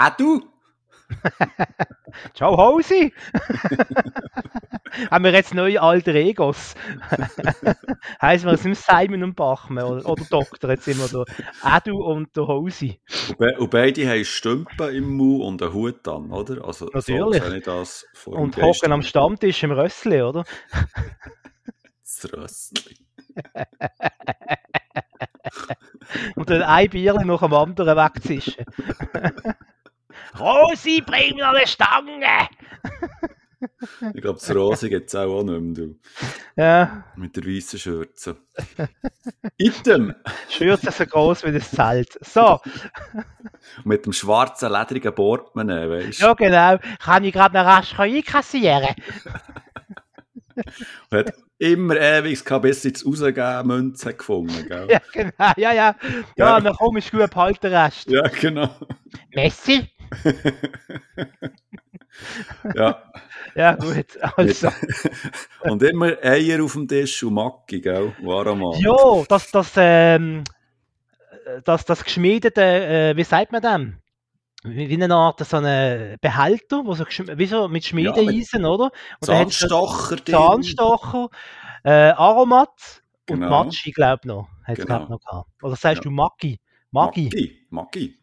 Ah, du? Ciao, Hausi! Haben wir jetzt neue alte Egos? Heißt wir sind Simon und Bachmann oder, oder Doktor, jetzt sind wir da. Edu und der Hausi. Und, be und beide haben Stümpen im Mund und einen Hut an, oder? Also, Natürlich. So ich das vor Und hocken am Stammtisch im Rössli, oder? Das Rössli. Und dann ein Bierchen nach dem anderen wegzischen. Rosi, bring mir noch eine Stange! Ich glaube, das Rose gibt es auch, auch nicht mehr, du. Ja, Mit der weißen Schürze. Item! Schürze so groß wie das Zelt. So, Mit dem schwarzen, ledrigen Portemonnaie, weißt du? ja genau. Kann ich gerade noch rasch einkassieren? Und hat immer ewig gehabt, bis sie rausgeben, Münzen gefunden, gell? Ja, genau. Ja, ja. Ja, dann komm, ist gut, behalt den Rest. Ja, genau. Messi? Ja. Ja, gut. Also. Und immer Eier auf dem Tisch und Macki, gell? Waramal. Ja, das, das, ähm, das, das geschmiedete, äh, wie sagt man dem? Wie, eine Art so eine Behälter, wo so, wie so mit Schmiedeeisen, oder? Und dann hat's so Zahnstocher drin. Zahnstocher, äh, Aromat und Genau. Matschi, glaube ich noch. Hat's, Genau. glaub noch gehabt. Oder sagst Ja. du Maggi? Maggi? Macki. Macki.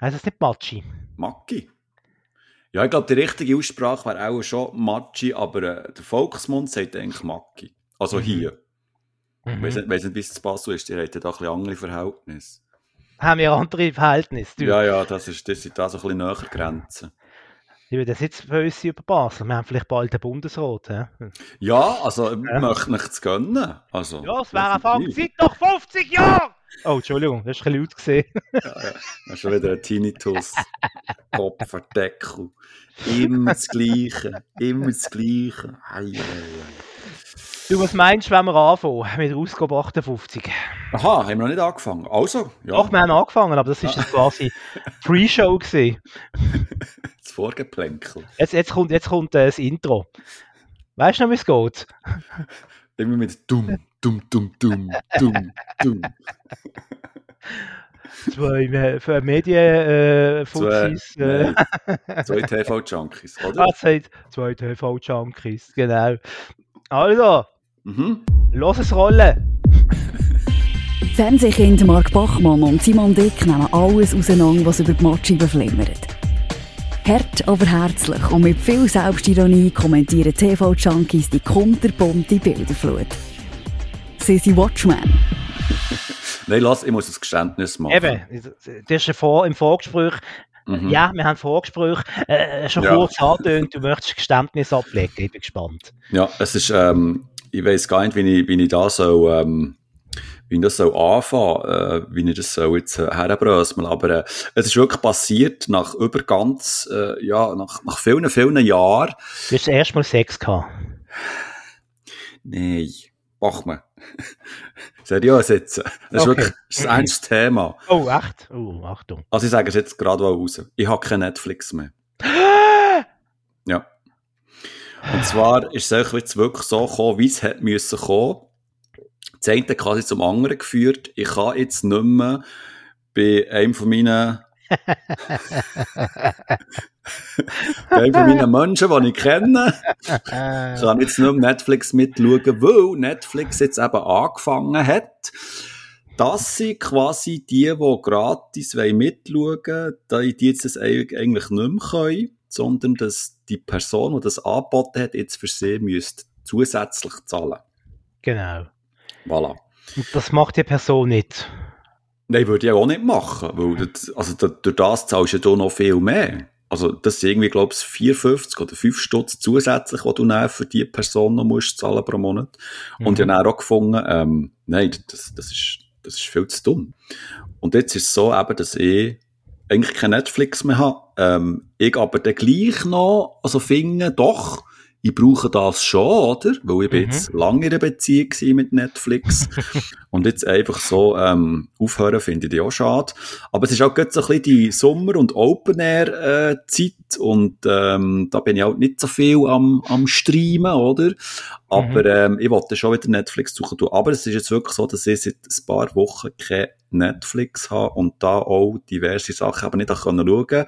Heißt das nicht Matschi? Macki. Ja, ich glaube, die richtige Aussprache wäre auch schon Matschi, aber äh, der Volksmund sagt eigentlich Macki. Also Mhm. hier. Mhm. weiss nicht, weiss nicht wie es zu Basel ist, die haben da ein bisschen andere Verhältnisse. Haben wir andere Verhältnisse? Du. Ja, ja, das, ist, das sind da so ein bisschen näher Grenzen. Ich will das jetzt für uns über Basel. Wir haben vielleicht bald den Bundesrat. Ja, Ja, also ich Ja. möchte nicht gönnen. Also, ja es wäre einfach definitiv. seit noch 50 Jahren! Oh, Entschuldigung, das ist ein bisschen laut gesehen. Ja, ja. Das ist schon wieder ein Tinnitus. Kopfverdeckel. Immer das Gleiche. Immer das Gleiche. Ei, ei, ei. Du, was meinst du, wenn wir anfangen mit der Ausgabe 58? Aha, haben wir noch nicht angefangen. Also, ja, Doch, wir haben angefangen, aber das ist jetzt quasi Pre-Show das Vorgeplänkel. Jetzt, jetzt kommt, jetzt kommt äh, das Intro. Weißt du noch, wie es geht? Immer mit dumm, dumm, dumm, dumm, dumm, dumm. Zwei für Medien äh, Fuzis, äh, Zwei TV-Junkies, oder? ah, sagt zwei TV-Junkies, genau. Also, Mhm. los es rollen. Fernsehkind Mark Bachmann und Simon Dick nehmen alles auseinander, was über die Matschi beflimmert. Hart, aber herzlich und mit viel Selbstironie kommentieren TV-Junkies die kunterbunte Bilderflut. Sie sind Watchmen. Nein, lass, ich muss ein Geständnis machen. Eben, das ist ein Vor im Vorgespräch. Mhm. Ja, wir haben Vorgespräch äh, schon Ja. kurz angetönt, du möchtest Geständnis ablegen. Ich bin gespannt. Ja, es ist, ähm, ich weiß gar nicht, wie ich, wie ich da so, ähm, wie ich das soll anfangen, äh, wie ich das soll jetzt äh, herbröseln. Aber äh, es ist wirklich passiert nach über ganz, äh, ja, nach, nach vielen, vielen Jahren. Du hast erst mal Sex gehabt. Nein, mach mal. Seriös jetzt. Das ist Okay. wirklich das ist ein ernstes Thema. Oh, echt? Oh, Achtung. Also ich sage es jetzt gerade raus. Ich habe kein Netflix mehr. Ja. Und zwar ist es jetzt wirklich so gekommen, wie es hätte müssen kommen. Das eine quasi zum anderen geführt. Ich kann jetzt nicht mehr bei einem von meinen bei meinen Menschen, die ich kenne, Äh, kann jetzt mehr Netflix mitschauen, weil Netflix jetzt eben angefangen hat, dass sie quasi die, die gratis mitschauen wollen, die jetzt das eigentlich nicht mehr können, sondern dass die Person, die das angeboten hat, jetzt für sie müsste zusätzlich zahlen. genau. Voilà. Und das macht die Person nicht. Nein, würde ich auch nicht machen, weil das, also durch das zahlst du noch viel mehr. Also das sind irgendwie, glaube ich, 54 oder 5 Stutz zusätzlich, die du dann für die Person noch musst zahlen pro Monat. Und ich Mhm. habe dann auch gefunden, ähm, nein, das, das, ist, das ist viel zu dumm. Und jetzt ist es so eben, dass ich eigentlich kein Netflix mehr habe. Ähm, ich aber dann gleich noch, also finde, doch, ich brauche das schon, oder? Weil ich bin Mhm. jetzt lange in einer Beziehung mit Netflix. und jetzt einfach so ähm, aufhören, finde ich auch schade. Aber es ist auch gerade so ein bisschen die Sommer- und Open-Air-Zeit und ähm, da bin ich auch nicht so viel am, am Streamen, oder? Aber ähm, ich wollte schon wieder Netflix suchen. Aber es ist jetzt wirklich so, dass ich seit ein paar Wochen kein Netflix habe und da auch diverse Sachen aber nicht schauen konnte.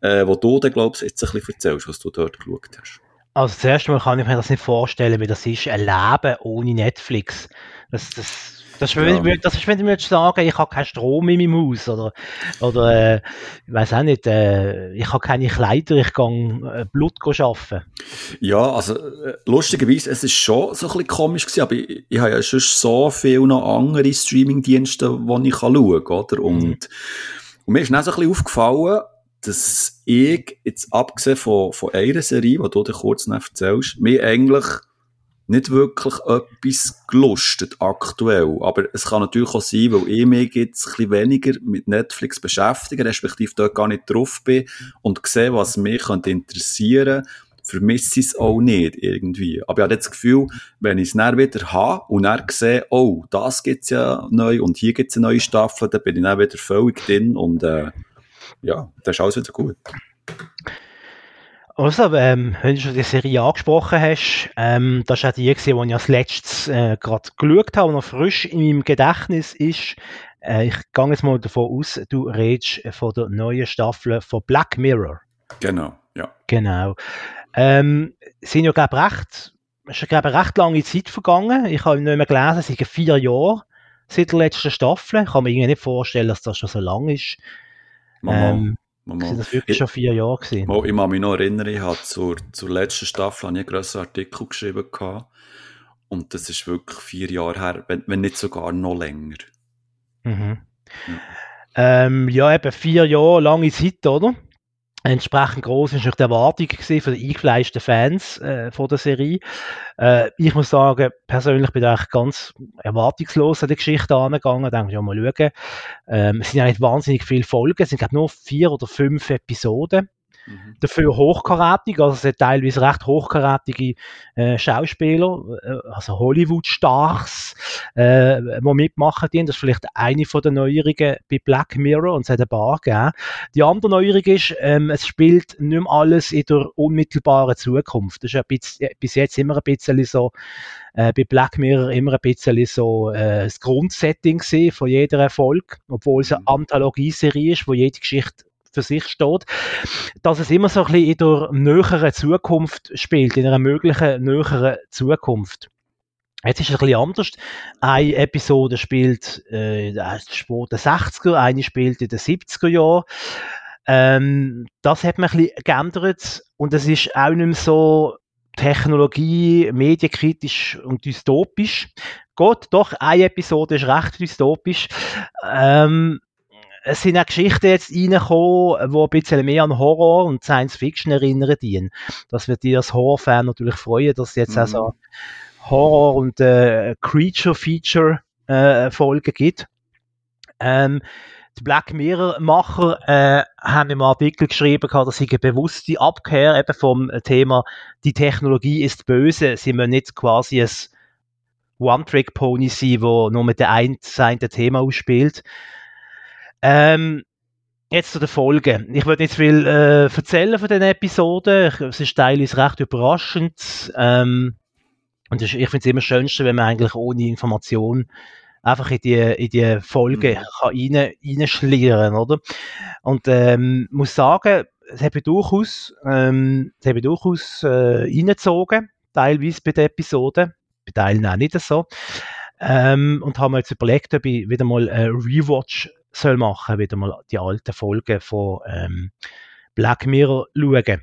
äh, wo du dann, glaubst jetzt ein bisschen erzählst, was du dort geschaut hast. Also zuerst mal kann ich mir das nicht vorstellen, wie das ist, ein Leben ohne Netflix. Das, das das ist, wenn, ja. das ist, wenn du mir sagen, ich habe keinen Strom in meinem Haus oder, oder äh, ich weiß auch nicht, äh, ich habe keine Kleider, ich gehe äh, Blut arbeiten. Ja, also äh, lustigerweise, es ist schon so ein bisschen komisch gewesen, aber ich, ich habe ja schon so viele noch andere Streaming-Dienste, die ich schauen kann, oder? Und, mhm. und mir ist dann so ein bisschen aufgefallen, dass ich, jetzt abgesehen von, von einer Serie, die du dir kurz noch erzählst, mir eigentlich nicht wirklich etwas gelustet aktuell. Aber es kann natürlich auch sein, weil ich mich jetzt ein bisschen weniger mit Netflix beschäftige, respektive dort gar nicht drauf bin und sehe, was mich könnte interessieren vermisse ich es auch nicht irgendwie. Aber ich habe das Gefühl, wenn ich es dann wieder habe und dann sehe, oh, das gibt's ja neu und hier gibt's eine neue Staffel, dann bin ich dann wieder völlig drin und äh, ja, dann ist alles wieder gut. Also, ähm, wenn du schon die Serie angesprochen hast, ähm, das ist auch die, die ich als letztes äh, gerade geschaut habe, noch frisch in meinem Gedächtnis ist. Äh, ich gehe jetzt mal davon aus, du redest von der neuen Staffel von Black Mirror. Genau, ja. Genau. Ähm, sind ja, glaube ich, recht, ist ja, glaube ich, recht lange Zeit vergangen. Ich habe nicht mehr gelesen, es sind vier Jahre seit der letzten Staffel. Ich kann mir irgendwie nicht vorstellen, dass das schon so lang ist. Ähm, Sind das wirklich schon vier Jahre gewesen? ich kann mich noch erinnern, ich habe zur, zur letzten Staffel einen grossen Artikel geschrieben gehabt. Und das ist wirklich vier Jahre her, wenn, wenn nicht sogar noch länger. Mhm. Ja. Ähm, ja, eben vier Jahre, lange Zeit, oder? Entsprechend groß ist natürlich die Erwartung für die eingefleischten Fans äh, von der Serie. Äh, ich muss sagen, persönlich bin ich ganz erwartungslos an die Geschichte angegangen. Denke, ja, mal schauen. Ähm, es sind ja nicht wahnsinnig viele Folgen. Es sind, glaube nur vier oder fünf Episoden. Mhm. Dafür hochkarätig, also es sind teilweise recht hochkarätige äh, Schauspieler, äh, also Hollywood-Stars, äh, die mitmachen. Die. Das ist vielleicht eine von den Neuerungen bei Black Mirror und es hat ein paar gegeben. Die andere Neuerung ist, ähm, es spielt nicht mehr alles in der unmittelbaren Zukunft. Das ist ja bisschen, bis jetzt immer ein bisschen so, äh, bei Black Mirror immer ein bisschen so äh, das Grundsetting von jeder Erfolg, obwohl es eine mhm. Anthologieserie ist, wo jede Geschichte für sich steht, dass es immer so ein bisschen in der näheren Zukunft spielt, in einer möglichen näheren Zukunft. Jetzt ist es ein bisschen anders. Eine Episode spielt äh, in den 60er, eine spielt in den 70er Jahren. Ähm, das hat man ein bisschen geändert und es ist auch nicht mehr so Technologie, medienkritisch und dystopisch. Gott, doch, eine Episode ist recht dystopisch. Ähm, es sind auch Geschichten jetzt reingekommen, die ein bisschen mehr an Horror und Science Fiction erinnern dienen. Das wird dir als Horrorfan natürlich freuen, dass es jetzt mhm. also Horror- und äh, Creature-Feature äh, gibt. Ähm, die Black Mirror-Macher äh, haben im Artikel geschrieben, dass sie eine bewusste Abkehr eben vom Thema, die Technologie ist böse. Sie müssen nicht quasi ein One-Trick-Pony sein, wo nur mit der einen Seite Thema ausspielt, ähm, jetzt zu den Folgen. Ich würde nicht viel äh, erzählen von den Episoden. Es ist teilweise recht überraschend. Ähm, und ich finde es immer schönste, wenn man eigentlich ohne Information einfach in die, in die Folge mhm. kann rein, reinschlieren, oder? Und ähm, muss sagen, es hat mich durchaus, ähm, es hat mich durchaus äh, reingezogen, teilweise bei den Episoden, bei Teilen auch nicht so. Ähm, und haben mir jetzt überlegt, ob ich wieder mal äh, Rewatch soll machen, wieder mal die alten Folgen von ähm, Black Mirror schauen.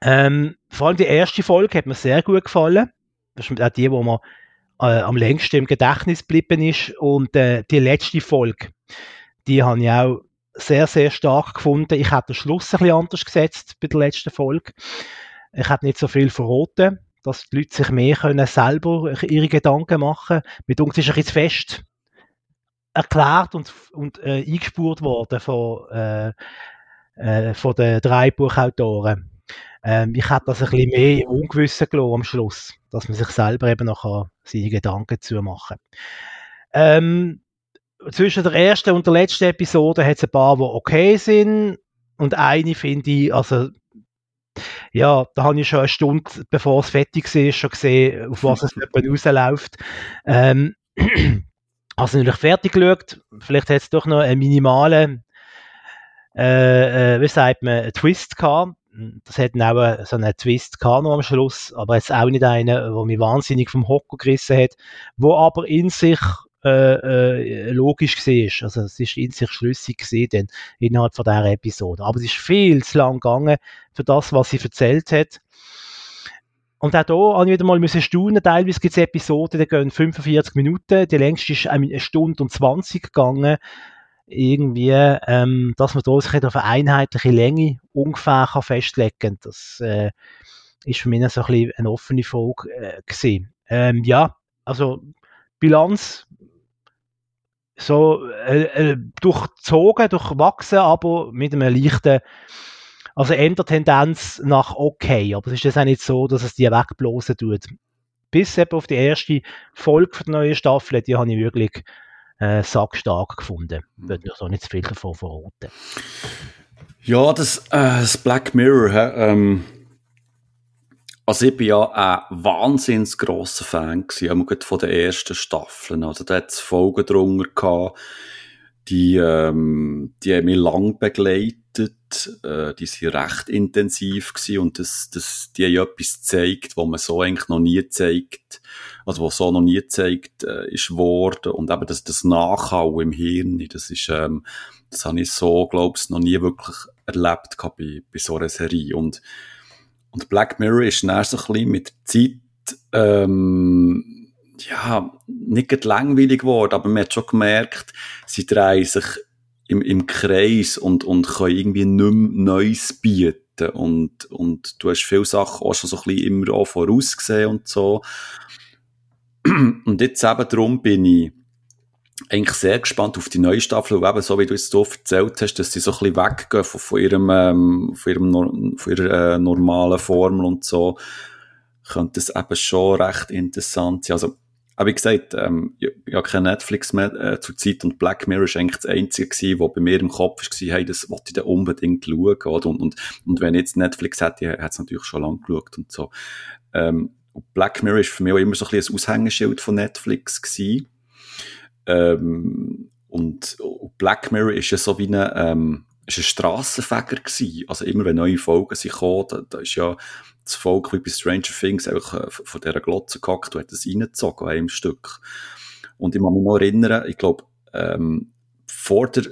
Ähm, vor allem die erste Folge hat mir sehr gut gefallen. Das ist auch die, wo man äh, am längsten im Gedächtnis geblieben ist. Und äh, die letzte Folge, die habe ich auch sehr, sehr stark gefunden. Ich habe den Schluss ein bisschen anders gesetzt bei der letzten Folge. Ich habe nicht so viel verraten, dass die Leute sich mehr können selber ihre Gedanken machen können. Mit uns ist ein bisschen fest erklärt und, und äh, eingespurt worden von, äh, äh, von den drei Buchautoren. Ähm, ich hätte das ein bisschen mehr im Ungewissen gelassen am Schluss, dass man sich selber eben noch seine Gedanken zu machen ähm, Zwischen der ersten und der letzten Episode hat es ein paar, die okay sind und eine finde ich, also ja, da habe ich schon eine Stunde, bevor es fertig war, schon gesehen, auf was es rausläuft. Ähm, also natürlich fertig geschaut. Vielleicht hat es doch noch einen minimalen äh, äh, wie sagt man, einen Twist gehabt. Das hat dann auch so einen Twist gehabt noch am Schluss, aber jetzt auch nicht einen, der mich wahnsinnig vom Hocker gerissen hat, wo aber in sich äh, äh, logisch war. Also es ist in sich schlüssig gesehen denn innerhalb von dieser Episode. Aber es ist viel zu lang gegangen für das, was sie erzählt hat. Und auch hier habe ich wieder mal staunen. Teilweise gibt es Episoden, die gehen 45 Minuten. Die längste ist eine Stunde und 20 gegangen. Irgendwie, ähm, dass man da sich auf eine einheitliche Länge ungefähr kann festlegen kann. Das äh, ist für mich so ein bisschen eine offene Frage äh, gewesen. Ähm, ja, also Bilanz so äh, äh, durchzogen, durchwachsen, aber mit einem leichten also eher Tendenz nach okay, aber es ist jetzt auch nicht so, dass es die wegblasen tut. Bis eben auf die erste Folge der neuen Staffel, die habe ich wirklich äh, sackstark gefunden. Ich würde mir so nicht zu viel davon verraten. Ja, das, äh, das Black Mirror, ähm, also ich bin ja ein wahnsinnig grosser Fan gewesen, von den ersten Staffeln. Also da hat es Folgen drunter gehabt, die, ähm, die haben mich lang begleitet. Äh, die sind recht intensiv gewesen und das, das, die haben etwas gezeigt, was man so eigentlich noch nie zeigt, also was so noch nie gezeigt äh, ist worden. Und eben das, das Nachhauen im Hirn, das ist, ähm, das habe ich so, glaube ich, noch nie wirklich erlebt gehabt bei, bei so einer Serie. Und, und Black Mirror ist dann so ein bisschen mit der Zeit, ähm, ja, nicht langweilig geworden, aber man hat schon gemerkt, sie drehen sich im, im Kreis und, und können irgendwie nicht mehr Neues bieten. Und, und du hast viele Sachen auch schon so ein bisschen immer auch vorausgesehen und so. Und jetzt eben darum bin ich eigentlich sehr gespannt auf die neue Staffel, und eben so wie du es so erzählt hast, dass sie so ein bisschen weggehen von, von ihrem, ähm, von ihrem, von ihrer äh, normalen Formel und so, könnte es eben schon recht interessant sein. Also, aber wie gesagt, ähm, ich, ich habe kein Netflix mehr äh, zur Zeit und Black Mirror ist eigentlich das Einzige gewesen, was bei mir im Kopf war, hey, das wollte ich dann unbedingt schauen, oder? Und, und, und wenn ich jetzt Netflix hätte, hätte es natürlich schon lange geschaut und so. Ähm, Black Mirror ist für mich auch immer so ein bisschen ein Aushängeschild von Netflix gewesen. Ähm, und Black Mirror ist ja so wie eine, ähm, ist ein Strassenfeger gewesen. Also immer wenn neue Folgen sind gekommen, da, da ist ja das Volk wie bei Stranger Things einfach äh, von dieser Glotze gehackt und hat das reingezogen an einem Stück. Und ich muss mich noch erinnern, ich glaube, ähm, vor der,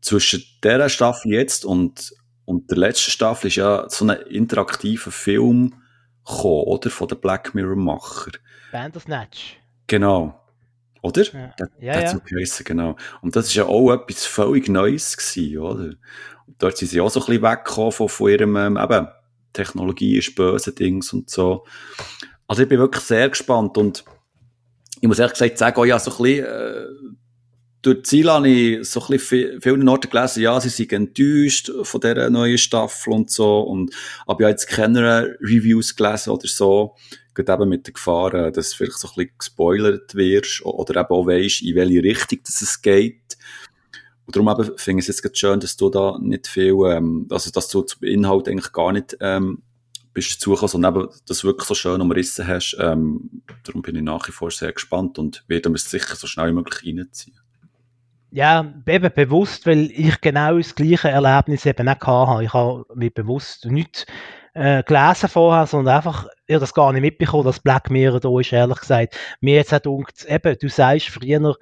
zwischen dieser Staffel jetzt und, und der letzten Staffel ist ja so ein interaktiver Film gekommen, oder? Von den Black Mirror Macher. Bandersnatch. Genau. Oder? Ja, das, ja. das ja. Geheißen, genau. Und das ist ja auch etwas völlig Neues gewesen, oder? Und dort sind sie auch so ein bisschen weggekommen von, von ihrem, ähm, eben, Technologie ist böse Dings und so. Also ich bin wirklich sehr gespannt und ich muss ehrlich gesagt sagen, oh ja, so ein bisschen, äh, durch die Ziele habe ich so ein bisschen vielen Orten gelesen, ja, sie sind enttäuscht von dieser neuen Staffel und so und habe jetzt keine Reviews gelesen oder so, gerade eben mit der Gefahr, äh, dass vielleicht so ein bisschen gespoilert wirst oder eben auch weisst, in welche Richtung das es geht. Und darum eben finde ich es jetzt schön, dass du da nicht viel, ähm, also dass du zum Inhalt eigentlich gar nicht ähm, bist zugekommen, sondern eben das wirklich so schön umrissen hast. Ähm, darum bin ich nach wie vor sehr gespannt und werde mir sicher so schnell wie möglich reinziehen. Ja, eben bewusst, weil ich genau das gleiche Erlebnis eben auch hatte. Ich habe mich bewusst nicht äh, gelesen vorher, sondern einfach, ich habe das gar nicht mitbekommen, dass Black Mirror da ist, ehrlich gesagt. Mir jetzt auch gedacht, eben, du sagst früher,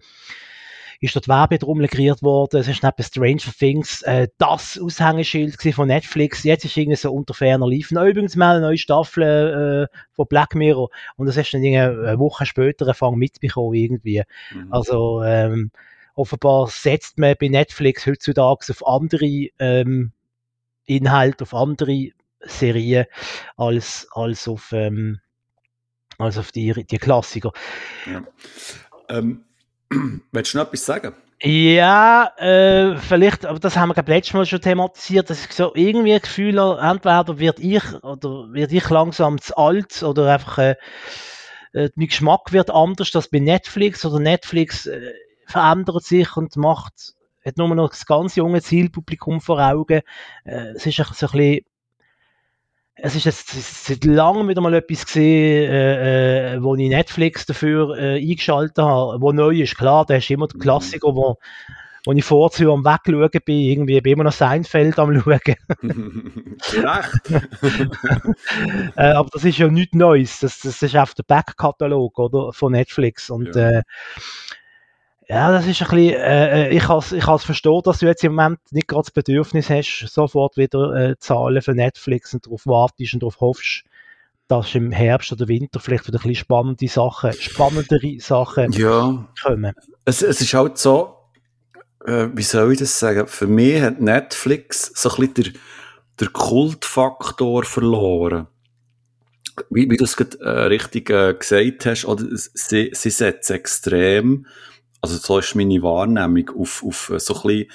ist dort Werbetrommel kreiert worden. Es ist neben Stranger Things äh, das Aushängeschild von Netflix. Jetzt ist irgendwie so unter ferner Liefen. Oh, übrigens mal eine neue Staffel äh, von Black Mirror. Und das hast du dann eine Woche später Anfang mitbekommen irgendwie. Mhm. Also ähm, offenbar setzt man bei Netflix heutzutage auf andere ähm, Inhalte, auf andere Serien als, als auf ähm, als auf die, die Klassiker. Ja. Ähm, Willst du noch etwas sagen? Ja, äh, vielleicht, aber das haben wir glaube letztes Mal schon thematisiert, dass ich so irgendwie ein Gefühl habe, entweder wird ich oder wird ich langsam zu alt oder einfach äh, äh, mein Geschmack wird anders als bei Netflix oder Netflix äh, verändert sich und macht hat nur noch das ganz junge Zielpublikum vor Augen. Äh, es ist so ein bisschen es ist jetzt seit langem wieder mal etwas gesehen, äh, äh, wo ich Netflix dafür äh, eingeschaltet habe, wo neu ist. Klar, da du immer den Klassiker, wo wo ich vorzu am Wegschauen bin, irgendwie bin immer noch Seinfeld am Schauen. Recht. äh, aber das ist ja nichts Neues. Das, das ist auf der Backkatalog oder von Netflix und ja. Äh, ja, das ist ein bisschen, äh, äh ich kann es ich verstehen, dass du jetzt im Moment nicht gerade das Bedürfnis hast, sofort wieder äh, Zahlen für Netflix und darauf wartest und darauf hoffst, dass im Herbst oder Winter vielleicht wieder ein bisschen spannende Sachen, spannendere Sachen ja. kommen. Es, es ist halt so, äh, wie soll ich das sagen? Für mich hat Netflix so ein bisschen der, der Kultfaktor verloren. Wie, wie du es gerade äh, richtig äh, gesagt hast, oder, sie, sie setzt extrem, also so ist meine Wahrnehmung, auf, auf so ein bisschen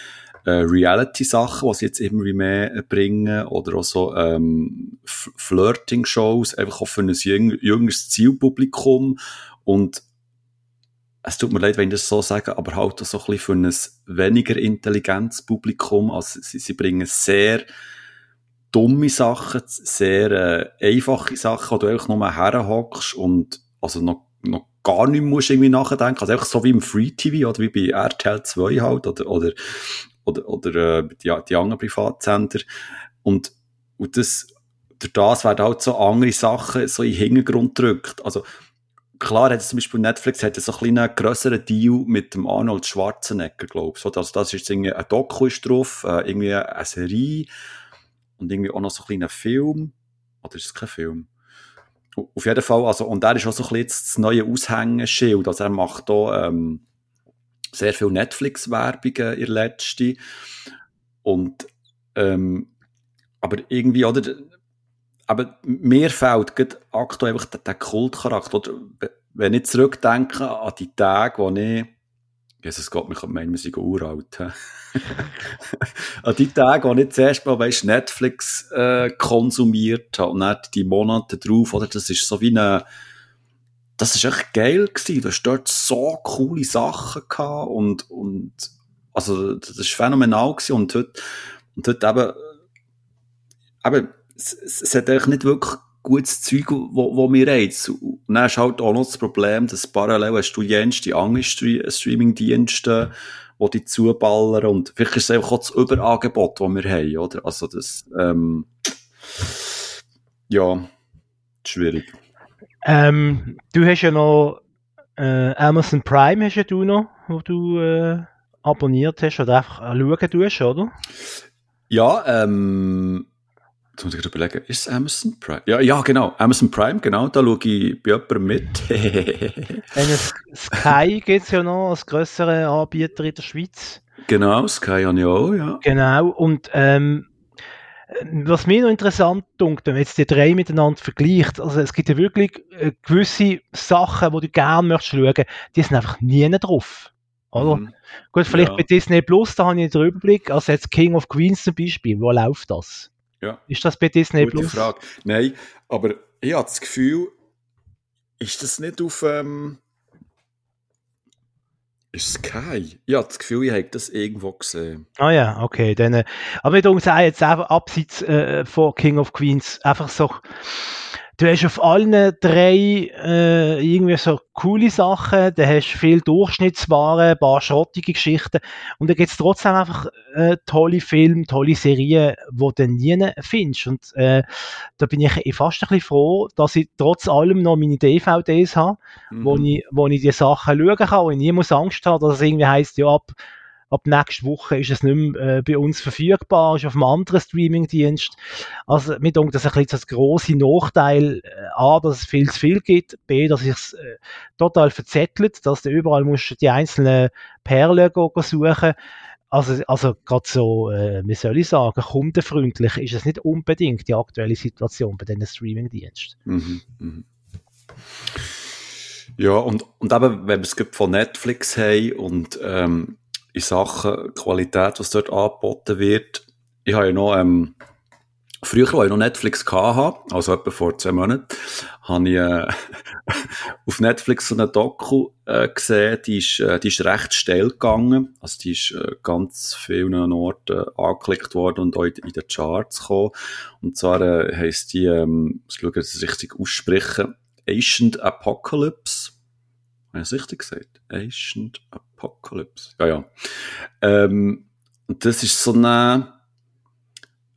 äh, Reality-Sachen, sie jetzt immer mehr äh, bringen, oder auch so ähm, Flirting-Shows, einfach auch für ein jüngeres Zielpublikum und es tut mir leid, wenn ich das so sage, aber halt auch so ein bisschen für ein weniger intelligentes Publikum. Also sie, sie bringen sehr dumme Sachen, sehr äh, einfache Sachen, wo du einfach nur herhockst und also noch, noch gar nicht musst irgendwie nachdenken. Also einfach so wie im Free TV oder wie bei RTL 2 halt oder, oder, oder, oder äh, die, die anderen Privatsender. Und, und das, durch das werden halt so andere Sachen so in den Hintergrund gedrückt. Also klar hat zum Beispiel Netflix hat so ein einen grösseren Deal mit dem Arnold Schwarzenegger, glaube ich. So, also das ist irgendwie ein Doku ist drauf, äh, irgendwie eine Serie und irgendwie auch noch so ein kleiner Film. Oder ist es kein Film? Auf jeden Fall, also, und er ist auch so ein bisschen das neue Aushängeschild. Also er macht da ähm, sehr viel Netflix-Werbungen in letzter Und ähm, aber irgendwie, oder, aber mir fehlt gerade aktuell einfach der, der Kultcharakter. Oder, wenn ich zurückdenke an die Tage, wo ich, Jesus Gott, mich meinen, wir sind uralt. an die Tage, wo ich zuerst mal, weißt, Netflix äh, konsumiert habe und dann die Monate drauf, oder, das ist so wie eine, das ist echt geil gewesen. Du hast dort so coole Sachen gehabt und, und, also, das ist phänomenal gewesen und heute, und heute eben, eben, es, es hat eigentlich nicht wirklich gutes Zeug, wo, wo mir reizt. Und dann ist halt auch noch das Problem, dass parallel hast du jens die anderen Streaming-Dienste, die die zuballern und vielleicht ist es einfach auch das Überangebot, das wir haben, oder? Also das, ähm, ja, schwierig. Ähm, du hast ja noch äh, Amazon Prime hast ja du noch, wo du äh, abonniert hast oder einfach schauen tust, oder? Ja, ähm, Jetzt muss ich überlegen, ist es Amazon Prime? Ja, ja, genau. Amazon Prime, genau. Da schaue ich bei jemandem mit. Sky gibt es ja noch als grössere Anbieter in der Schweiz. Genau, Sky habe ich auch, ja. Genau. Und ähm, was mir noch interessant dunkt, wenn man jetzt die drei miteinander vergleicht, also es gibt ja wirklich äh, gewisse Sachen, die du gerne möchtest schauen, die sind einfach nie drauf. Oder? Mhm. Gut, vielleicht ja. bei Disney Plus, da habe ich den Überblick, also jetzt King of Queens zum Beispiel, wo läuft das? Ja. Ist das bei Disney Gute Plus? Frage. Nein, aber ich habe das Gefühl, ist das nicht auf. Ähm, ist Sky? Ich habe das Gefühl, ich habe das irgendwo gesehen. Ah ja, okay. Dann, äh, aber wir sagen jetzt einfach abseits äh, von King of Queens einfach so du hast auf allen drei äh, irgendwie so coole Sachen, da hast viel Durchschnittsware, ein paar schrottige Geschichten. Und da gibt es trotzdem einfach äh, tolle Filme, tolle Serien, die du nie findest. Und äh, da bin ich fast ein bisschen froh, dass ich trotz allem noch meine DVDs habe, mhm. wo, ich, wo ich die Sachen schauen kann, wo ich nie muss Angst haben, dass es irgendwie heisst, ja ab ab nächster Woche ist es nicht mehr äh, bei uns verfügbar, ist auf einem anderen Streamingdienst. Also mir denkt das ein bisschen das grosse Nachteil, äh, A, dass es viel zu viel gibt, B, dass es äh, total verzettelt, dass du überall musst die einzelnen Perlen suchen also, also gerade so, äh, wie soll ich sagen, kundenfreundlich ist es nicht unbedingt die aktuelle Situation bei diesen Streamingdiensten. Mhm, mh. Ja, und, und eben, wenn wir es von Netflix haben und ähm, in Sachen Qualität, was dort angeboten wird. Ich habe ja noch, ähm, früher, als ich noch Netflix hatte, also etwa vor zwei Monaten, habe ich äh, auf Netflix so eine Doku äh, gesehen, die ist, äh, die ist recht steil gegangen. Also die ist äh, ganz vielen Orten angeklickt worden und auch in den Charts gekommen. Und zwar äh, heisst die, ähm, ich schaue, dass ich es richtig ausspreche, Ancient Apocalypse Habe ich richtig gesagt? Ancient Apocalypse. Ja, ja. Ähm, das ist so eine,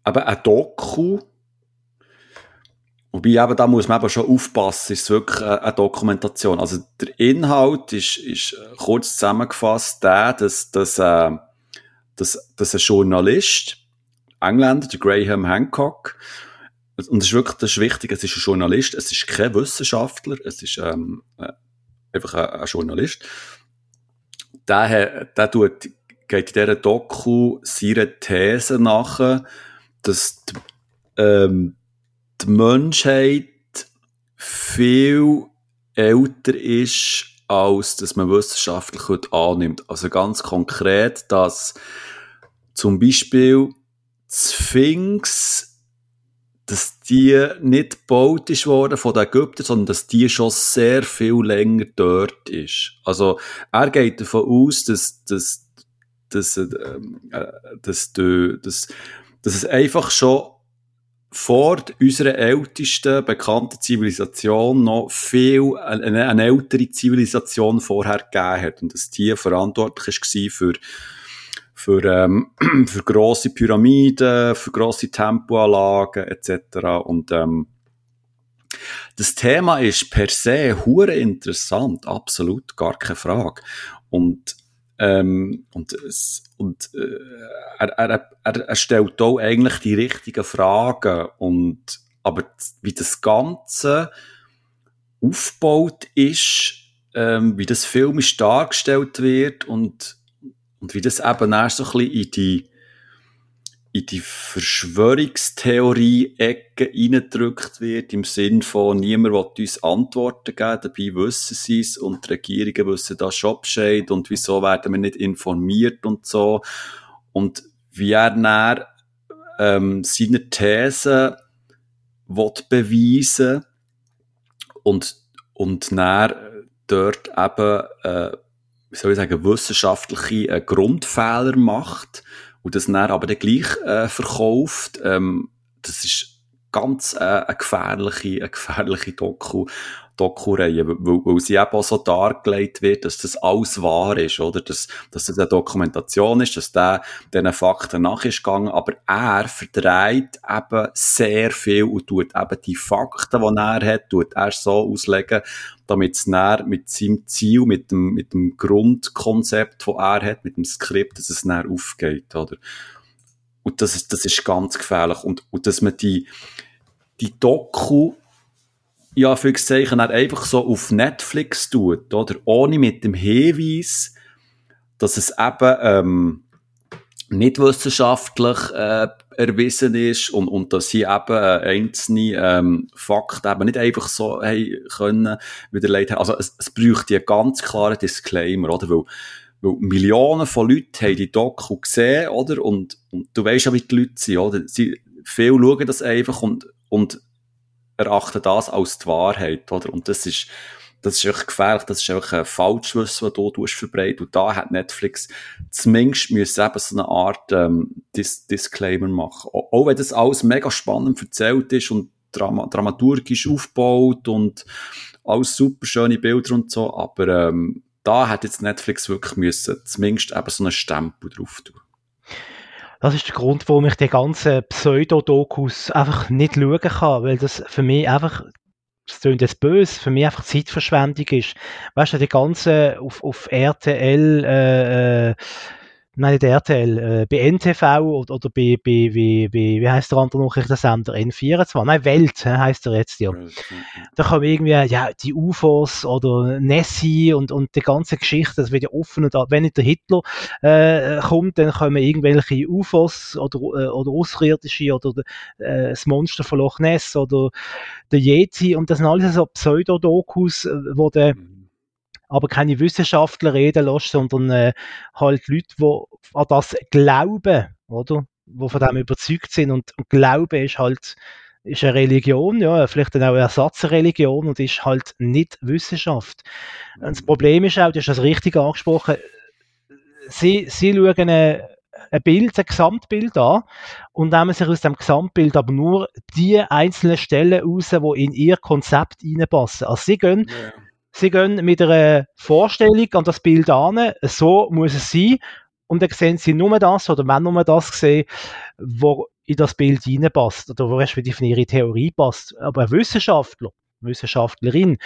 aber ein Doku, Wobei eben, da muss man eben schon aufpassen, ist es wirklich eine Dokumentation. Also der Inhalt ist, ist kurz zusammengefasst der, dass, dass, äh, dass, dass ein Journalist, Engländer, der Graham Hancock, und das ist wirklich das ist wichtig, es ist ein Journalist, es ist kein Wissenschaftler, es ist ähm, äh, einfach ein, ein, Journalist. Der, der tut, geht in dieser Doku seiner These nach, dass die, ähm, die Menschheit viel älter ist, als dass man wissenschaftlich heute annimmt. Also ganz konkret, dass zum Beispiel Sphinx dass die nicht gebaut ist worden von den Ägyptern, sondern dass die schon sehr viel länger dort ist. Also, er geht davon aus, dass, dass, dass, äh, dass, dass, dass, dass es einfach schon vor unserer ältesten bekannten Zivilisation noch viel, eine, eine ältere Zivilisation vorher gegeben hat und dass die verantwortlich war für für, ähm, für grosse Pyramiden, für grosse Tempoanlagen etc. Und ähm, das Thema ist per se hure interessant, absolut, gar keine Frage. Und ähm, und, und äh, er, er, er, er stellt auch eigentlich die richtigen Fragen und aber wie das Ganze aufgebaut ist, ähm, wie das filmisch dargestellt wird und und wie das eben erst so ein bisschen in die, in die Verschwörungstheorie-Ecke reingedrückt wird, im Sinn von, niemand will uns Antworten geben, dabei wissen sie es und die Regierungen wissen da schon Bescheid und wieso werden wir nicht informiert und so. Und wie er dann ähm, seine These will beweisen und, und dann dort eben äh, wie soll ich sagen, wissenschaftliche äh, Grundfehler macht und das dann aber dann gleich äh, verkauft, ähm, das ist ganz äh, eine gefährliche, eine gefährliche Doku. Doku-Reihe, weil, weil sie eben auch so dargelegt wird, dass das alles wahr ist, oder? Dass, dass das eine Dokumentation ist, dass der diesen Fakten nach ist gegangen, aber er verdreht eben sehr viel und tut eben die Fakten, die er hat, tut er so auslegen, damit es dann mit seinem Ziel, mit dem, mit dem Grundkonzept, das er hat, mit dem Skript, dass es dann aufgeht, oder? Und das ist, das ist ganz gefährlich. Und, und dass man die, die Doku ja, für Zeichen einfach so auf Netflix tut, oder? Ohne mit dem Hinweis, dass es eben, ähm, nicht wissenschaftlich äh, erwiesen ist und, und dass sie eben äh, einzelne ähm, Fakten eben nicht einfach so hey, können widerlegt Also es, es bräuchte einen ganz klaren Disclaimer, oder? Weil, weil Millionen von Leuten haben die Doku gesehen, oder? Und, und du weißt ja, wie die Leute sind, oder? Sie, viele schauen das einfach und, und erachten das als die Wahrheit, oder? Und das ist, das ist echt gefährlich, das ist einfach ein Falschwissen, das du verbreitet. Und da hat Netflix zumindest müssen eben so eine Art ähm, Dis Disclaimer machen. Auch wenn das alles mega spannend erzählt ist und Drama dramaturgisch aufgebaut und alles super schöne Bilder und so, aber ähm, da hat jetzt Netflix wirklich müssen zumindest eben so einen Stempel drauf tun. Das ist der Grund, warum ich die ganzen Pseudodokus einfach nicht schauen kann, weil das für mich einfach, das klingt jetzt böse, für mich einfach Zeitverschwendung ist. Weißt du, die ganzen auf, auf RTL, äh, äh nein, nicht RTL, äh, bei NTV oder, oder bei, bei wie, wie, wie heißt der andere Nachrichtensender? N24? Nein, Welt heißt er jetzt ja. Da kommen irgendwie, ja, die UFOs oder Nessie und, und die ganze Geschichte, das wird ja offen und wenn nicht der Hitler äh, kommt, dann kommen irgendwelche UFOs oder, äh, oder Außerirdische oder äh, das Monster von Loch Ness oder der Yeti und das sind alles so Pseudodokus, äh, wo der mhm aber keine Wissenschaftler reden lässt, sondern äh, halt Leute, die an das glauben, oder? Die von dem überzeugt sind und, und Glaube ist halt ist eine Religion, ja, vielleicht dann auch eine Ersatzreligion und ist halt nicht Wissenschaft. Und das. Problem ist auch, du hast das richtig angesprochen, sie, sie schauen eine, ein Bild, ein Gesamtbild an und nehmen sich aus dem Gesamtbild aber nur die einzelnen Stellen raus, die in ihr Konzept reinpassen. Also sie gehen, yeah sie gehen mit einer Vorstellung an das Bild an, so muss es sein, und dann sehen sie nur das, oder wenn nur das sehen, wo in das Bild hineinpasst, oder wo respektive in ihre Theorie passt. Aber ein Wissenschaftler, Wissenschaftlerin,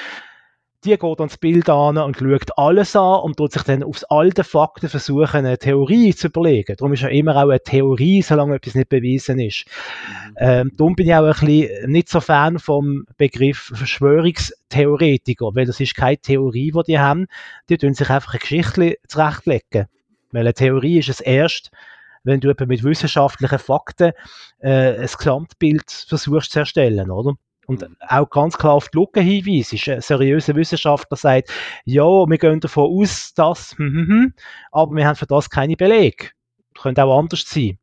die geht ans Bild an und schaut alles an und tut sich dann aufs alte Fakten versuchen, eine Theorie zu überlegen. Darum ist ja immer auch eine Theorie, solange etwas nicht bewiesen ist. Mhm. Ähm, darum bin ich auch ein bisschen nicht so Fan vom Begriff Verschwörungstheoretiker, weil das ist keine Theorie, die die haben. Die tun sich einfach eine Geschichte zurechtlegen. Weil eine Theorie ist es erst, wenn du mit wissenschaftlichen Fakten äh, ein Gesamtbild versuchst zu erstellen, oder? Und auch ganz klar auf die Lücke hinweisen. Ist ein seriöser Wissenschaftler sagt, ja, wir gehen davon aus, dass, hm, hm, hm, aber wir haben für das keine Belege. Könnte auch anders sein.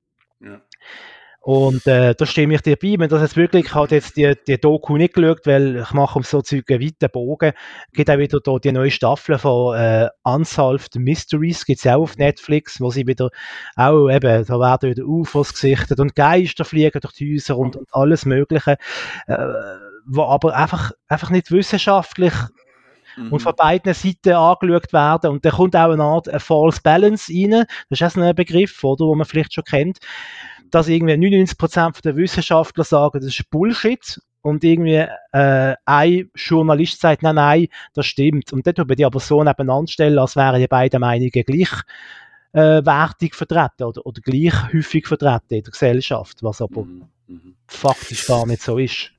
Und äh, da stimme ich dir bei, wenn das jetzt wirklich, ich habe jetzt die, die Doku nicht geschaut, weil ich mache um so Zeug einen weiten Bogen, gibt auch wieder da die neue Staffel von äh, Unsolved Mysteries, gibt es auch auf Netflix, wo sie wieder auch eben, da werden wieder UFOs gesichtet und Geister fliegen durch die Häuser und, und alles mögliche, äh, wo aber einfach, einfach nicht wissenschaftlich mhm. und von beiden Seiten angeschaut werden. Und da kommt auch eine Art eine False Balance rein. Das ist auch ein Begriff, oder, wo man vielleicht schon kennt dass irgendwie 99% der Wissenschaftler sagen, das ist Bullshit und irgendwie äh, ein Journalist sagt, nein, nein, das stimmt. Und dort würde ich aber so nebeneinander stellen, als wären die beiden Meinungen gleich äh, wertig vertreten oder, oder gleich häufig vertreten in der Gesellschaft, was aber mhm. mhm. faktisch gar nicht so ist.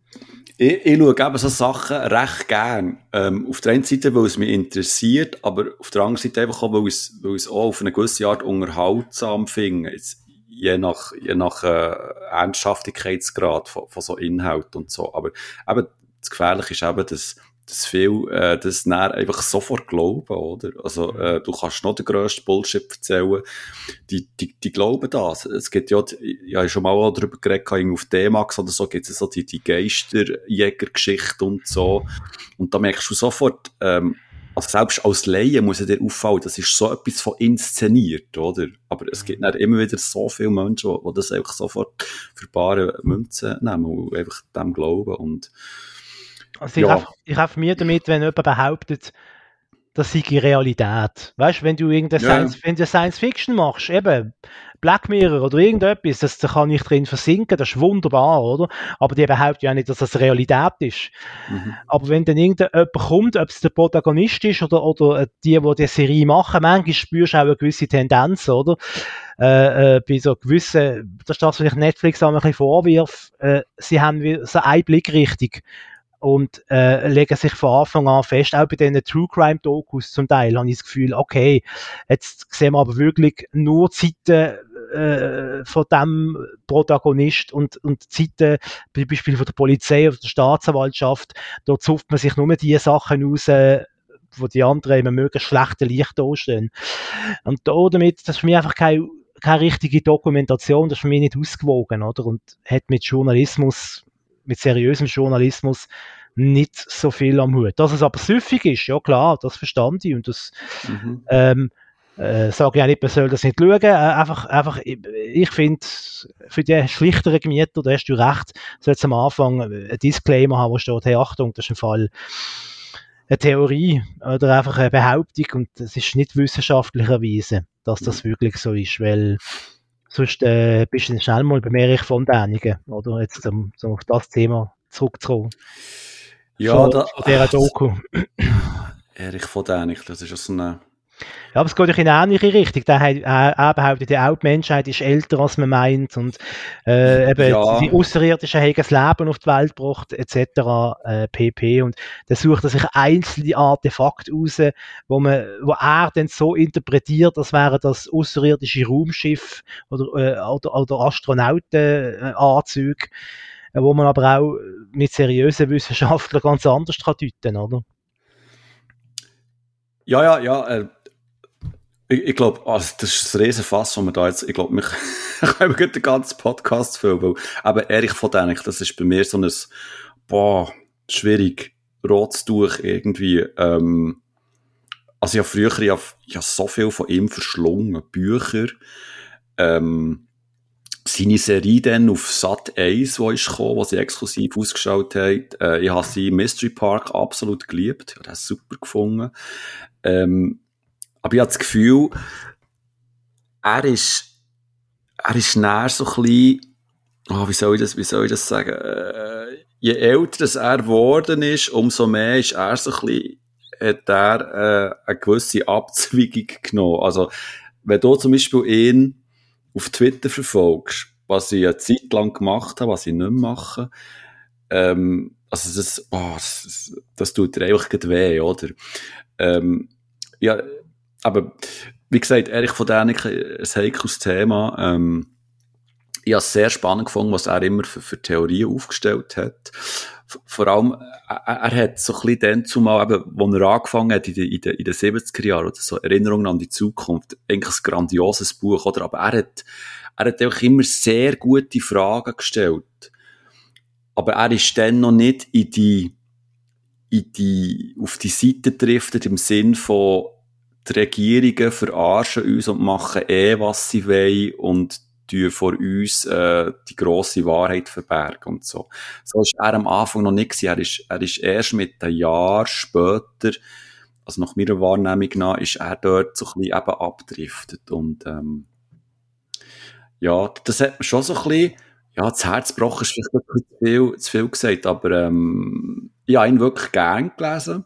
Ich, ich schaue eben so Sachen recht gern. Ähm, auf der einen Seite, weil es mich interessiert, aber auf der anderen Seite einfach auch, weil ich es, weil ich es auch auf eine gewisse Art unterhaltsam finde. Jetzt, je nach, je nach äh, Ernsthaftigkeitsgrad von, von so Inhalt und so. Aber eben, das Gefährliche ist eben, dass, dass viel äh, das näher einfach sofort glauben, oder? Also, äh, du kannst noch den grössten Bullshit erzählen. Die, die, die glauben das. Es gibt ja, ich schon mal darüber geredet, auf D-Max oder so, gibt es so die, die Geisterjäger-Geschichte und so. Und da merkst du sofort, ähm, also selbst als Laie muss dir auffallen, das ist so etwas von inszeniert, oder? Aber es gibt dann immer wieder so viele Menschen, die, die das einfach sofort für bare Münzen nehmen und einfach dem glauben und also ich ja. habe mir damit, wenn jemand behauptet, das sei die Realität. Weißt wenn du irgendeine ja. Science, wenn du Science Fiction machst, eben Black Mirror oder irgendetwas, das, da kann ich drin versinken, das ist wunderbar, oder? Aber die behaupten ja nicht, dass das Realität ist. Mhm. Aber wenn dann irgendjemand kommt, ob es der Protagonist ist oder, oder die, die die Serie machen, manchmal spürst du auch eine gewisse Tendenz, oder? Äh, äh, bei so gewissen, das ist das, was ich Netflix auch ein bisschen vorwirf, äh, sie haben so eine Blickrichtung und äh, legen sich von Anfang an fest, auch bei diesen True Crime Dokus zum Teil, habe ich das Gefühl, okay, jetzt sehen wir aber wirklich nur die Seiten äh, von dem Protagonist und, und die Seiten, zum Beispiel von der Polizei oder der Staatsanwaltschaft, dort zupft man sich nur die Sachen raus, äh, wo die anderen immer möglichst schlechte Licht dastehen. Und da damit, das ist für mich einfach keine, keine richtige Dokumentation, das ist für mich nicht ausgewogen, oder? Und hat mit Journalismus mit seriösem Journalismus nicht so viel am Hut. Dass es aber süffig ist, ja klar, das verstand ich und das mhm. ähm, äh, sage ich auch nicht, man soll das nicht schauen. Äh, einfach, einfach, ich, ich finde, für die schlichteren Gemieter, da hast du recht, soll es am Anfang ein Disclaimer haben, wo steht, hey, Achtung, das ist ein Fall eine Theorie oder einfach eine Behauptung und es ist nicht wissenschaftlicherweise, dass das mhm. wirklich so ist, weil Sonst äh, bist du schnell mal bei Erich von Däniken, oder? Jetzt um, um auf das Thema zurückzukommen. Ja, von, da, von dieser Doku. Erich von Däniken, das ist ja so eine ja, aber es geht in eine ähnliche Richtung. Der hat, er behauptet ja auch, die Menschheit ist älter, als man meint. Und äh, eben ja. die Außerirdischen haben das Leben auf die Welt gebracht, etc. Äh, pp. Und dann sucht er sich einzelne Artefakte raus, wo, man, wo er dann so interpretiert, als wäre das außerirdische Raumschiff oder, äh, oder, oder Astronautenanzüge, äh, wo man aber auch mit seriösen Wissenschaftlern ganz anders kann deuten, oder? Ja, ja, ja. Ich, ich glaube, also das ist ein Riesenfass, wo wir da jetzt, ich glaube, wir können den ganzen Podcast füllen, weil aber Erich von Däniken, das ist bei mir so ein, boah, schwierig, rotes Tuch irgendwie, ähm, also ich habe früher, ich habe, ich habe so viel von ihm verschlungen, Bücher, ähm, seine Serie dann auf Sat 1, die ist gekommen, wo sie exklusiv ausgeschaut hat. Äh, ich habe sie Mystery Park absolut geliebt. Ich habe das super gefunden. Ähm, aber ich habe das Gefühl, er ist, er ist näher so ein bisschen, oh, wie soll ich das, wie soll ich das sagen? Äh, je älter er geworden ist, umso mehr ist er so ein bisschen, hat er äh, eine gewisse Abzweigung genommen. Also, wenn du zum Beispiel ihn auf Twitter verfolgst, was ich eine Zeit lang gemacht habe, was ich nicht mache, ähm, also das, oh, das, das tut dir einfach weh, oder? Ähm, ja, aber wie gesagt, Erich von Däniken, ein heikles Thema. Ähm, ich habe es sehr spannend gefunden, was er immer für, für Theorien aufgestellt hat. Vor allem, er, er hat so ein bisschen dann zumal, eben, wo er angefangen hat, in den, in den, in den 70er Jahren, oder so Erinnerungen an die Zukunft, eigentlich ein grandioses Buch, oder? Aber er hat, er hat auch immer sehr gute Fragen gestellt. Aber er ist dann noch nicht in die, in die, auf die Seite driftet im Sinn von, die Regierungen verarschen uns und machen eh, was sie wollen und die vor uns äh, die grosse Wahrheit verbergen und so. So ist er am Anfang noch nicht. Er ist, er ist erst mit einem Jahr später, also nach meiner Wahrnehmung nach, ist er dort so ein bisschen eben abdriftet und ähm, ja, das hat man schon so ein bisschen, ja, das Herzbrochen ist vielleicht ein bisschen zu viel, zu viel gesagt, aber ähm, ich habe ihn wirklich gern gelesen.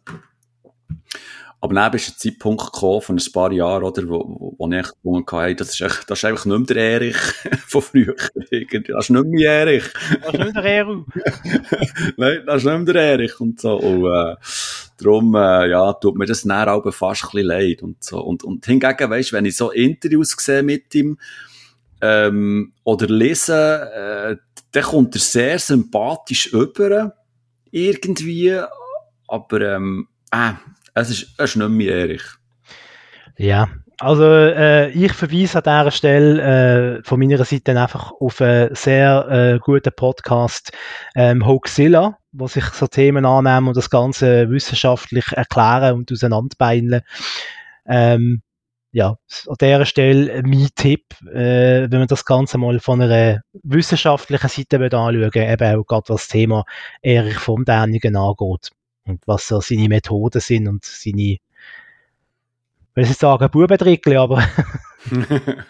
Aber dann ist ein Zeitpunkt gekommen, von ein paar Jahren, oder, wo, wo, ich gefunden habe, das ist, echt, das ist einfach nicht mehr der Erich von früher. Das ist nicht mehr Erich. Das ist nicht mehr der Erich. Nein, das ist nicht mehr der Erich und so. Und, äh, darum, äh, ja, tut mir das dann auch fast ein bisschen leid und so. Und, und hingegen, weisst, wenn ich so Interviews sehe mit ihm, ähm, oder lese, äh, dann kommt er sehr sympathisch über. Irgendwie. Aber, ähm, äh, es ist, es ist nicht mehr Erich. Ja, also äh, ich verweise an dieser Stelle äh, von meiner Seite einfach auf einen sehr äh, guten Podcast ähm, Hoaxilla, wo sich so Themen annehmen und das Ganze wissenschaftlich erklären und auseinanderbeineln. Ähm, ja, an dieser Stelle mein Tipp, äh, wenn man das Ganze mal von einer wissenschaftlichen Seite anschauen eben auch gerade was das Thema Erich von Däniken angeht und was so seine Methoden sind und seine, ich will nicht sagen Bubentrickli, aber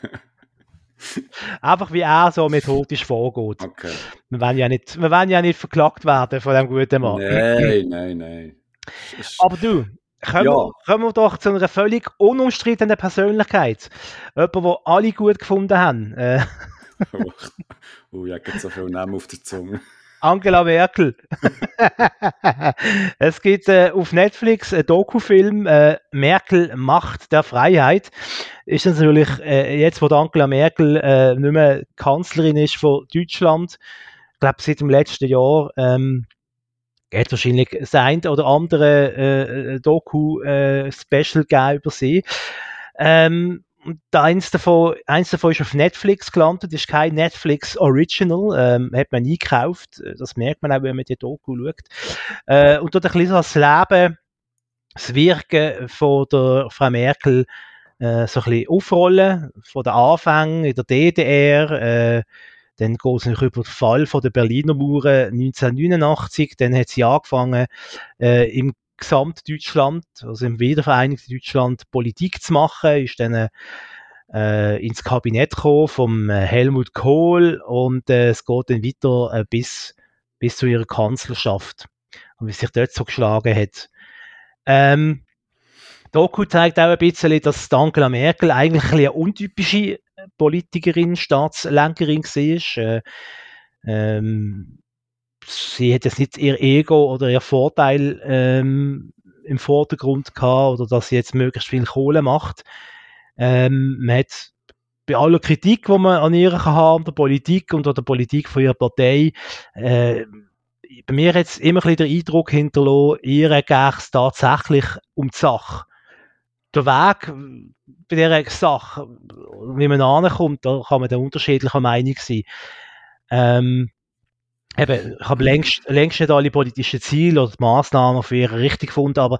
einfach wie er so methodisch vorgeht. Okay. Wir wollen ja nicht, wir wollen ja nicht verklagt werden von dem guten Mann. Nein, nein, nein. Aber du, kommen, ja. wir, kommen wir doch zu einer völlig unumstrittenen Persönlichkeit. Jemand, den alle gut gefunden haben. Äh. oh, ich habe so viele Namen auf der Zunge. Angela Merkel. es gibt äh, auf Netflix einen Dokufilm äh, Merkel Macht der Freiheit. Ist natürlich äh, jetzt, wo Angela Merkel äh, nicht mehr Kanzlerin ist von Deutschland, ich glaube seit dem letzten Jahr, ähm, geht wahrscheinlich das eine oder andere äh, Doku-Special äh, über sie. Ähm, und eins davon, eins davon ist auf Netflix gelandet, ist kein Netflix Original, ähm, hat man nie gekauft. Das merkt man auch, wenn man die Doku schaut. Äh, und dort ein bisschen das Leben, das Wirken von der Frau Merkel äh, so ein bisschen aufrollen, von den Anfängen in der DDR, äh, dann geht es über den Fall von der Berliner Mauer 1989, dann hat sie angefangen, äh, im Gesamtdeutschland, also im wiedervereinigten Deutschland, Politik zu machen, ist dann äh, ins Kabinett gekommen vom äh, Helmut Kohl und äh, es geht dann weiter äh, bis, bis zu ihrer Kanzlerschaft und wie sich dort so geschlagen hat. Ähm, Doku zeigt auch ein bisschen, dass Angela Merkel eigentlich ein eine untypische Politikerin, Staatslenkerin war. Äh, ähm, sie hat jetzt nicht ihr Ego oder ihr Vorteil ähm, im Vordergrund gehabt oder dass sie jetzt möglichst viel Kohle macht. Ähm, man hat bei aller Kritik, die man an ihr haben, der Politik und an der Politik von ihrer Partei, äh, bei mir es immer ein bisschen den Eindruck hinterlassen, ihr geht es tatsächlich um die Sache. Der Weg bei dieser Sache, wie man ankommt, da kann man da unterschiedlicher Meinung sein. Ähm, eben, ich habe längst, längst nicht alle politischen Ziele oder Maßnahmen für ihre richtig gefunden, aber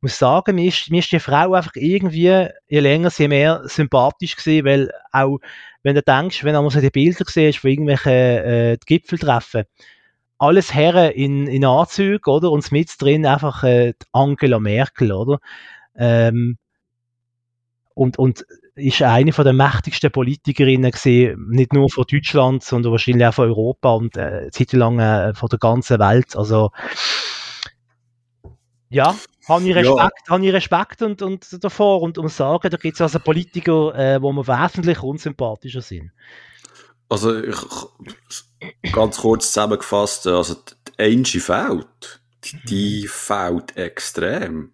muss sagen, mir ist, mir ist die Frau einfach irgendwie, je länger sie mehr sympathisch gewesen, weil auch, wenn du denkst, wenn du so die Bilder siehst von irgendwelchen äh, Gipfeltreffen, alles Herren in, in Anzügen, oder? Und mit drin einfach äh, Angela Merkel, oder? Ähm, und, und ist eine von der mächtigsten Politikerinnen gesehen, nicht nur von Deutschland, sondern wahrscheinlich auch von Europa und äh, zeitlang äh, von der ganzen Welt. Also ja, habe ich Respekt, ja. habe ich Respekt und, und davor und um sagen, da gibt es also Politiker, äh, wo mir wesentlich unsympathischer sind. Also ich, ganz kurz zusammengefasst, also die Angie fällt, die fällt extrem.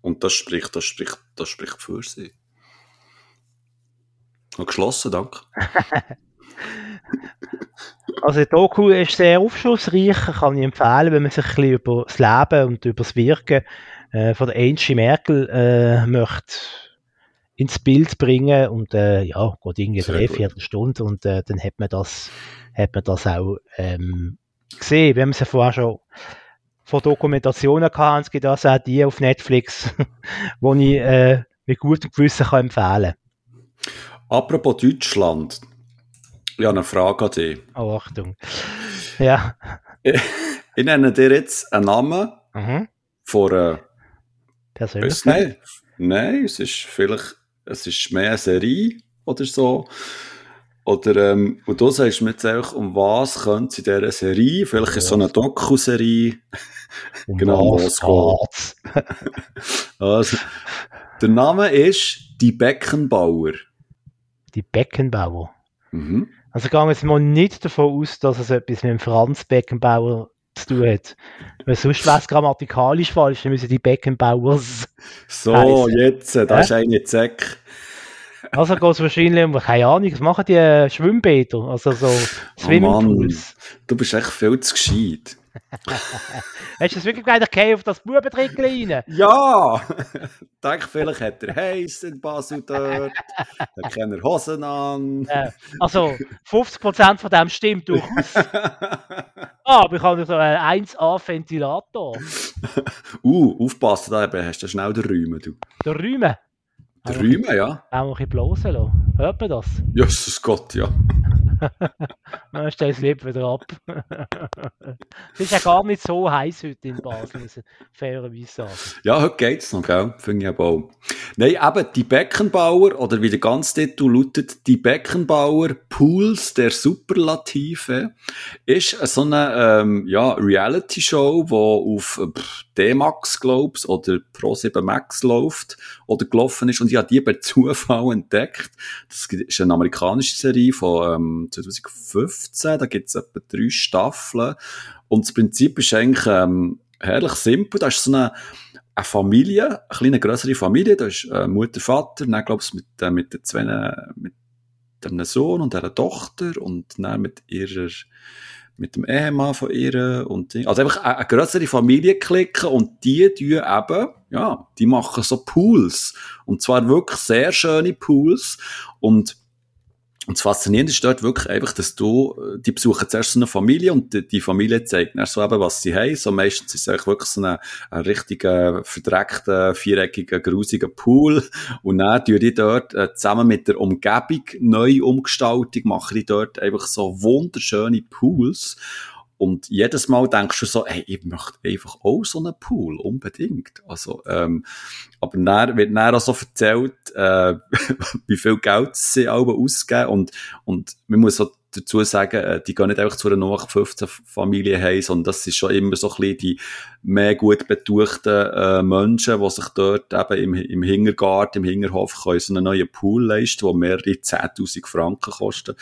Und das spricht, das spricht, das spricht für sie. Und geschlossen, danke. also die Doku ist sehr aufschlussreich, kann ich empfehlen, wenn man sich ein bisschen über das Leben und über das Wirken äh, von der Angie Merkel äh, möchte ins Bild bringen und äh, ja, geht irgendwie drei, vier Stunden und äh, dann hat man das, hat man das auch ähm, gesehen. Wir haben es ja vorher schon von Dokumentationen gehabt, es gibt also auch die auf Netflix, die ich äh, mit gutem Gewissen kann empfehlen Apropos Deutschland, ich habe eine Frage an dich. Oh, Achtung. Ja. Ich, ich nenne dir jetzt einen Namen mhm. von einer Persönlichkeit? Nein, es ist vielleicht, es ist mehr eine Serie oder so. Oder, ähm, und du sagst mir jetzt einfach, um was könnte es in dieser Serie, vielleicht ja. ist so eine Doku-Serie, um genau, was geht Also, der Name ist Die Beckenbauer. Die Beckenbauer? Mhm. Also gehen wir jetzt mal nicht davon aus, dass es etwas mit dem Franz Beckenbauer zu tun hat. Weil sonst wäre es grammatikalisch falsch, dann müssen die Beckenbauers. So, heißen. jetzt, da ist eine Zeck. Also geht es wahrscheinlich um, keine Ahnung, was machen die äh, Schwimmbäder? Also so Swimmingpools. Oh du bist echt viel zu gescheit. Hast du das wirklich ich auf das Bubentrickchen rein? Ja! Denk, vielleicht hat er heiß in Basel dort, dann kann er Hosen an. Also, 50% von dem stimmt durchaus. ah, aber ich habe so einen 1A-Ventilator. uh, aufpassen, da hast du schnell den Räumen, du. Der Räumen? Der Räumen, ja. Auch ein bisschen bloßen lassen. Hört man das? Jesus Gott, ja. Man stellt das Leben wieder ab. es ist ja gar nicht so heiß heute in Basel, muss ich fairerweise sagen. Ja, heute geht es noch, gell? Finde ich aber auch. Nein, eben, die Beckenbauer, oder wie der ganze Titel lautet, die Beckenbauer Pools der Superlative, ist so eine ähm, ja, Reality-Show, die auf D-Max, glaubst oder Pro7 Max läuft oder gelaufen ist und ich habe die per Zufall entdeckt. Das ist eine amerikanische Serie von ähm, 2015, da gibt es etwa drei Staffeln. Und das Prinzip ist eigentlich ähm, herrlich simpel. Da ist so eine, eine Familie, eine kleine größere Familie, da ist äh, Mutter, Vater, dann glaube ich mit, äh, mit den zwei, mit einem Sohn und einer Tochter und dann mit ihrer mit dem Ehemann von ihr und also einfach eine, eine größere Familie klicken und die tun eben, ja, die machen so Pools. Und zwar wirklich sehr schöne Pools. Und und das Faszinierende ist dort wirklich einfach, dass du, die besuchen zuerst so eine Familie und die, die Familie zeigt dann so eben, was sie haben. So meistens ist es eigentlich wirklich so ein, ein richtiger, verdreckter, viereckiger, grusiger Pool. Und dann tun die dort äh, zusammen mit der Umgebung, Neuumgestaltung, machen die dort einfach so wunderschöne Pools. Und jedes Mal denkst du so, hey, ich möchte einfach auch so einen Pool, unbedingt. Also, ähm, aber dann wird dann auch so erzählt, äh, wie viel Geld sie alle ausgeben und, und man muss so dazu sagen, äh, die gehen nicht einfach zu einer 15 Familie heim, sondern das ist schon immer so ein bisschen die mehr gut betuchten äh, Menschen, die sich dort eben im, im Hintergarten, im Hinterhof können so einen neuen Pool leisten, der mehrere 10'000 Franken kostet.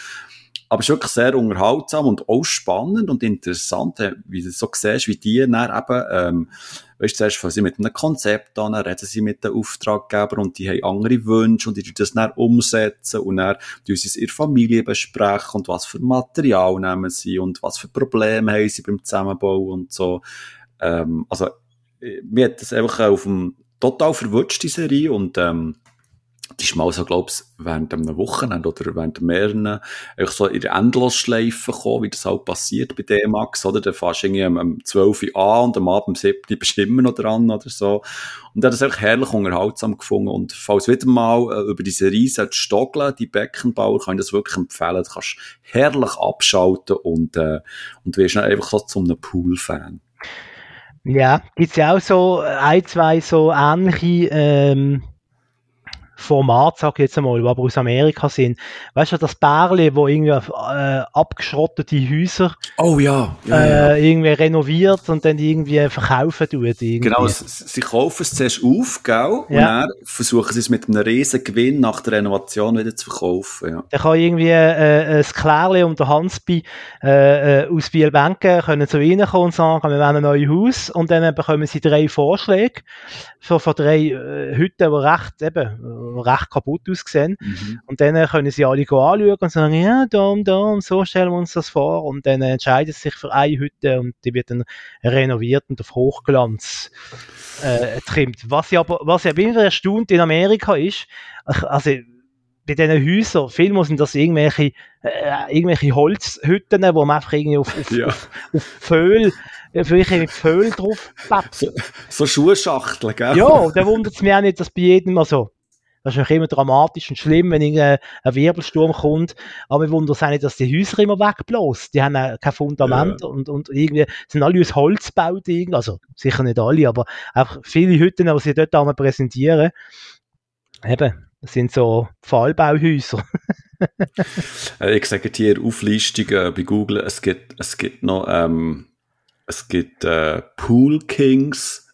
Aber es ist wirklich sehr unterhaltsam und auch spannend und interessant, äh, wie du so siehst, wie die dann eben, ähm, weißt du, zuerst fangen sie mit einem Konzept an, dann reden sie mit den Auftraggebern und die haben andere Wünsche und die tun das dann umsetzen und dann tun sie es ihrer Familie besprechen und was für Material nehmen sie und was für Probleme haben sie beim Zusammenbau und so. Ähm, also, äh, mir hat das einfach auf dem total verwutscht, die Serie und ähm, die mal so, glaub's, während einem Wochenende oder während mehreren, einfach so in der Endlosschleife gekommen, wie das halt passiert bei D-Max, oder? Dann fährst du irgendwie um 12 Uhr an und am Abend um 7 Uhr bist du immer noch dran oder so. Und er hat das einfach herrlich unterhaltsam gefunden. Und falls wieder mal äh, über diese Riese stoggeln, die Beckenbauer, kann ich das wirklich empfehlen. Du kannst herrlich abschalten und, äh, und wirst dann einfach so zu einem Pool-Fan. Ja, gibt's ja auch so ein, zwei so ähnliche, ähm Format, sag ich jetzt einmal, die aber aus Amerika sind. Weißt du, das Bärli, wo irgendwie äh, abgeschrottete Häuser oh, ja. Ja, äh, ja. irgendwie renoviert und dann irgendwie verkaufen tut. Irgendwie. Genau, sie kaufen es zuerst auf, gell? Und dann versuchen sie es mit einem riesen Gewinn nach der Renovation wieder zu verkaufen. Ja. Dann kann irgendwie äh, ein Klärli und der Hansby äh, äh, aus Bielbenken können zu ihnen kommen und sagen, wir wollen ein neues Haus und dann bekommen sie drei Vorschläge für, für drei äh, Hütten, die recht eben recht kaputt ausgesehen. Mhm. Und dann können sie alle anschauen und sagen, ja, da und da und so stellen wir uns das vor. Und dann entscheiden sie sich für eine Hütte und die wird dann renoviert und auf Hochglanz äh, trimmt. Was ich aber, was aber immer erstaunt in Amerika ist, also bei diesen Häusern, vielmal sind das irgendwelche, äh, irgendwelche Holzhütten, wo man einfach irgendwie auf, auf, ja. auf, auf Pföhl, vielleicht mit Pföhl drauf so, so Schuhschachteln, gell? Ja, da wundert es mich auch nicht, dass bei jedem, also, das ist natürlich immer dramatisch und schlimm, wenn ein Wirbelsturm kommt. Aber wir wundern uns auch nicht, dass die Häuser immer wegbläst. Die haben kein Fundament ja. und, und irgendwie sind alle aus Holz gebaut. Also sicher nicht alle, aber auch viele Hütten, die sie dort einmal präsentieren, eben, sind so Fallbauhäuser. Äh, ich sage dir Auflistungen bei Google, es gibt, es gibt noch, ähm, es gibt äh, Pool Kings.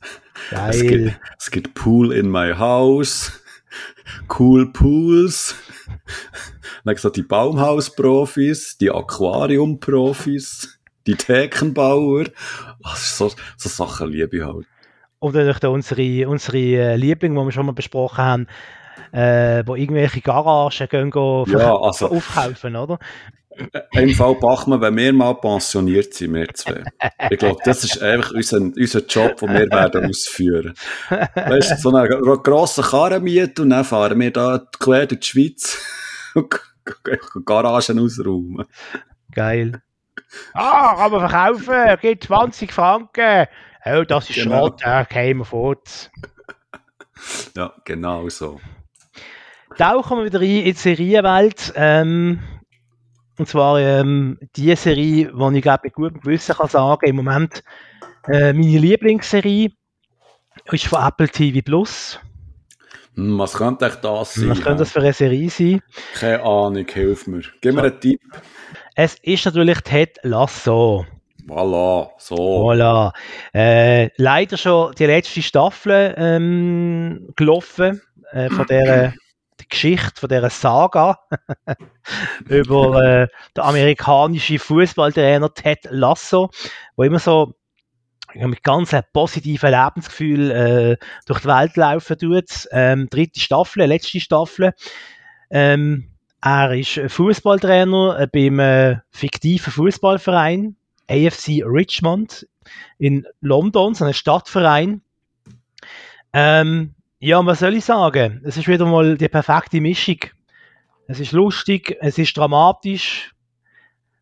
Geil. Es gibt, es gibt Pool in my house cool Pools. Dann gesagt, die Baumhausprofis, die Aquariumprofis, die Thekenbauer. Also so, so Sachen liebe ich halt. Und natürlich unsere, unsere äh, Lieblinge, die wir schon mal besprochen haben, äh, wo irgendwelche Garagen gehen, gehen ja, also, aufkaufen, oder? Im Fall Bachmann, wenn wir mal pensioniert sind, wir zwei. Ich glaube, das ist einfach unser, unser Job, den wir werden ausführen. Weißt du, so eine grosse Karre mieten und dann fahren wir da quer durch die Schweiz und Garagen ausräumen. Geil. Ah, kann man verkaufen, gibt 20 Franken. Oh, das ist genau. Schrott, ja, käme fort. Ja, genau so. Tauchen wir wieder rein in die Serienwelt. Ähm, und zwar ähm, die Serie, die ich glaube mit gutem Gewissen kann sagen, im Moment äh, meine Lieblingsserie ist von Apple TV Plus. Hm, was könnte echt das sein? Was könnte das für eine Serie sein? Keine Ahnung, hilf mir. Gib mir einen Tipp. Es ist natürlich Ted Lasso. Voilà, so. Voilà. Äh, leider schon die letzte Staffel ähm, gelaufen äh, von der die Geschichte von dieser Saga über äh, den amerikanischen Fußballtrainer Ted Lasso, wo immer so mit ganz positiven Lebensgefühl äh, durch die Welt laufen tut. Ähm, dritte Staffel, letzte Staffel. Ähm, er ist Fußballtrainer äh, beim äh, fiktiven Fußballverein AFC Richmond in London, so ein Stadtverein. Ähm, ja, was soll ich sagen? Es ist wieder mal die perfekte Mischung. Es ist lustig, es ist dramatisch,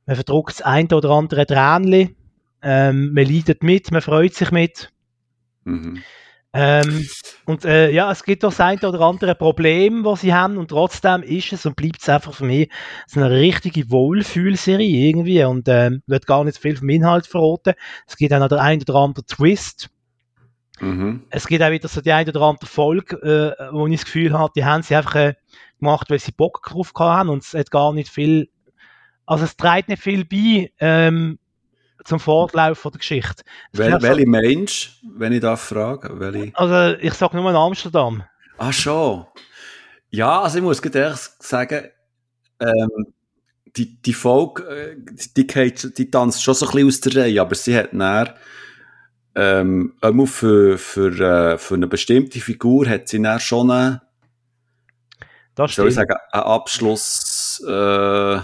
man verdruckt das ein oder andere Tränchen, ähm, man leidet mit, man freut sich mit. Mhm. Ähm, und äh, ja, es gibt auch das ein oder andere Problem, was sie haben und trotzdem ist es und bleibt es einfach für mich so eine richtige Wohlfühlserie irgendwie und ähm, wird gar nicht viel vom Inhalt verraten. Es gibt auch noch der ein oder andere Twist, Mhm. Es gibt auch wieder so die eine oder andere Folge, äh, wo ich das Gefühl habe, die haben sie einfach äh, gemacht, weil sie Bock drauf haben und es hat gar nicht viel, also es trägt nicht viel bei ähm, zum Fortlauf der Geschichte. Wel, welche Mensch, wenn ich da frage? Welche? Also ich sage nur in Amsterdam. Ah schon. Ja, also ich muss ehrlich sagen, ähm, die, die Folge, äh, die, die, die tanzt schon so ein bisschen aus der Reihe, aber sie hat näher ähm, auch für, für, äh, für eine bestimmte Figur hat sie dann schon einen, das soll ich sagen, einen Abschluss, äh,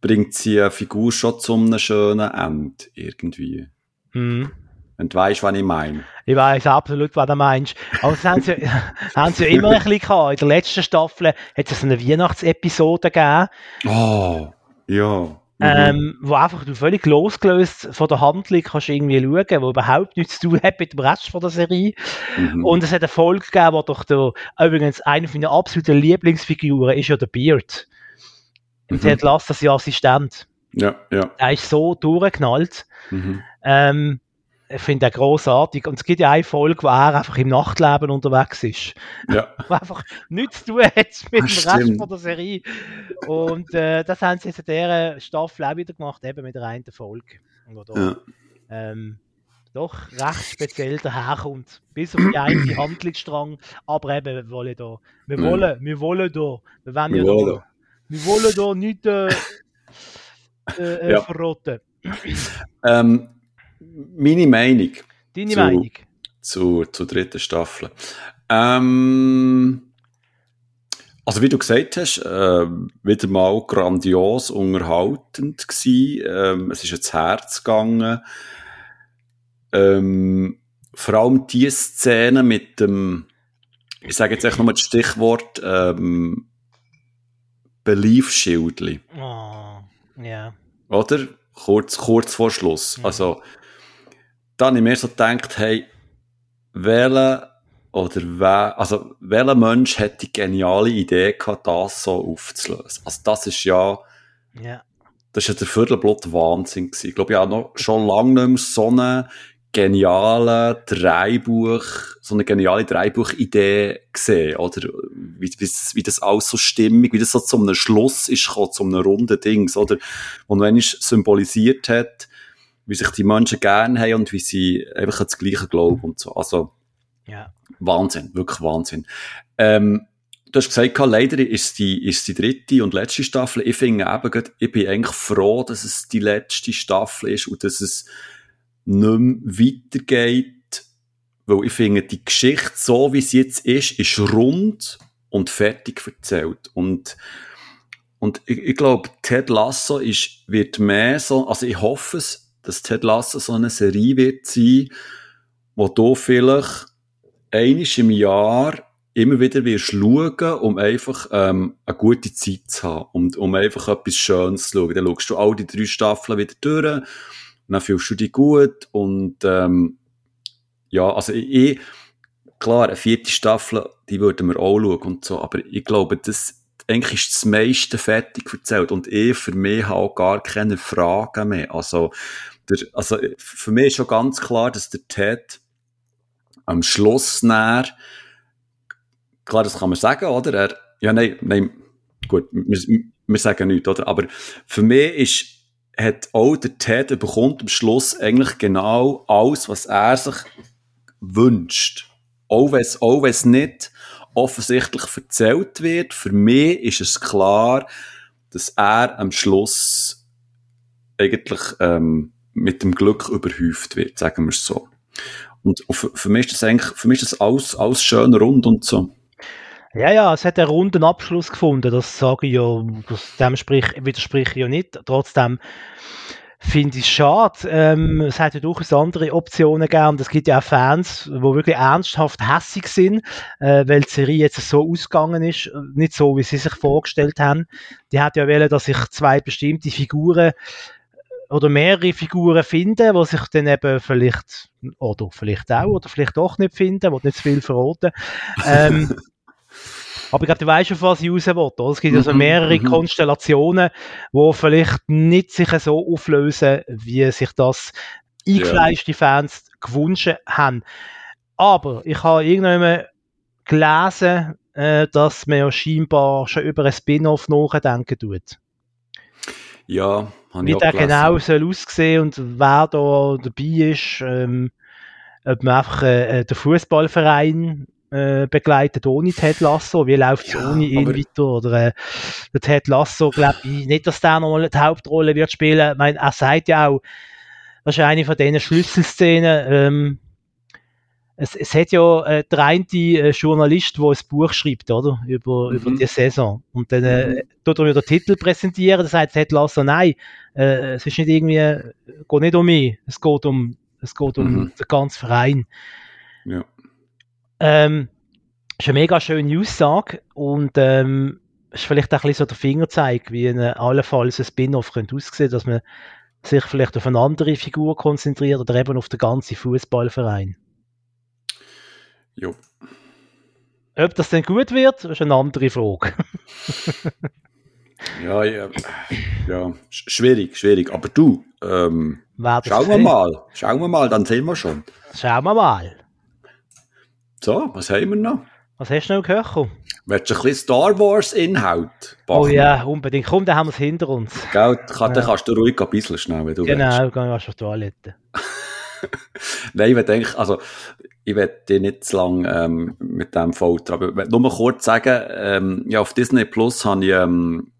bringt sie eine Figur schon zu einem schönen Ende, irgendwie. Mhm. Und du weißt, was ich meine. Ich weiß absolut, was du meinst. Aber das haben sie, haben sie ja immer ein bisschen gehabt. In der letzten Staffel hat es eine Weihnachtsepisode gegeben. Oh, ja. Mhm. Ähm, wo einfach du völlig losgelöst von der Handlung kannst irgendwie schauen, wo überhaupt nichts zu tun hat mit dem Rest von der Serie. Mhm. Und es hat eine Folge gegeben, wo doch der, übrigens eine meiner absoluten Lieblingsfiguren ist ja der Beard. Und mhm. der hat Last das Assistent. Ja, ja. Er ist so durchgeknallt. Mhm. Ähm, ich finde ihn großartig. Und es gibt ja eine Folge, wo er einfach im Nachtleben unterwegs ist. Ja. wo einfach nichts zu tun hat mit dem Stimmt. Rest von der Serie. Und äh, das haben sie jetzt in dieser Staffel auch wieder gemacht, eben mit der einen Folge. Wo da, ja. ähm, doch recht speziell daherkommt. Bis auf die einen Handlungsstrang. Aber eben, wir wollen da, wir wollen, wir wollen da, wir wollen wir ja wollen. da, wir wollen da nicht äh, äh, ja. verrotten. Ähm, meine Meinung. Deine zu, Meinung? Zu, zur dritten Staffel. Ähm, also wie du gesagt hast, äh, wieder mal grandios unterhaltend gewesen. Ähm, es ist ins Herz gegangen. Ähm, vor allem die Szene mit dem, ich sage jetzt echt nochmal das Stichwort, ähm, Beliefschildli. Oh, ja. Oder? Kurz, kurz vor Schluss. Mhm. Also, dann habe ich mir so gedacht, hey, welcher oder wer, also welcher Mensch hat die geniale Idee gehabt, das so aufzulösen? Also das ist ja, ja. das ist ja der Viertelblut Wahnsinn gewesen. Ich glaube, ich habe noch schon lange nicht mehr so eine geniale Dreibuch, so eine geniale Dreibuchidee gesehen, oder? Wie, wie, wie das alles so stimmig, wie das so zu einem Schluss ist gekommen, zu einem runden Dings, oder? Und wenn es symbolisiert hat, wie sich die Menschen gerne haben und wie sie einfach das Gleiche glauben und so. Also, ja. Wahnsinn, wirklich Wahnsinn. Ähm, du hast gesagt, leider ist die, ist die dritte und letzte Staffel. Ich finde eben, ich bin eigentlich froh, dass es die letzte Staffel ist und dass es nicht mehr weitergeht, weil ich finde, die Geschichte, so wie sie jetzt ist, ist rund und fertig erzählt. Und, und ich, ich glaube, Ted Lasso ist, wird mehr so, also ich hoffe es, dass Ted Lasso so eine Serie wird sein, wo du vielleicht einisch im Jahr immer wieder wirst schauen, um einfach ähm, eine gute Zeit zu haben und um einfach etwas Schönes zu schauen. Dann schaust du all die drei Staffeln wieder durch dann fühlst du dich gut und ähm, ja, also ich, klar, eine vierte Staffel, die würden wir auch schauen und so, aber ich glaube, das eigentlich ist das meiste fertig erzählt und ich für mich habe auch gar keine Fragen mehr. Also der, also für mich ist schon ganz klar, dass der Ted am Schluss näher, klar, das kann man sagen, oder? Er, ja, nein, nein, gut, wir, wir sagen nichts, oder? Aber für mich ist, hat auch der Ted bekommt am Schluss eigentlich genau alles, was er sich wünscht. Auch wenn auch wenn es nicht offensichtlich erzählt wird, für mich ist es klar, dass er am Schluss eigentlich, ähm, mit dem Glück überhäuft wird, sagen wir es so. Und für, mich ist das eigentlich, für mich ist das alles, alles schön rund und so. Ja, ja, es hat einen runden Abschluss gefunden, das sage ich ja, das, dem sprich, widerspreche ich ja nicht. Trotzdem finde ich es schade. Ähm, es hat ja durchaus andere Optionen gegeben. Es gibt ja auch Fans, die wirklich ernsthaft hässig sind, äh, weil die Serie jetzt so ausgegangen ist. Nicht so, wie sie sich vorgestellt haben. Die hat ja wollen, dass sich zwei bestimmte Figuren oder mehrere Figuren finden, die sich dann eben vielleicht, oder vielleicht auch, oder vielleicht doch nicht finden, die nicht zu viel verraten. Ähm, aber ich glaube, du weißt, auf was ich raus will. Oder? Es gibt also mhm, mehrere mhm. Konstellationen, die vielleicht nicht sich so auflösen, wie sich das eingefleischte Fans gewünscht haben. Aber ich habe irgendwann gelesen, äh, dass man ja scheinbar schon über ein Spin-off nachdenken tut. Ja, wie der genau soll aussehen und wer da dabei ist. Ähm, ob man einfach äh, den Fußballverein äh, begleitet ohne Ted Lasso, wie läuft es ja, ohne ihn weiter? Oder äh, der Ted Lasso, glaube ich, nicht, dass der nochmal die Hauptrolle wird spielen. Ich meine, er sagt ja auch, das ist eine von diesen Schlüsselszenen, ähm, es, es hat ja äh, der eine äh, Journalist, der ein Buch schreibt, oder? Über, mhm. über die Saison. Und dann äh, mhm. tut er mir den Titel präsentieren, das heißt, es hat lassen, nein, äh, es ist nicht irgendwie, geht nicht um mich, es geht um, Es geht um mhm. den ganzen Verein. Ja. Ähm, ist eine mega schöne Aussage und ähm, ist vielleicht auch ein bisschen so der Fingerzeig, wie ein allenfalls ein Spin-off könnte aussehen, dass man sich vielleicht auf eine andere Figur konzentriert oder eben auf den ganzen Fußballverein. Jo. Ob das denn gut wird, ist eine andere Frage. ja, ja, ja, schwierig, schwierig. Aber du, ähm, schauen wir mal, schauen wir mal, dann sehen wir schon. Schauen wir mal. So, was haben wir noch? Was hast du noch gehört? Willst du ein bisschen Star Wars Inhalt? Oh ja, unbedingt. Komm, dann haben wir es hinter uns. Gell, kann, ja. dann kannst du ruhig ein bisschen schnell, wenn du Genau, willst. gehen wir auf die Toilette. Nein, ich denke, also, ich werde dich nicht zu lange ähm, mit dem Folter, aber ich will nur mal kurz sagen, ähm, ja, auf Disney Plus habe ich ähm,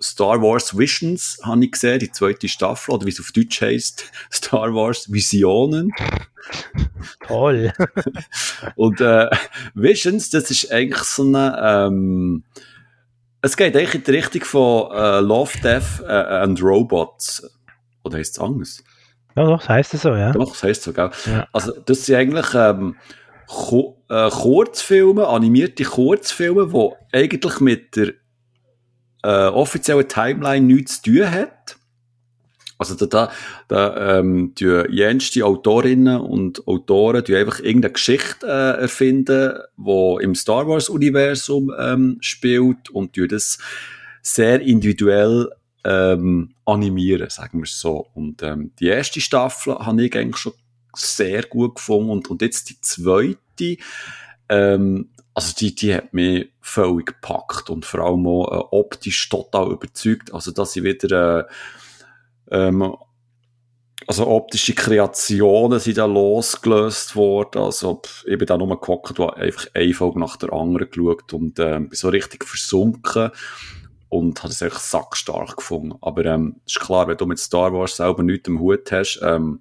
Star Wars Visions habe ich gesehen, die zweite Staffel, oder wie es auf Deutsch heißt, Star Wars Visionen. Toll. und äh, Visions, das ist eigentlich so eine, ähm, es geht eigentlich in die Richtung von äh, Love, Death äh, and Robots. Oder heißt es anders? Ja, doch, das heisst es so, ja. Doch, das heisst so, gell? Ja. Also, das sind eigentlich ähm, äh, Kurzfilme, animierte Kurzfilme, die eigentlich mit der äh, offiziellen Timeline nichts zu tun hat. Also da, da, da ähm, die jenste Autorinnen und Autoren die einfach irgendeine Geschichte äh, erfinden, die im Star Wars Universum ähm, spielt und die das sehr individuell ähm, animieren, sagen wir es so. Und ähm, die erste Staffel habe ich eigentlich schon sehr gut gefunden und, und jetzt die zweite ähm, also die, die hat mich völlig gepackt und vor allem auch äh, optisch total überzeugt. Also dass sie wieder äh, ähm, also optische Kreationen sind da losgelöst worden. Also pff, ich bin da nur gehockt und einfach eine Folge nach der anderen geschaut und äh, bin so richtig versunken und habe es echt sackstark gefunden. Aber ähm, ist klar, wenn du mit Star Wars selber nichts im Hut hast, ähm,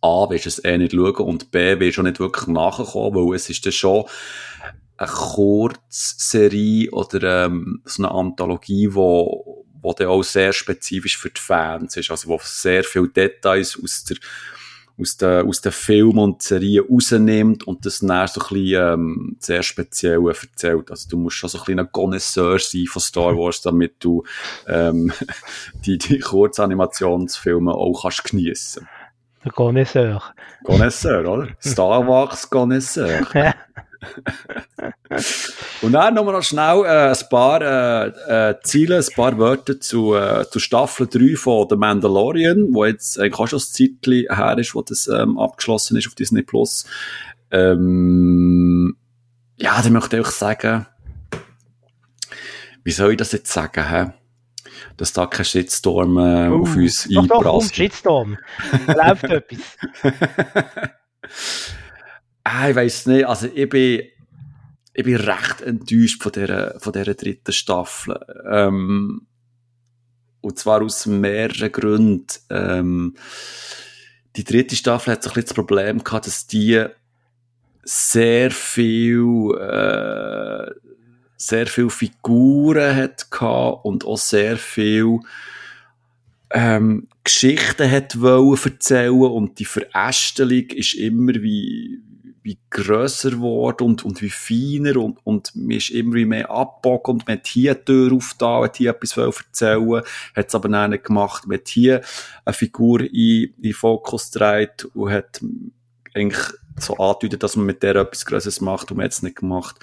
A, willst du es eh nicht schauen und B, willst du nicht wirklich nachkommen, weil es ist dann schon eine Kurzserie oder ähm, so eine Anthologie, wo, wo dann auch sehr spezifisch für die Fans ist, also wo sehr viele Details aus der aus den, aus den Filmen und Serien rausnimmt und das dann so ein bisschen, ähm, sehr speziell erzählt. Also du musst schon so ein bisschen ein Connoisseur sein von Star Wars, damit du ähm, die, die Kurzanimationsfilme auch kannst geniessen Der Connoisseur. Connoisseur, oder? Star Wars Connoisseur. Und dann nochmal noch schnell äh, ein paar äh, äh, Ziele, ein paar Wörter zu, äh, zu Staffel 3 von The Mandalorian, wo jetzt eigentlich auch schon ein Zeitchen her ist, wo das ähm, abgeschlossen ist auf Disney Plus. Ähm, ja, da möchte ich euch sagen, wie soll ich das jetzt sagen, hä? dass da kein Shitstorm äh, uh, auf uns doch, einprasselt. Doch, Shitstorm. Läuft etwas. Ah, ich weiß nicht, also ich bin, ich bin recht enttäuscht von dieser, von dieser dritten Staffel. Ähm, und zwar aus mehreren Gründen. Ähm, die dritte Staffel hat so ein bisschen das Problem gehabt, dass die sehr viel, äh, sehr viel Figuren hat gehabt und auch sehr viel ähm, Geschichten hat wollen erzählen und die Verästelung ist immer wie, wie grösser geworden und, und wie feiner und, und man ist immer mehr abgebogen und man hat hier eine Tür aufgetan, hat hier etwas erzählen hat es aber nicht gemacht. Man hat hier eine Figur in, in Fokus gedreht und hat eigentlich so angedeutet, dass man mit der etwas Größeres macht und man hat es nicht gemacht.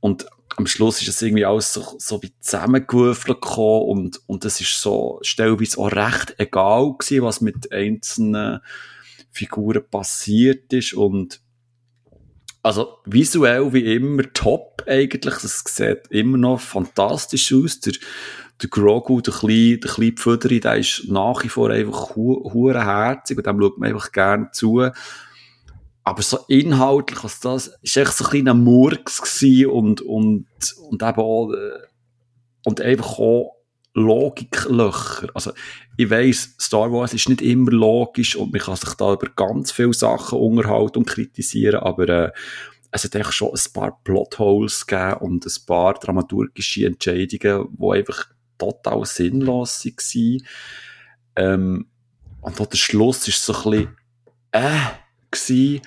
Und am Schluss ist es irgendwie alles so, so wie zusammengewürfelt gekommen und, und es ist so stellweise auch recht egal gewesen, was mit einzelnen Figuren passiert ist und also visuell wie immer top eigentlich. Das sieht immer noch fantastisch aus. Der, der Grogu, der kleine, der Pföderi, der ist nach wie vor einfach hu herzig und dem schaut man einfach gerne zu. Aber so inhaltlich, was das, ist echt so ein kleiner Murks gewesen und, und, und eben auch, äh, und einfach auch Logiklöcher. Also, ich weiss, Star Wars ist nicht immer logisch und man kann sich da über ganz viele Sachen unterhalten und kritisieren, aber äh, es hat eigentlich schon ein paar Plotholes gegeben und ein paar dramaturgische Entscheidungen, die einfach total sinnlos waren. Ähm, und auch der Schluss ist so ein bisschen äh.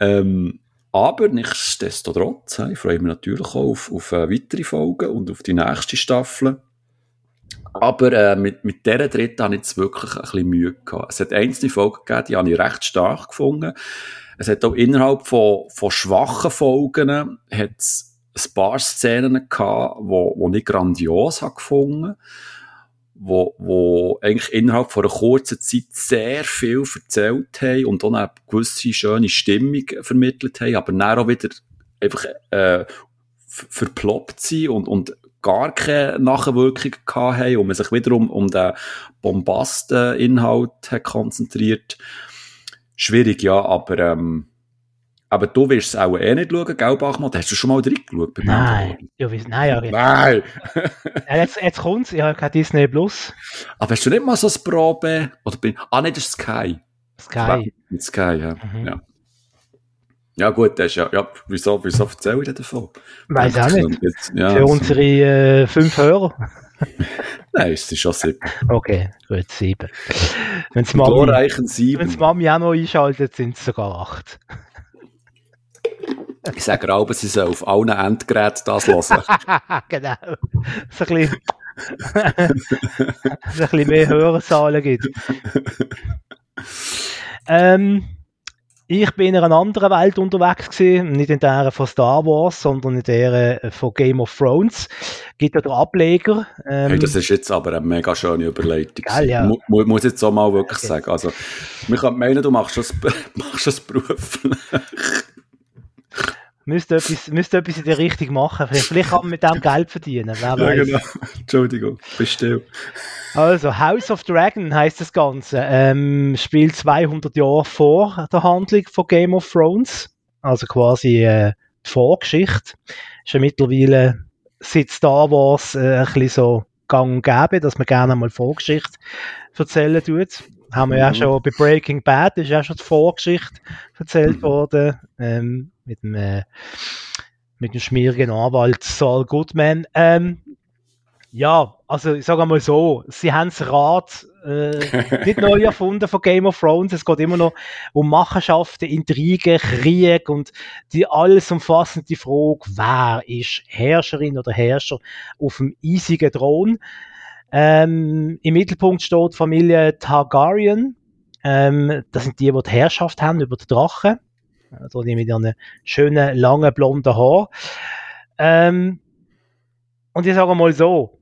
Ähm, aber nichtsdestotrotz, ich freue mich natürlich auch auf, auf äh, weitere Folgen und auf die nächste Staffel. Aber äh, mit, mit dieser dritten habe ich jetzt wirklich ein bisschen Mühe gehabt. Es hat einzelne Folgen gegeben, die habe ich recht stark gefunden. Es hat auch innerhalb von, von schwachen Folgen hat's ein paar Szenen gehabt, wo, wo ich grandios habe gefunden wo, wo eigentlich innerhalb von einer kurzen Zeit sehr viel erzählt haben und dann eine gewisse schöne Stimmung vermittelt haben, aber dann auch wieder einfach äh, verploppt sind und, und gar keine Nachwirkung gehabt haben und man sich wiederum um den Bombasten-Inhalt konzentriert. Schwierig, ja, aber ähm, aber du wirst es auch eh nicht schauen, gell, Bachmann? Hast du schon mal reingeschaut? Nein. Ja, nein, ja, Nein! ja, jetzt jetzt kommt es, ich habe kein Disney Plus. Aber hast du nicht mal so ein Probe? Oder bin, ah, nicht, das ist Sky. Sky. Mit Sky, ja. Mhm. ja. Ja, gut, das ist ja, ja wieso, wieso erzähle ich davon? Weiß auch nicht. Jetzt, ja, Für unsere äh, fünf Hörer. Nein, es ist schon sieben. Okay, gut, sieben. Wenn es Mami, Mami auch noch einschaltet, sind es sogar acht. Ich sage auch, sie soll auf allen Endgeräten das hören. genau. So ein bisschen, ein bisschen mehr Hörzahlen gibt. Ähm, ich bin in einer anderen Welt unterwegs gewesen, nicht in der von Star Wars, sondern in der von Game of Thrones. Gibt ja den Ableger. Ähm, hey, das ist jetzt aber eine mega schöne Überleitung. Geil, ja. Mu muss ich jetzt auch mal wirklich okay. sagen. Also, man kann meinen, du machst das, machst das beruflich. Müsste etwas, müsste etwas in der Richtung machen. Vielleicht kann man mit dem Geld verdienen. Ja, genau. Entschuldigung, bestill. Also, House of Dragon heißt das Ganze. Ähm, spielt 200 Jahre vor der Handlung von Game of Thrones. Also quasi äh, die Vorgeschichte. Ist ja mittlerweile seit Star Wars äh, ein bisschen so gang und gäbe, dass man gerne mal Vorgeschichte erzählen tut. Haben wir ja mhm. schon bei Breaking Bad, ist ja schon die Vorgeschichte erzählt mhm. worden. Ähm, mit dem, äh, mit dem schmierigen Anwalt Saul Goodman. Ähm, ja, also ich sage mal so, sie haben das Rad äh, nicht neu erfunden von Game of Thrones. Es geht immer noch um Machenschaften, Intrigen, Krieg und die alles umfassende Frage, wer ist Herrscherin oder Herrscher auf dem eisigen Thron. Ähm, Im Mittelpunkt steht Familie Targaryen. Ähm, das sind die, die die Herrschaft haben über die Drachen. Also die mit ihren schönen, langen, blonden Haaren. Ähm, und ich sage mal so,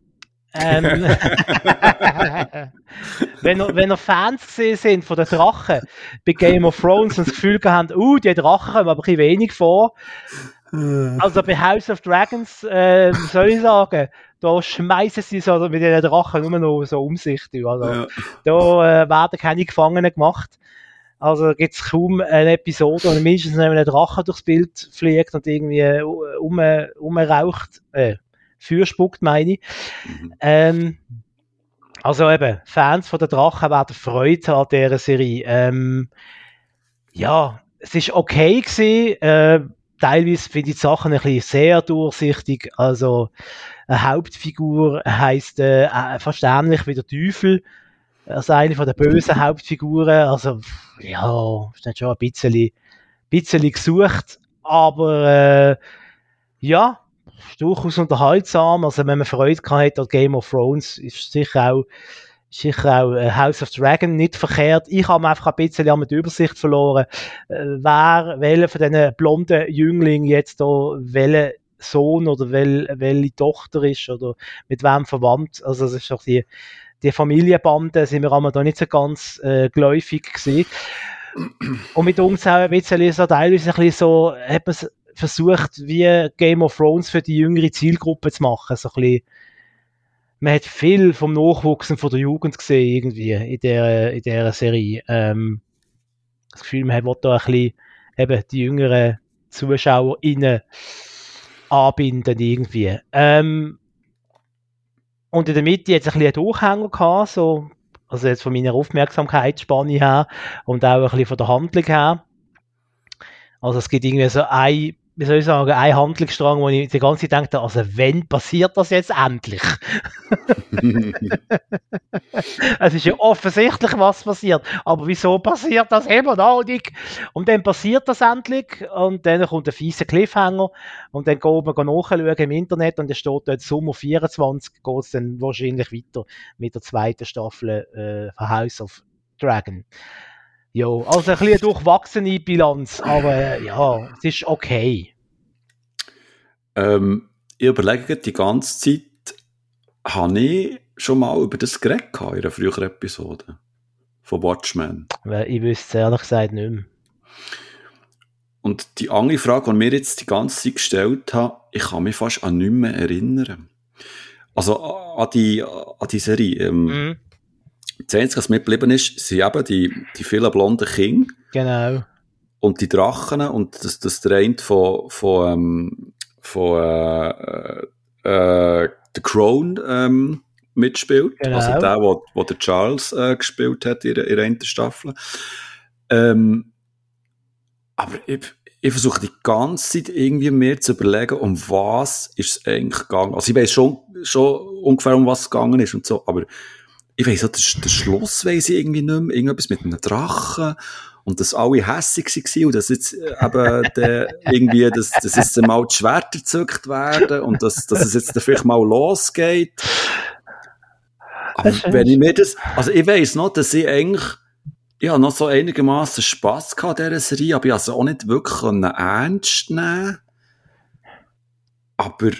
ähm, wenn, ihr, wenn ihr Fans gesehen sind von den Drachen bei Game of Thrones und das Gefühl haben, uh, die Drachen kommen aber ein bisschen wenig vor. Also bei House of Dragons, äh, soll ich sagen, da schmeißen sie so mit den Drachen nur noch so um sich. Also, ja. Da äh, werden keine Gefangenen gemacht. Also gibt es kaum eine Episode, wo mindestens ein Drache durchs Bild fliegt und irgendwie äh, um, umraucht, äh, Feuer spuckt, meine ich. Mhm. Ähm, also eben, Fans von der Drachen werden Freude an dieser Serie. Ähm, ja, es ist okay gewesen. Äh, teilweise finde ich die Sachen ein bisschen sehr durchsichtig. Also, eine Hauptfigur heisst äh, fast ähnlich wie der Teufel also eine von der bösen Hauptfiguren. Also, ja, ist dann schon ein bisschen, bisschen gesucht, aber äh, ja, durchaus unterhaltsam. Also, wenn man Freude hat an Game of Thrones, ist sicher auch, sicher auch äh, House of Dragon nicht verkehrt. Ich habe einfach ein bisschen die Übersicht verloren, äh, wer, welcher von diesen blonden Jünglingen jetzt da, welcher Sohn oder wel, welche Tochter ist oder mit wem verwandt. Also, das ist doch die, die Familienbande sind wir einmal da nicht so ganz äh, geläufig gewesen. Und mit uns auch ein bisschen so teilweise ein bisschen so, hat man versucht, wie Game of Thrones für die jüngere Zielgruppe zu machen. So ein bisschen, man hat viel vom Nachwuchsen von der Jugend gesehen, irgendwie, in der, in der Serie. Ähm, das Gefühl, man hat da ein bisschen eben die jüngeren ZuschauerInnen anbinden, irgendwie. Ähm, und in der Mitte hat es ein bisschen einen Durchhänger gehabt, so, also jetzt von meiner Aufmerksamkeitsspanne her und auch ein bisschen von der Handlung her. Also es gibt irgendwie so eine wie soll ich sagen, ein Handlungsstrang, wo ich die ganze Zeit denke, also wenn passiert das jetzt endlich? es ist ja offensichtlich, was passiert, aber wieso passiert das immer noch nicht? Und dann passiert das endlich und dann kommt ein fieser Cliffhanger und dann geht man nachschauen im Internet und es steht dort Sommer 24 geht es dann wahrscheinlich weiter mit der zweiten Staffel äh, von House of Dragon. Ja, also ein bisschen eine durchwachsene Bilanz, aber äh, ja, es ist okay. Ähm, ich überlege die ganze Zeit, habe ich schon mal über das geredet in einer früheren Episode von Watchmen? Ich wüsste es ehrlich gesagt nicht mehr. Und die andere Frage, die mir jetzt die ganze Zeit gestellt habe, ich kann mich fast an nichts mehr erinnern. Also an die, an die Serie. Ähm, mhm. Das Einzige, was mitgeblieben ist, sind eben die, die vielen blonden Kinder. Genau. Und die Drachen und das, das der eine von, von, ähm, von äh, äh, The Crown ähm, mitspielt. Genau. Also der, wo, wo der Charles äh, gespielt hat in, in der ersten Staffel. Ähm, aber ich, ich versuche die ganze Zeit irgendwie mehr zu überlegen, um was ist es eigentlich gegangen. Also ich weiß schon, schon ungefähr, um was es gegangen ist und so, aber ich weiss auch, der, der Schluss weiss ich irgendwie nicht mehr, irgendetwas mit einem Drachen. Und dass alle hässig waren und dass jetzt äh, eben der, irgendwie, dass, dass jetzt mal die Schwerter gezückt werden und dass, dass es jetzt vielleicht mal losgeht. Aber wenn ich mir das, also ich weiss noch, dass ich eigentlich, ich habe noch so einigermaßen Spass gehabt an dieser Serie, aber ich es auch nicht wirklich ernst nehmen. Aber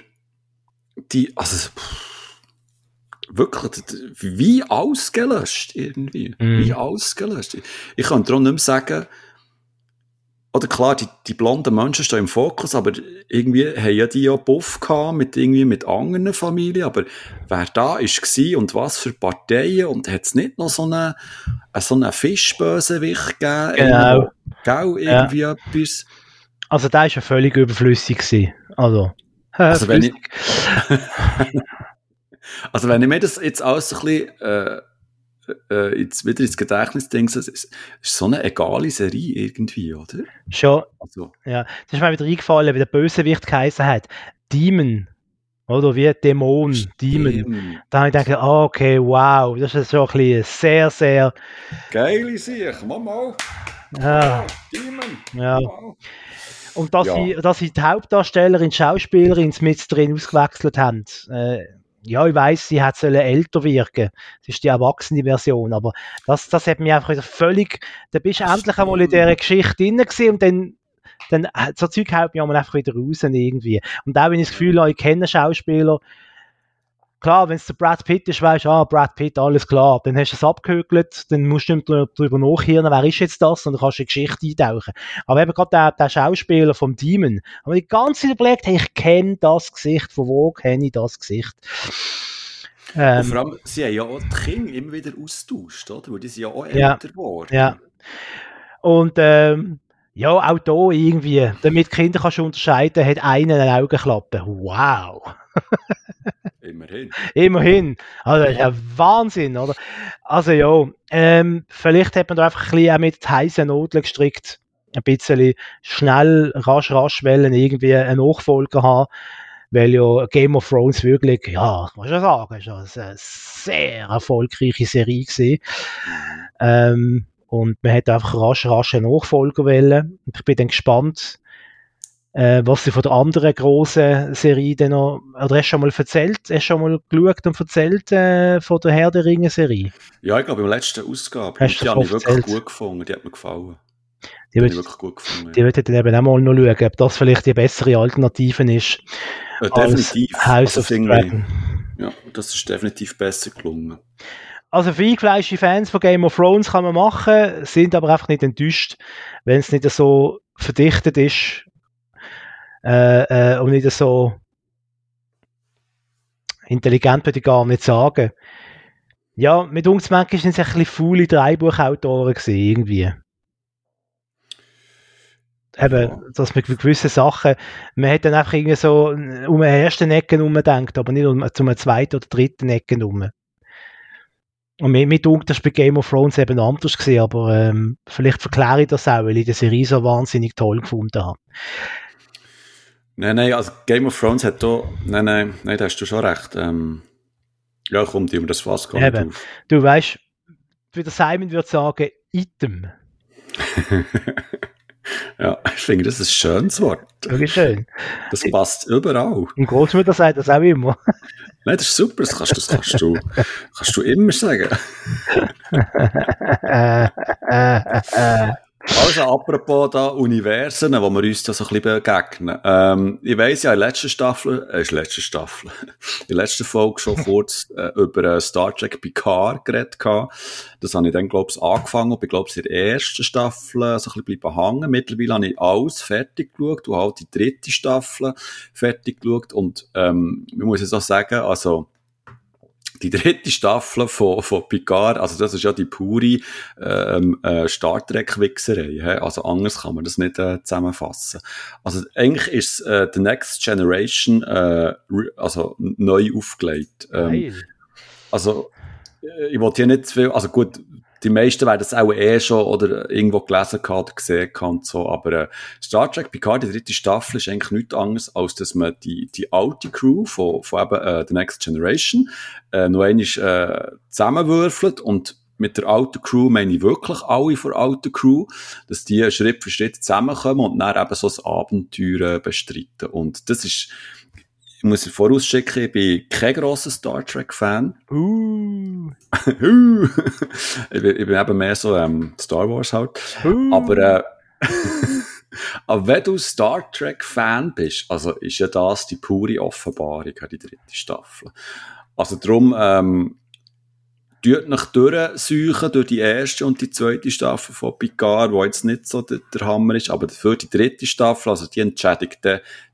die, also, pff, wirklich, wie ausgelöscht irgendwie. Mm. Wie ausgelöscht. Ich kann darum nicht mehr sagen, oder klar, die, die blonden Menschen stehen im Fokus, aber irgendwie haben ja die ja Buff gehabt mit irgendwie mit anderen Familien, aber wer da ist gsi und was für Parteien und hat es nicht noch so einen, so einen Fischbösewicht gegeben? Genau. Gell, irgendwie ja. etwas? Also der ist ja völlig überflüssig gewesen. Also, also wenn ich, Also wenn ich mir das jetzt alles so ein bisschen, äh, äh, jetzt wieder ins Gedächtnis denke, es ist, ist so eine egale Serie irgendwie, oder? Schon. Also. Ja, das ist mir wieder eingefallen, wie der Bösewicht geheißen hat. Demon. Oder wie Dämon, Demon. Da habe ich gedacht, oh, okay, wow, das ist schon ein bisschen sehr, sehr... Geile Sicht, Mama. Ja. Demon. Ja. Und dass, ja. sie, dass sie die Hauptdarstellerin, Schauspielerin mit drin ausgewechselt haben, äh, ja, ich weiß, sie hat älter wirken. Das ist die erwachsene Version, aber das, das hat mich einfach völlig, da bist du endlich einmal in dieser Geschichte drin und dann, dann, äh, so Zeug hält mich einfach wieder raus irgendwie. Und auch wenn ich das Gefühl habe, ich kenne Schauspieler, klar, wenn es der Brad Pitt ist, weißt du, ah, Brad Pitt, alles klar, dann hast du es abgehökelt, dann musst du nicht darüber nachhören, wer ist jetzt das, und dann kannst du in die Geschichte eintauchen. Aber eben gerade der, der Schauspieler vom Demon, habe ich ganz überlegt, hey, ich kenne das Gesicht, von wo kenne ich das Gesicht? Ähm, vor allem, sie haben ja auch die Kinder immer wieder austauscht, oder? Weil die sind ja auch älter geworden. Ja. Und, ähm, ja, auch da irgendwie, damit Kinder kannst du unterscheiden, hat einer eine Augenklappe. Wow! Immerhin. Immerhin. Also, das ist ja Wahnsinn, oder? Also, ja, ähm, vielleicht hat man da einfach ein bisschen auch mit heißen Nodeln gestrickt. Ein bisschen schnell, rasch, rasch wollen, irgendwie einen Nachfolger haben. Weil ja Game of Thrones wirklich, ja, muss ich ja sagen, ist eine sehr erfolgreiche Serie gewesen. Ähm, und man hat einfach rasch, rasch einen Nachfolger wollen. Und ich bin dann gespannt, äh, was sie von der anderen großen Serie dann noch, oder hast du schon mal erzählt, hast du schon mal geschaut und erzählt äh, von der Herr der Ringe Serie? Ja, ich glaube, im letzten Ausgabe. Hast die habe ich wirklich gut gefunden, die hat mir gefallen. Die wird, wirklich gut gefunden. Die würde dann eben auch mal noch schauen, ob das vielleicht die bessere Alternative ist. Ja, definitiv. House also of Dragon. Ja, das ist definitiv besser gelungen. Also für eingefleischte Fans von Game of Thrones kann man machen, sind aber einfach nicht enttäuscht, wenn es nicht so verdichtet ist äh, äh, und nicht so intelligent würde ich gar nicht sagen. Ja, mit uns manchmal sind es ein bisschen faule Dreibuchautoren irgendwie. Eben, dass man gewisse Sachen, man hat dann einfach irgendwie so um eine erste Ecke umdenkt, aber nicht um, um eine zweite oder dritte Ecke herum. Und mir, mir dunkt, das bei Game of Thrones eben anders gewesen, aber ähm, vielleicht verkläre ich das auch, weil ich die Serie so wahnsinnig toll gefunden habe. Nein, nein, also Game of Thrones hat da, nein, nein, nein, da hast du schon recht. Ähm, ja, kommt über das Fass gar nicht auf. Du weißt, wie der Simon würde sagen, Item. ja, ich finde, das ist ein schönes Wort. Wirklich schön. Das passt überall. Und Großmutter sagt das auch immer. Nein, das ist super, das kannst, das kannst, du, kannst du immer sagen. Also, apropos da Universen, wo wir uns da so ein bisschen begegnen. Ähm, ich weiss ja, in der letzten Staffel, äh, in letzten Staffel, in der letzten Folge schon kurz äh, über äh, Star Trek Picard geredet gehabt. Das habe ich dann, glaube ich, angefangen und bin, glaube ich, in der ersten Staffel äh, so ein bisschen bleiben hängen. Mittlerweile habe ich alles fertig geschaut und halt die dritte Staffel fertig geschaut und, ähm, ich muss jetzt auch sagen, also, die dritte Staffel von, von Picard, also das ist ja die pure ähm, äh, Star Trek-Wichserei. Also anders kann man das nicht äh, zusammenfassen. Also eigentlich ist äh, The Next Generation äh, also neu aufgelegt. Ähm, also äh, ich wollte hier nicht zu viel, also gut, die meisten werden es auch eh schon oder irgendwo gelesen oder gesehen und so, aber äh, Star Trek Picard, die dritte Staffel, ist eigentlich nichts anderes, als dass man die, die alte Crew von, von eben äh, The Next Generation äh, noch einmal äh, zusammenwürfelt und mit der alten Crew meine ich wirklich alle von der alten Crew, dass die Schritt für Schritt zusammenkommen und dann eben so ein Abenteuer äh, bestreiten. Und das ist, ich muss vorausschicken, ich bin kein grosser Star Trek-Fan. Uh. ich, bin, ich bin eben mehr so ähm, Star Wars halt. Uh. Aber, äh, aber wenn du Star Trek-Fan bist, also ist ja das die pure Offenbarung, die dritte Staffel. Also darum, ähm, tut nach durchsuchen durch die erste und die zweite Staffel von Picard, wo jetzt nicht so der, der Hammer ist, aber für die dritte Staffel, also die entschädigt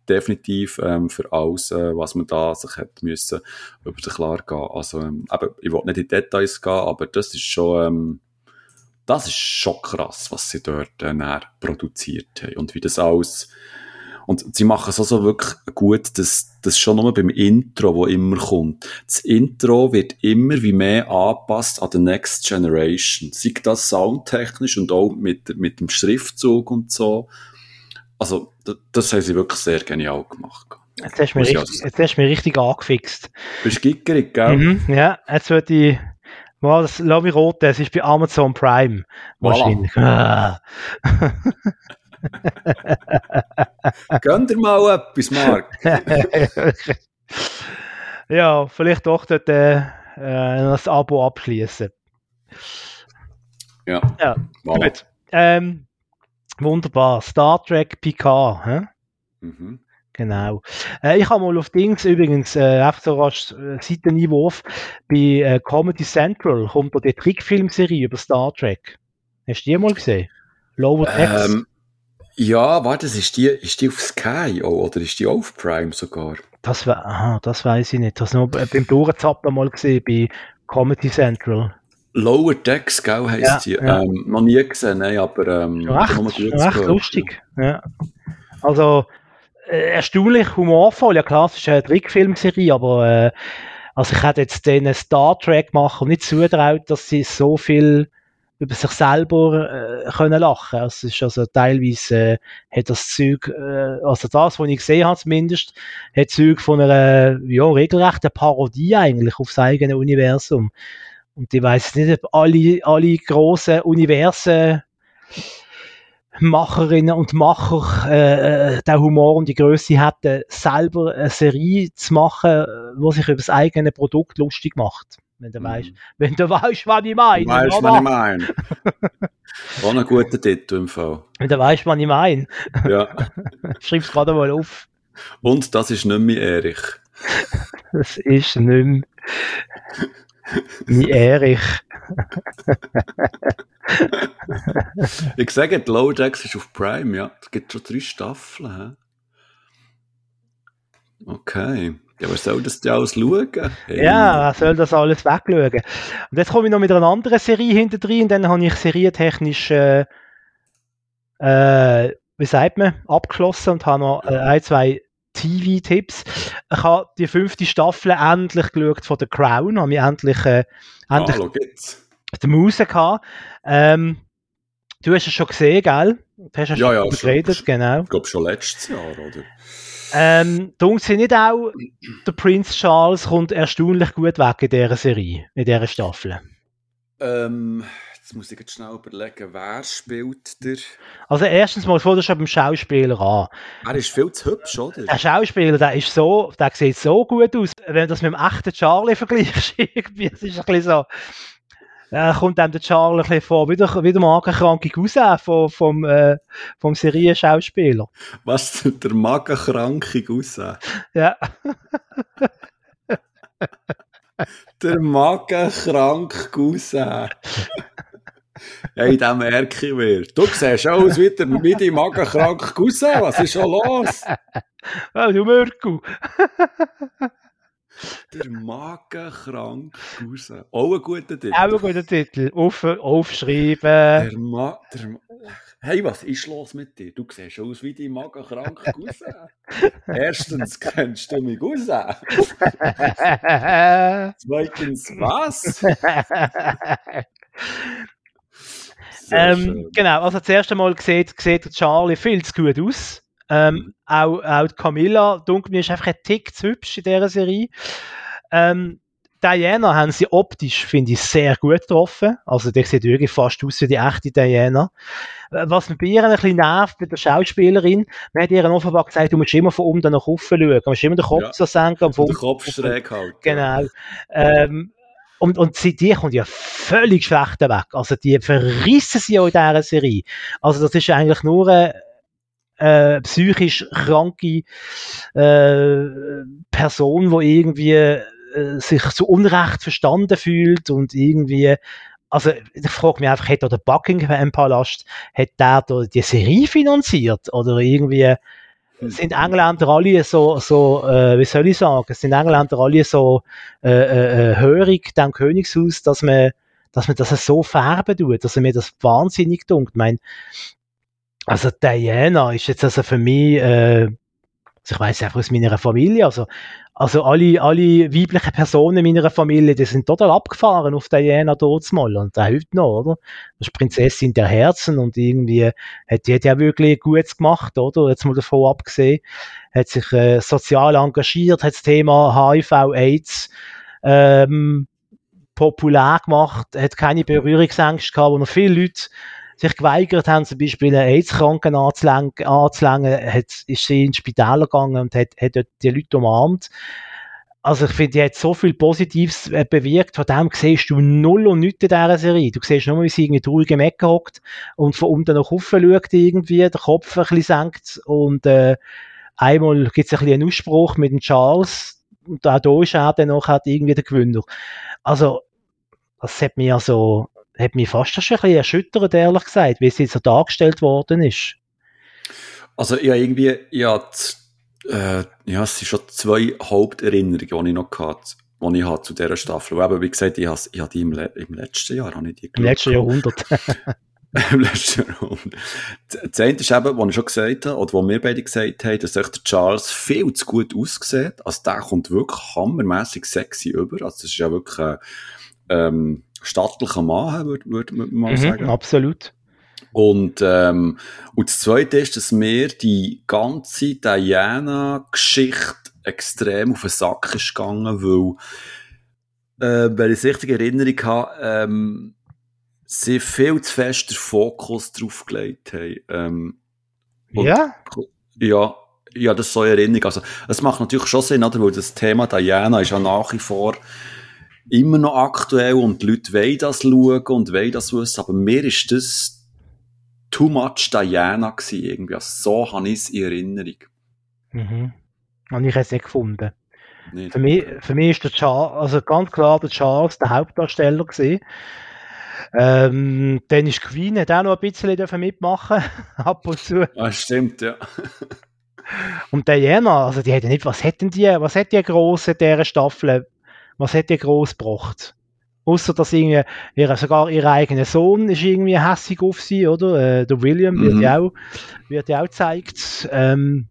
definitiv ähm, für alles, äh, was man da sich hat müssen über den klar gehen. Also, ähm, eben, ich will nicht in Details gehen, aber das ist schon, ähm, das ist schon krass, was sie dort äh, produziert haben und wie das alles und sie machen es also wirklich gut, dass das schon nur beim Intro, wo immer kommt. Das Intro wird immer wie mehr angepasst an the Next Generation. Sei das soundtechnisch und auch mit, mit dem Schriftzug und so. Also, das, das haben sie wirklich sehr genial gemacht. Jetzt hast du mich, richtig, jetzt hast du mich richtig angefixt. Bist gickerig, gell? Mhm, ja, jetzt würde ich, wow, das mich rot, das ist bei Amazon Prime. Wahrscheinlich. Voilà. Gönn dir mal etwas, Marc. ja, vielleicht doch dort äh, das Abo abschließen. Ja. Ja, voilà. gut. Ähm, Wunderbar. Star Trek Picard. Hä? Mhm. Genau. Äh, ich habe mal auf Dings übrigens, äh, einfach so rasch äh, Seiteneinwurf, bei äh, Comedy Central kommt da die Trickfilmserie über Star Trek. Hast du die mal gesehen? Lower Decks? Ähm, ja, warte, ist die, ist die auf Sky oder ist die auf Prime sogar? Das, aha, das weiß ich nicht. Das habe nur beim Durchzappen mal gesehen bei Comedy Central. Lower Decks, gell, heisst ja, die. Ja. Ähm, noch nie gesehen, nein, aber ähm, recht, recht lustig. Ja. Also äh, erstaunlich humorvoll. Ja klar, es ist eine Trickfilmserie, aber äh, also ich hätte jetzt den Star Trek machen nicht zutraut, dass sie so viel über sich selber äh, können lachen. Es ist also teilweise äh, hat das Zeug, äh, also das, was ich gesehen habe zumindest, hat Zeug von einer ja regelrechten Parodie eigentlich aufs eigene Universum. Und ich weiß nicht, ob alle, alle grossen Universen Macherinnen und Macher äh, äh, den Humor und die Größe hätten, selber eine Serie zu machen, wo sich über das eigene Produkt lustig macht. Wenn du mm. weißt, wenn du weißt, was ich meine. Weißt, was ich meine. War ein guter Titel im Fall. Wenn du weißt, was ich meine. Ja. Schreib's gerade mal auf. Und das ist nicht mehr Erich. das ist nicht mehr. Wie Erich. ich sage, die Low Decks ist auf Prime, ja. Es gibt schon drei Staffeln. He? Okay. Ja, wer soll das denn alles schauen? Hey. Ja, soll das alles wegschauen? Und jetzt komme ich noch mit einer anderen Serie hinter drin und dann habe ich serientechnisch, äh, äh, wie sagt man, abgeschlossen und habe noch äh, ein, zwei TV-Tipps. Ich habe die fünfte Staffel endlich geschaut von The Crown, habe mich endlich, äh, endlich Hallo, geht's? die Maus gehabt. Ähm, du hast es schon gesehen, gell? Du hast ja, ja, schon geredet, schon, genau. Ich glaube schon letztes Jahr, oder? Ähm, dunkt sie nicht auch, der Prince Charles kommt erstaunlich gut weg in dieser Serie, in dieser Staffel? Ähm, jetzt muss ich jetzt schnell überlegen, wer spielt der? Also erstens mal, fängt schon beim Schauspieler an. Er ist viel zu hübsch, oder? Der Schauspieler, der ist so, der sieht so gut aus. Wenn du das mit dem echten Charlie vergleichst, irgendwie, das ist ein bisschen so, äh, kommt einem der Charlie ein bisschen vor, wie der, wie der magenkranke Cousin vom, vom, äh, vom Serienschauspieler. Was, der magenkranke Cousin? Ja. der magenkranke Cousin. Hey, den merke ich mir. Du siehst aus wie, der, wie die magenkranke Cousin. Was ist schon los? Oh, du Mörku. Der magenkrank Cousin. Auch ein guter Titel. Auch ein guter Titel. Auf, aufschreiben. Der Ma der hey, was ist los mit dir? Du siehst aus wie die magenkrank Cousin. Erstens kennst du mich Cousin. Zweitens, was? ähm, genau, also das erste Mal sieht, sieht Charlie viel zu gut aus. Ähm, mhm. auch, auch Camilla, dunkel ist einfach ein Tick zu hübsch in dieser Serie. Ähm, Diana haben sie optisch, finde ich, sehr gut getroffen. Also, der sieht wirklich fast aus wie die echte Diana. Was mir bei ihr ein bisschen nervt, bei der Schauspielerin, man hat ihr offenbar gesagt, du musst immer von unten nach oben schauen. Du musst immer den Kopf ja. so senken. Den Kopf schräg halten. Genau. Ähm, und, und sie, die kommt ja völlig schlecht weg. Also, die verrissen sie ja in dieser Serie. Also, das ist eigentlich nur eine, äh, psychisch kranke äh, Person, die irgendwie äh, sich zu Unrecht verstanden fühlt und irgendwie also ich frage mich einfach, hat der Buckingham Palast, hat der da die Serie finanziert oder irgendwie. Sind Engländer alle so, so äh, wie soll ich sagen, sind Engländer alle so äh, äh, äh hörig dem Königshaus, dass man dass man das so färben tut, dass mir das wahnsinnig dunkt. Ich meine, also Diana ist jetzt also für mich, äh, also ich weiß einfach aus meiner Familie, also, also alle, alle weiblichen Personen in meiner Familie, die sind total abgefahren auf Diana dort mal und auch heute noch, oder? Das ist Prinzessin der Herzen und irgendwie hat die hat ja wirklich Gutes gemacht, oder? Jetzt mal davon abgesehen, hat sich äh, sozial engagiert, hat das Thema HIV, AIDS, ähm, populär gemacht, hat keine Berührungsängste gehabt, wo noch viele Leute sich geweigert haben, zum Beispiel einen AIDS-Kranken anzulängen, anzulängen hat, ist sie ins Spital gegangen und hat, hat dort die Leute umarmt. Also ich finde, die hat so viel Positives äh, bewirkt. Von dem siehst du null und nichts in dieser Serie. Du siehst nur, wie sie irgendwie traurig im Ecken hockt und von unten nach oben schaut irgendwie, den Kopf ein bisschen senkt und äh, einmal gibt es ein bisschen einen Ausspruch mit dem Charles und auch da ist er dann noch irgendwie der Gewinner. Also das hat mir also hat mich fast schon ein bisschen erschüttert, ehrlich gesagt, wie jetzt so dargestellt worden ist. Also ja, irgendwie, ja, äh, ja, es sind schon zwei Haupterinnerungen, die ich noch hatte, die ich hatte zu dieser Staffel. Aber wie gesagt, ich habe, ich habe die im, Le im letzten Jahr, habe ich die Im letzten Jahrhundert. Im letzten Jahrhundert. Das eine ist eben, was ich schon gesagt habe, oder was wir beide gesagt haben, dass der Charles viel zu gut aussieht. Also der kommt wirklich hammermäßig sexy über. Also das ist ja wirklich, äh, ähm, stattlicher Mann, würde würd man mal mhm, sagen. Absolut. Und, ähm, und das Zweite ist, dass mir die ganze Diana-Geschichte extrem auf den Sack ist gegangen, weil, äh, wenn ich es richtig Erinnerung habe, ähm, sie viel zu fest den Fokus drauf gelegt haben. Ähm, ja? Ja, ja, das ist so eine Erinnerung. Also, es macht natürlich schon Sinn, oder? Weil das Thema Diana ist ja nach wie vor immer noch aktuell und die Leute wollen das schauen und wollen das wissen, aber mir ist das too much Diana gewesen, irgendwie. Also so habe ich es in Erinnerung. Mhm. Und ich es nicht gefunden. Nicht. Für mich, für mich ist der Charles, also ganz klar der Charles der Hauptdarsteller gewesen. Ähm, dann ist Queen hat auch noch ein bisschen mitmachen ab und zu. Ah, stimmt, ja. und Diana, also die hätten nicht, was hätten die, was hätte die große dieser Staffel was hat ihr groß gebracht? Außer dass irgendwie, ihre, sogar ihr eigener Sohn ist irgendwie hässig auf sie, oder? Äh, der William wird mhm. ja auch, wird ja auch gezeigt. Ähm,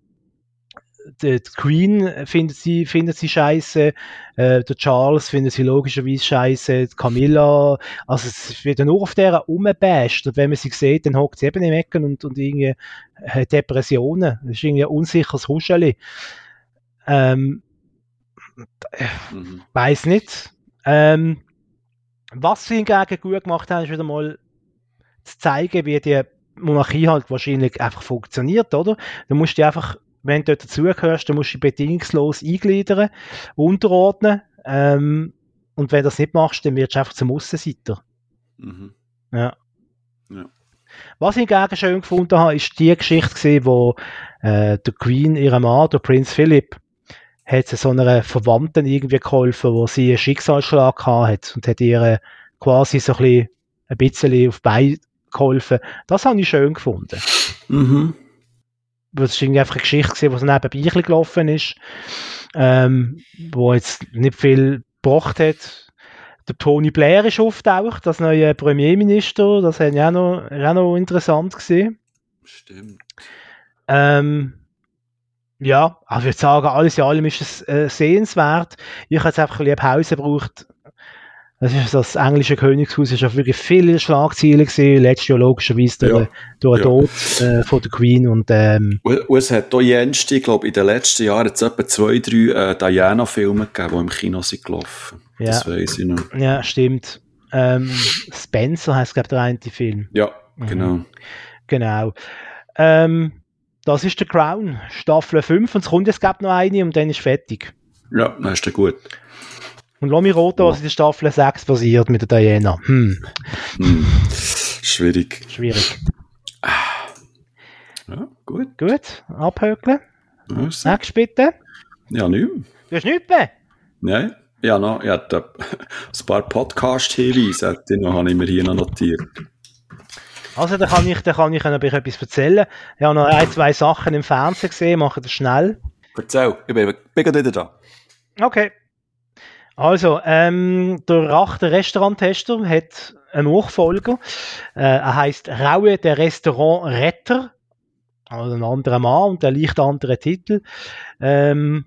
die Queen findet sie, findet sie scheiße, äh, der Charles findet sie logischerweise scheiße, Camilla, also es wird ja nur auf der rumbasht und wenn man sie sieht, dann hockt sie eben im Ecken und, und irgendwie hat Depressionen, das ist irgendwie ein unsicheres Huscheli. Ähm, mhm. Weiß nicht. Ähm, was sie hingegen gut gemacht haben, ist wieder mal zu zeigen, wie die Monarchie halt wahrscheinlich einfach funktioniert, oder? Du musst dich einfach, wenn du dazugehörst, dann musst du dich bedingungslos eingliedern, unterordnen. Ähm, und wenn du das nicht machst, dann wirst du einfach zum Aussenseiter. Mhm. Ja. ja. Was ich hingegen schön gefunden habe, ist die Geschichte gesehen, wo äh, der Queen, ihre Mann, der Prinz Philipp, hat sie so einer Verwandten irgendwie geholfen, wo sie einen Schicksalsschlag hat und hat ihr quasi so ein bisschen, ein bisschen auf Bein geholfen. Das habe ich schön gefunden. Mhm. Das ist irgendwie einfach eine Geschichte gewesen, die so nebenbei gelaufen ist, ähm, wo jetzt nicht viel gebracht hat. Der Tony Blair ist auftaucht, das neue Premierminister, das hat ja auch noch, auch noch interessant gesehen. Stimmt. Ähm, ja, also ich würde sagen, alles in allem ist es äh, sehenswert. Ich habe jetzt einfach ein bisschen Pause gebraucht, das ist das englische Königshaus, ist auch wirklich viele Schlagzeilen gesehen, letztes Jahr logischerweise durch, ja. durch den ja. Tod äh, von der Queen und, ähm, und es hat auch jenste, ich glaube, in den letzten Jahren jetzt etwa zwei, drei äh, Diana-Filme gegeben, die im Kino sind gelaufen. Ja. Das weiß ich noch. Ja, stimmt. Ähm, Spencer heißt, glaube ich, der eine Film. Ja, genau. Mhm. Genau. Ähm, das ist der Crown, Staffel 5 und es kommt jetzt noch eine und dann ist fertig. Ja, das ist gut. Und Lomi Rota, was in der Staffel 6 passiert mit der Diana. Hm. hm. Schwierig. Schwierig. Ja, gut. Gut, abhökeln. Also. Nächstes bitte. Ja, nicht Du hast nichts mehr? Nein. Ja, noch, ich hatte ein paar Podcast-Hinweise, die habe ich mir hier noch notiert. Also, da kann ich, da kann ich noch etwas erzählen. Ich habe noch ein, zwei Sachen im Fernsehen gesehen, mache das schnell. Erzähl, ich bin, bin wieder da. Okay. Also, ähm, der Rach, der Restauranttester, hat einen Nachfolger. Äh, er heißt Raue, der Restaurantretter. Also ein anderer Mann und ein leicht anderer Titel. Ähm,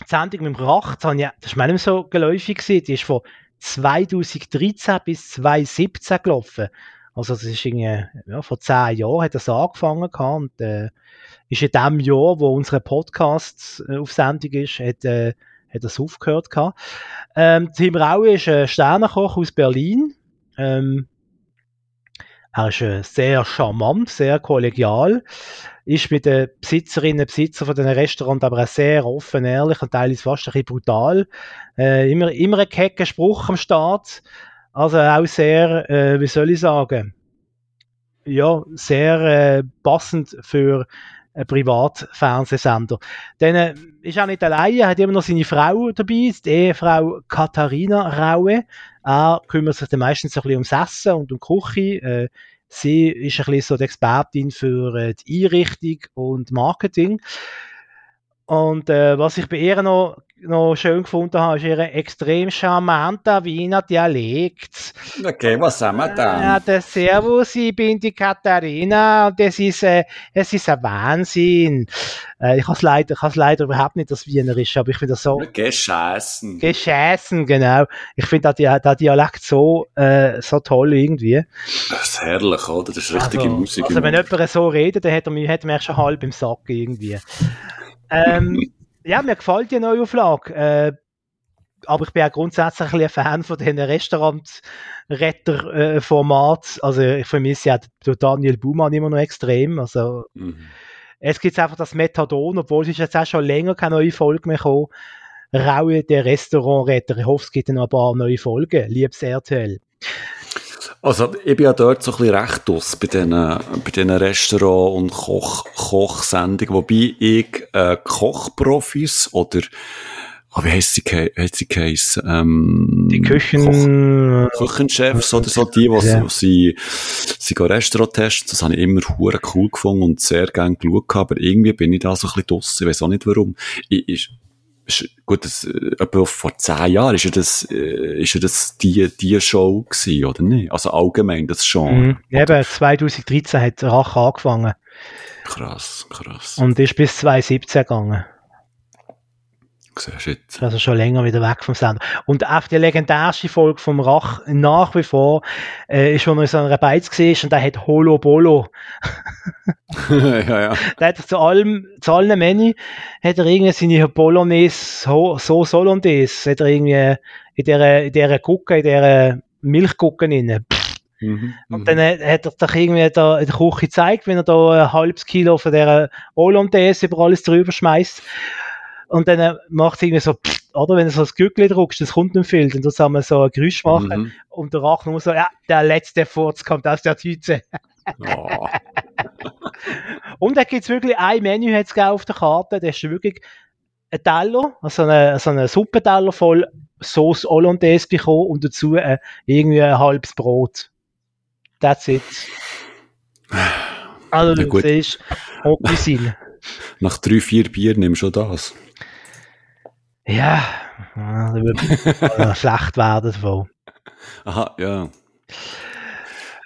die Sendung mit dem Rach, das, ja, das ist mir nicht so geläufig gewesen, die ist von 2013 bis 2017 gelaufen. Also das ist irgendwie, ja, vor zehn Jahren hat das angefangen gehabt und äh, ist in dem Jahr, wo unsere Podcast äh, auf Sendung ist, hat äh, hat das aufgehört gehabt. Ähm, Tim Raue ist ein Sternenkoch aus Berlin. Ähm, er ist äh, sehr charmant, sehr kollegial, ist mit den Besitzerinnen und Besitzern von den Restaurants aber auch sehr offen, ehrlich und teilweise fast ein bisschen brutal. Äh, immer, immer ein kecker Spruch am Start. Also auch sehr, äh, wie soll ich sagen, ja, sehr äh, passend für ein Privatfernsehsender. Dann äh, ist er nicht alleine, hat immer noch seine Frau dabei, die Ehefrau Katharina Raue. Er kümmert sich dann meistens ein bisschen ums Essen und um die Küche. Äh, sie ist ein bisschen so die Expertin für äh, die Einrichtung und Marketing. Und äh, was ich bei ihr noch noch schön gefunden habe, ist ihre extrem charmanter Wiener Dialekt. Okay, was haben wir da? Ja, der Servus, ich bin die Katharina und das ist, äh, es ist ein Wahnsinn. Äh, ich kann es leider, leider überhaupt nicht das Wienerische, aber ich finde das so... Gescheißen. Gescheißen, genau. Ich finde der, der Dialekt so, äh, so toll irgendwie. Das ist herrlich, oder? Das ist richtige also, Musik. Also wenn jemand so redet, dann hätte er mich, hätte mich schon halb im Sack irgendwie. Ähm, ja, mir gefällt die Neuauflage. Äh, aber ich bin auch grundsätzlich ein, Fan von diesen Restaurant-Retter-Format. also ich vermisse ja Daniel Buhmann immer noch extrem. Also mhm. es gibt einfach das Methadon, obwohl es jetzt auch schon länger keine neue Folge mehr gekommen. Raue der Restaurant-Retter. Ich hoffe, es gibt noch ein paar neue Folgen. Liebes RTL. Also, ich bin ja dort so ein bisschen recht aus bei diesen, bei diesen Restaurant- und Koch, Kochsendungen, wobei ich äh, Kochprofis oder oh, wie heisst sie, heisst sie geheissen? Ähm, die Küchen... Koch, Küchenchefs oder so, die, die ja. sie, sie gehen Restaurant testen, das habe ich immer hure cool gefunden und sehr gerne geschaut, aber irgendwie bin ich da so ein bisschen draussen, ich weiß auch nicht warum. Ich, ich, gut, das, äh, vor zehn Jahren ist ja das, äh, ist ja das die, die Show gewesen, oder nicht? Also allgemein das schon. Mhm. Eben, 2013 hat Rach angefangen. Krass, krass. Und ist bis 2017 gegangen. Also schon länger wieder weg vom Sender. Und auch die legendärste Folge vom Rach nach wie vor äh, ist, wo man in so einer Beiz war und der hat Holo Bolo. ja, ja. Der hat zu allem, zu allen Menü hat er irgendwie seine Bolognese, so Hollandaise, hat er irgendwie in dieser, in dieser Gucke, in dieser Milchgucke drin. Mhm, und mhm. dann hat er doch irgendwie da in der Küche gezeigt, wenn er da ein halbes Kilo von dieser Hollandaise über alles drüber schmeißt und dann äh, macht es irgendwie so, oder wenn du so das Gürtel drückst, das kommt nicht viel, dann man so ein Geräusch machen mhm. und der Rachen muss so, ja, der letzte Furz kommt aus der Tüte. Oh. und da gibt es wirklich ein Menü jetzt auf der Karte, das ist wirklich ein Teller, also eine, so eine Suppenteller voll Sauce Hollandaise bekommen und dazu äh, irgendwie ein halbes Brot. That's it. Also, du siehst, Haute Nach drei, vier Bier nimmst du das. Ja, da wird schlecht werden davon. Aha, ja.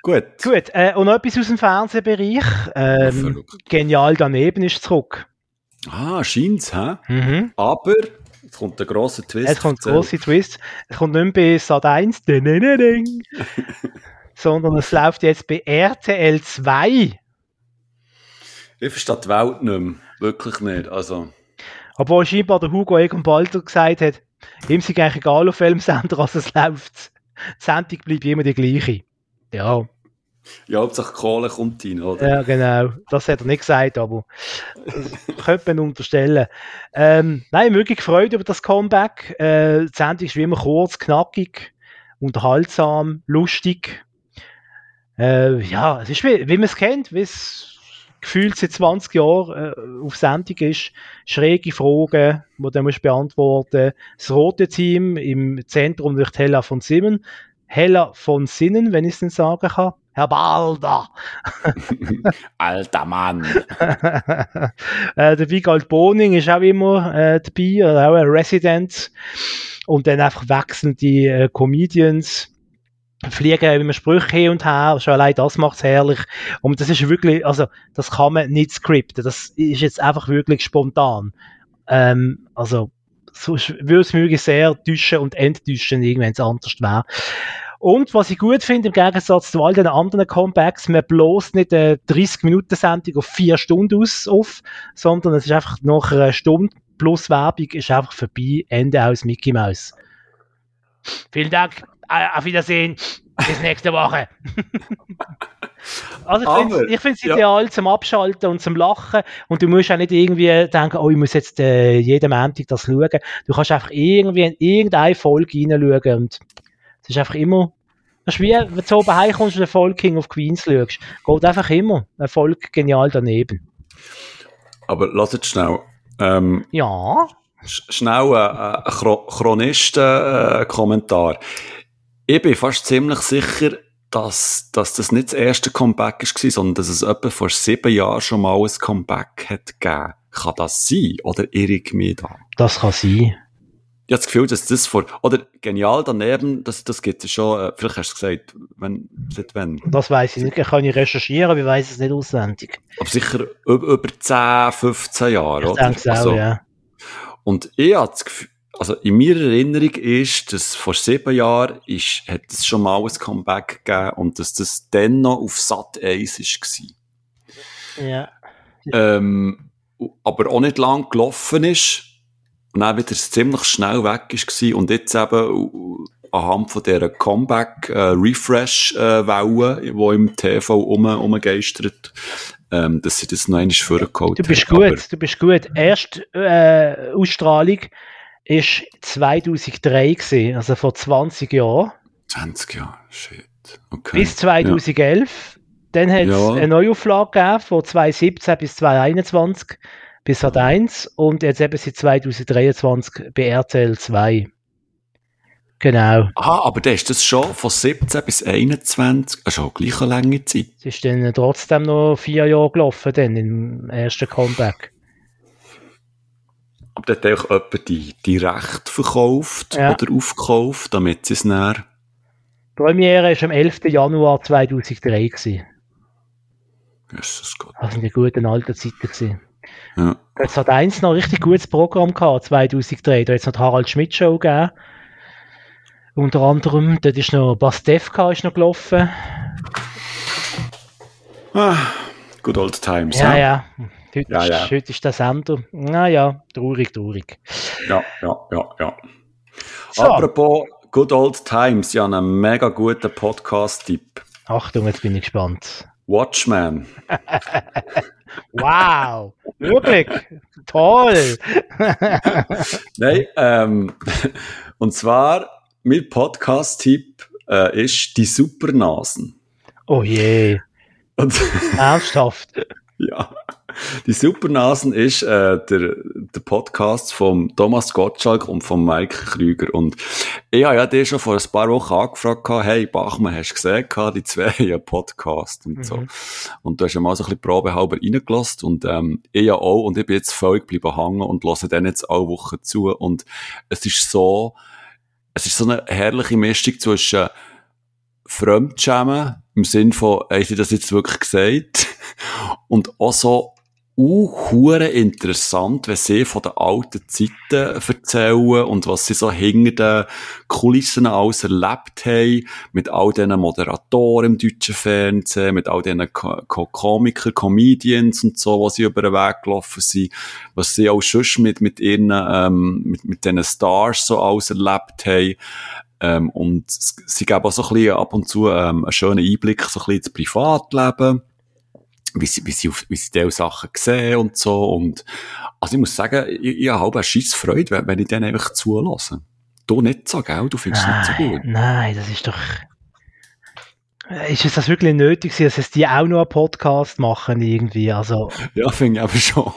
Gut. Gut, äh, und noch etwas aus dem Fernsehbereich. Ähm, genial daneben ist zurück. Ah, scheint's, hä? Mhm. Aber es kommt ein grosser Twist. Es kommt ein grosser Twist. Es kommt nicht mehr bei Sat 1, sondern es läuft jetzt bei RTL 2. Ich verstehe die Welt nicht mehr. Wirklich nicht. Also. Obwohl scheinbar der Hugo Egon Balder gesagt hat, ihm ist eigentlich egal auf welchem Sender als es läuft. Die Sendung bleibt immer die gleiche. Ja. Ja, Hauptsache Kohle kommt rein, oder? Ja, genau. Das hat er nicht gesagt, aber das könnte man unterstellen. Ähm, nein, wirklich gefreut über das Comeback. Äh, die Sendung ist wie immer kurz, knackig, unterhaltsam, lustig. Äh, ja, es ist wie, wie man es kennt, wie es gefühlt seit 20 Jahren äh, auf Sendung ist. Schräge Fragen, die du musst beantworten Das rote Team im Zentrum durch Hella von Sinnen. Hella von Sinnen, wenn ich es denn sagen kann. Herr Balder! Alter Mann! äh, der Wiegald Boning ist auch immer äh, dabei, auch ein Resident. Und dann einfach wechselnde äh, Comedians fliegen immer Sprüche hin und her, schon allein das macht's herrlich. Und das ist wirklich, also, das kann man nicht skripten, das ist jetzt einfach wirklich spontan. Ähm, also, so würde es mich sehr täuschen und enttäuschen, wenn es anders wäre. Und was ich gut finde, im Gegensatz zu all den anderen Comebacks, man bloß nicht eine 30-Minuten-Sendung auf vier Stunden aus, auf, sondern es ist einfach nach einer Stunde plus Werbung ist einfach vorbei, Ende aus Mickey Mouse. Vielen Dank. Äh, auf Wiedersehen. Bis nächste Woche. also ich finde es ideal ja. zum Abschalten und zum Lachen und du musst auch nicht irgendwie denken, oh, ich muss jetzt äh, jeden Montag das schauen. Du kannst einfach irgendwie in irgendeine Folge hineinschauen und es ist einfach immer das ist wie, wenn du oben heimkommst und eine Folge King of Queens schaust. Geht einfach immer. Eine Folge genial daneben. Aber lass jetzt schnell. Ähm, ja. Schnell äh, ein Chronisten-Kommentar. Äh, ich bin fast ziemlich sicher, dass, dass das nicht das erste Comeback war, sondern dass es etwa vor sieben Jahren schon mal ein Comeback hat gegeben. Kann das sein? Oder irre ich mich da? Das kann sein. Ich habe das Gefühl, dass das vor, oder genial daneben, das, das gibt es schon, äh, vielleicht hast du es gesagt, wenn, seit wann? Das weiß ich nicht, ich kann nicht recherchieren, aber ich weiß es nicht auswendig. Aber sicher über 10, 15 Jahre, ich oder? Denke auch, also, ja. Und ich habe das Gefühl, also in meiner Erinnerung ist, dass vor sieben Jahren ist, hat es schon mal ein Comeback gegeben und dass das dann noch auf Sat 1 war. Ja. Ähm, aber auch nicht lang gelaufen ist und dann wieder ziemlich schnell weg war und jetzt eben anhand von dieser Comeback-Refresh-Welle, äh, die im TV um, umgeistert, ähm, dass sie das noch einmal vorgeholt Du bist gut, du bist gut. Erst äh, Ausstrahlung ist 2003 gewesen, also vor 20 Jahren. 20 Jahre, shit. Okay. Bis 2011. Ja. Dann hat es ja. eine Neuauflage gegeben von 2017 bis 2021 bis Sat 1 und jetzt eben seit 2023 bei RTL 2. Genau. Ah, aber da ist das schon von 17 bis 21, also gleich eine lange Zeit. Es ist dann trotzdem noch vier Jahre gelaufen, dann im ersten Comeback. Aber da hat auch jemand die, die Rechte verkauft ja. oder aufgekauft, damit sie es näher. Die Premiere war am 11. Januar 2003. Gewesen. Jesus Gott. Das sind die guten alten Zeiten. Gewesen. Ja. Jetzt hat eins noch ein richtig gutes Programm gehabt, 2003. Da hat es noch die Harald Schmidt Show gegeben. Unter anderem, dort ist noch Bastevka ist noch gelaufen. Ah, good old times. Ja, ja. Heute, ja, ist, ja. heute ist der Sender. Naja, traurig, traurig. Ja, ja, ja, ja. So. Apropos good old times, ja, einen mega guten Podcast-Tipp. Achtung, jetzt bin ich gespannt. Watchman. wow, wirklich toll. Nein, ähm, und zwar mein Podcast-Tipp äh, ist die Supernasen. Oh je. Und Ernsthaft. ja. Die Supernasen ist äh, der, der Podcast von Thomas Gottschalk und von Mike Krüger. Und ich habe ja dir schon vor ein paar Wochen angefragt, hey Bachmann, hast du gesehen, die zwei haben einen Podcast und so. Mhm. Und du hast ja mal so ein bisschen probehalber reingelassen und ähm, ich ja auch. Und ich bin jetzt völlig geblieben hängen und höre denen jetzt alle Wochen zu. Und es ist so, es ist so eine herrliche Mischung zwischen Fremdschämen, im Sinn von, haben sie das jetzt wirklich gesagt? Und auch so auch interessant, wenn sie von den alten Zeiten erzählen und was sie so hinter den Kulissen alles erlebt haben, mit all diesen Moderatoren im deutschen Fernsehen, mit all diesen Komiker, Comedians und so, was sie über den Weg gelaufen sind, was sie auch schon mit, mit ihren, ähm, mit, mit diesen Stars so alles erlebt haben. Ähm, und sie geben auch so ein bisschen ab und zu ähm, einen schönen Einblick so ein bisschen ins Privatleben wie sie, wie sie, auf, wie sie diese Sachen sehen und so. Und, also ich muss sagen, ich, ich habe halt eine scheisse Freude, wenn, wenn ich denen einfach zulasse. Du nicht so, gell? Du findest es nicht so gut. Nein, das ist doch, ist es das wirklich nötig, dass es die auch noch einen Podcast machen irgendwie? Also. Ja, finde ich aber schon.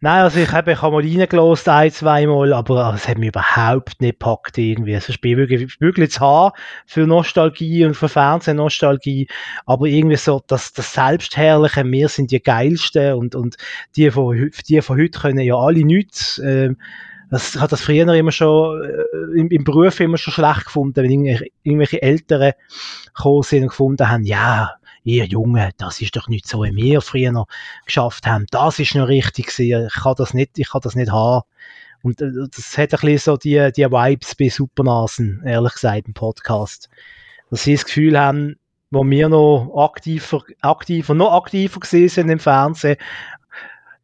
Nein, also ich habe, ich habe mal reingelost, ein, zweimal, aber es hat mich überhaupt nicht gepackt irgendwie. Ich bin wirklich, wirklich zu haben für Nostalgie und für Fernsehnostalgie, aber irgendwie so, das, das Selbstherrliche, wir sind die Geilsten und, und die von, die von heute können ja alle nichts, ähm, das hat das früher immer schon äh, im, im, Beruf immer schon schlecht gefunden, wenn irgendwelche, irgendwelche gekommen sind und gefunden haben, ja, ihr Junge, das ist doch nicht so, wie wir früher noch geschafft haben. Das ist noch richtig gewesen. Ich kann das nicht, ich kann das nicht haben. Und äh, das hat ein bisschen so die, die Vibes bei Supernasen, ehrlich gesagt, im Podcast. Dass sie das Gefühl haben, wo wir noch aktiver, aktiver, noch aktiver gesehen sind im Fernsehen,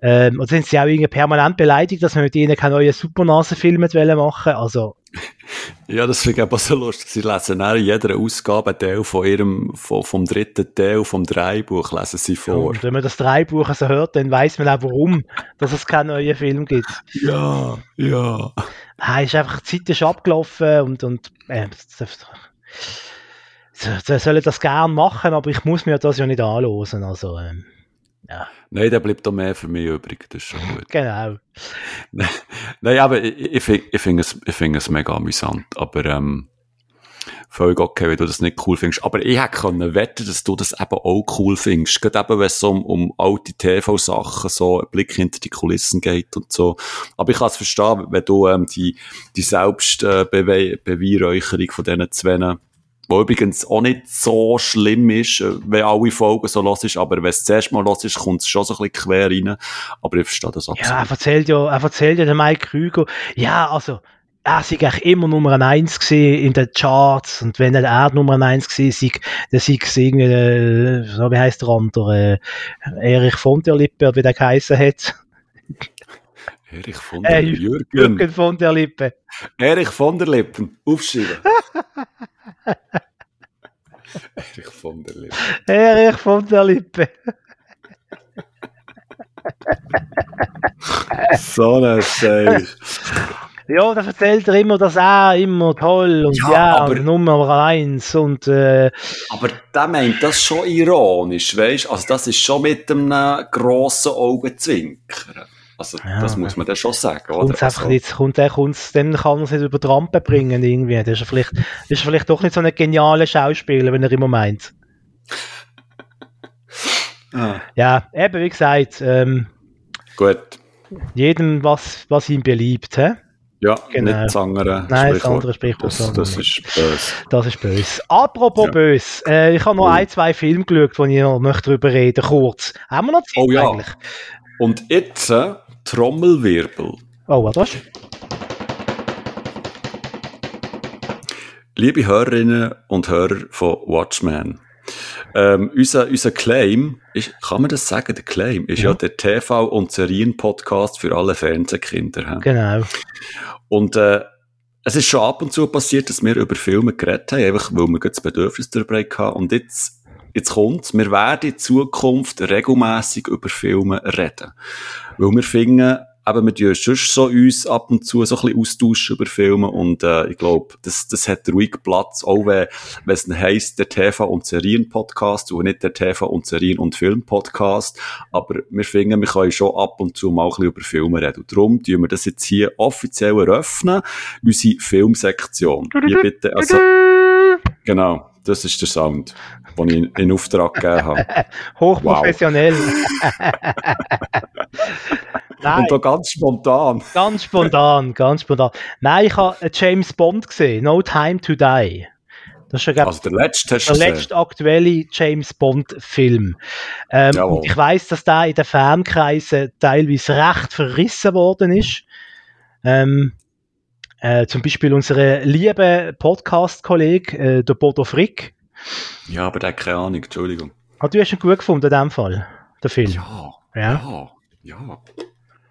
ähm, und sind sie auch irgendwie permanent beleidigt, dass wir mit ihnen keine neuen Supernasenfilme machen Also. Ja, das finde ich aber so lustig. Sie lesen in jeder Ausgabe Teil von ihrem, von, vom dritten Teil vom Dreibuch lesen sie vor. und wenn man das Dreibuch so hört, dann weiß man auch warum, dass es keinen neuen Film gibt. Ja, ja. Ah, ist einfach, die Zeit ist abgelaufen und, und, äh, sie sollen das gerne machen, aber ich muss mir das ja nicht anlosen, also, ähm. Ja. Nein, der bleibt da mehr für mich übrig, das ist schon gut. Genau. Nein, aber ich, ich, finde ich find es, ich find es mega amüsant, aber ähm, völlig okay, wenn du das nicht cool findest. Aber ich hätte können wetten, dass du das eben auch cool findest. Gerade eben, wenn es um, um alte TV-Sachen, so ein Blick hinter die Kulissen geht und so. Aber ich kann es verstehen, wenn du ähm, die, die Selbstbeweihräucherung äh, von diesen zwei wo übrigens auch nicht so schlimm ist, äh, wenn alle Folgen so los ist, aber wenn es zuerst mal los ist, kommt es schon so ein bisschen quer rein. Aber ich verstehe das absolut. Ja, er erzählt ja, er erzählt ja der Mike Krüger, ja, also, er sei eigentlich immer Nummer eins gesehen in den Charts und wenn er Nummer eins gesehen sei, dann sei es irgendwie, äh, so wie heißt der andere, äh, Erich von der Lippe, wie der geheißen hat. Erich von der äh, Jürgen. Jürgen von der Lippe. Erich von der Lippen, aufschreiben. Erich von der Lippe. Erich von der Lippe. so ein Scheiß. Ja, da erzählt er immer, dass er immer toll und ja, ja aber, und Nummer eins und äh, Aber der meint das schon ironisch, weißt? Also das ist schon mit einem grossen Augenzwinkern. Also, ja, das muss man dann schon sagen, oder? Kommt's einfach also, nicht, kommt er, kommt's, dann kann er es nicht über die Rampe bringen, irgendwie. Das ist vielleicht, das ist vielleicht doch nicht so ein genialer Schauspieler, wenn er immer meint. ah. Ja, eben, wie gesagt, ähm, Gut. jedem, was, was ihm beliebt. He? Ja, genau. nicht das andere Nein, das andere Sprichwort. Das, das ist böse. Das ist böse. Apropos ja. böse, äh, ich habe noch oh. ein, zwei Filme geschaut, wo ich noch möchte darüber reden kurz. Haben wir noch Zeit oh, ja. eigentlich? Und jetzt äh, Trommelwirbel. Oh, was ist Liebe Hörerinnen und Hörer von Watchmen, ähm, unser, unser Claim, ist, kann man das sagen, der Claim, ist ja, ja der TV- und Serien-Podcast für alle Fernsehkinder. Genau. Und äh, es ist schon ab und zu passiert, dass wir über Filme geredet haben, einfach weil wir das Bedürfnis dabei hatten. Und jetzt, jetzt kommt wir werden in Zukunft regelmäßig über Filme reden. Weil wir finden, eben, wir tun sonst so uns ab und zu so ein bisschen austauschen über Filme und äh, ich glaube, das, das hat ruhig Platz, auch wenn, wenn es heisst, der TV- und Serien-Podcast und nicht der TV- und Serien- und Film-Podcast, aber wir finden, wir können schon ab und zu mal ein bisschen über Filme reden. Und darum tun wir das jetzt hier offiziell eröffnen, unsere Filmsektion. Hier bitte, also, genau, das ist der Sound, den ich in Auftrag gegeben habe. Hochprofessionell. Nein. Und da ganz spontan. Ganz spontan, ganz spontan. Nein, ich habe James Bond gesehen, No Time to Die. Das ist schon, glaub, also der letzte, der letzte aktuelle James Bond Film. Ähm, und ich weiß, dass der in den Fankreisen teilweise recht verrissen worden ist. Ähm, äh, zum Beispiel unsere liebe Podcast-Kollege, äh, der Bodo Frick. Ja, aber der hat keine Ahnung, Entschuldigung. Ah, du hast ihn gut gefunden in dem Fall, der Film. Ja. Ja. Ja. ja.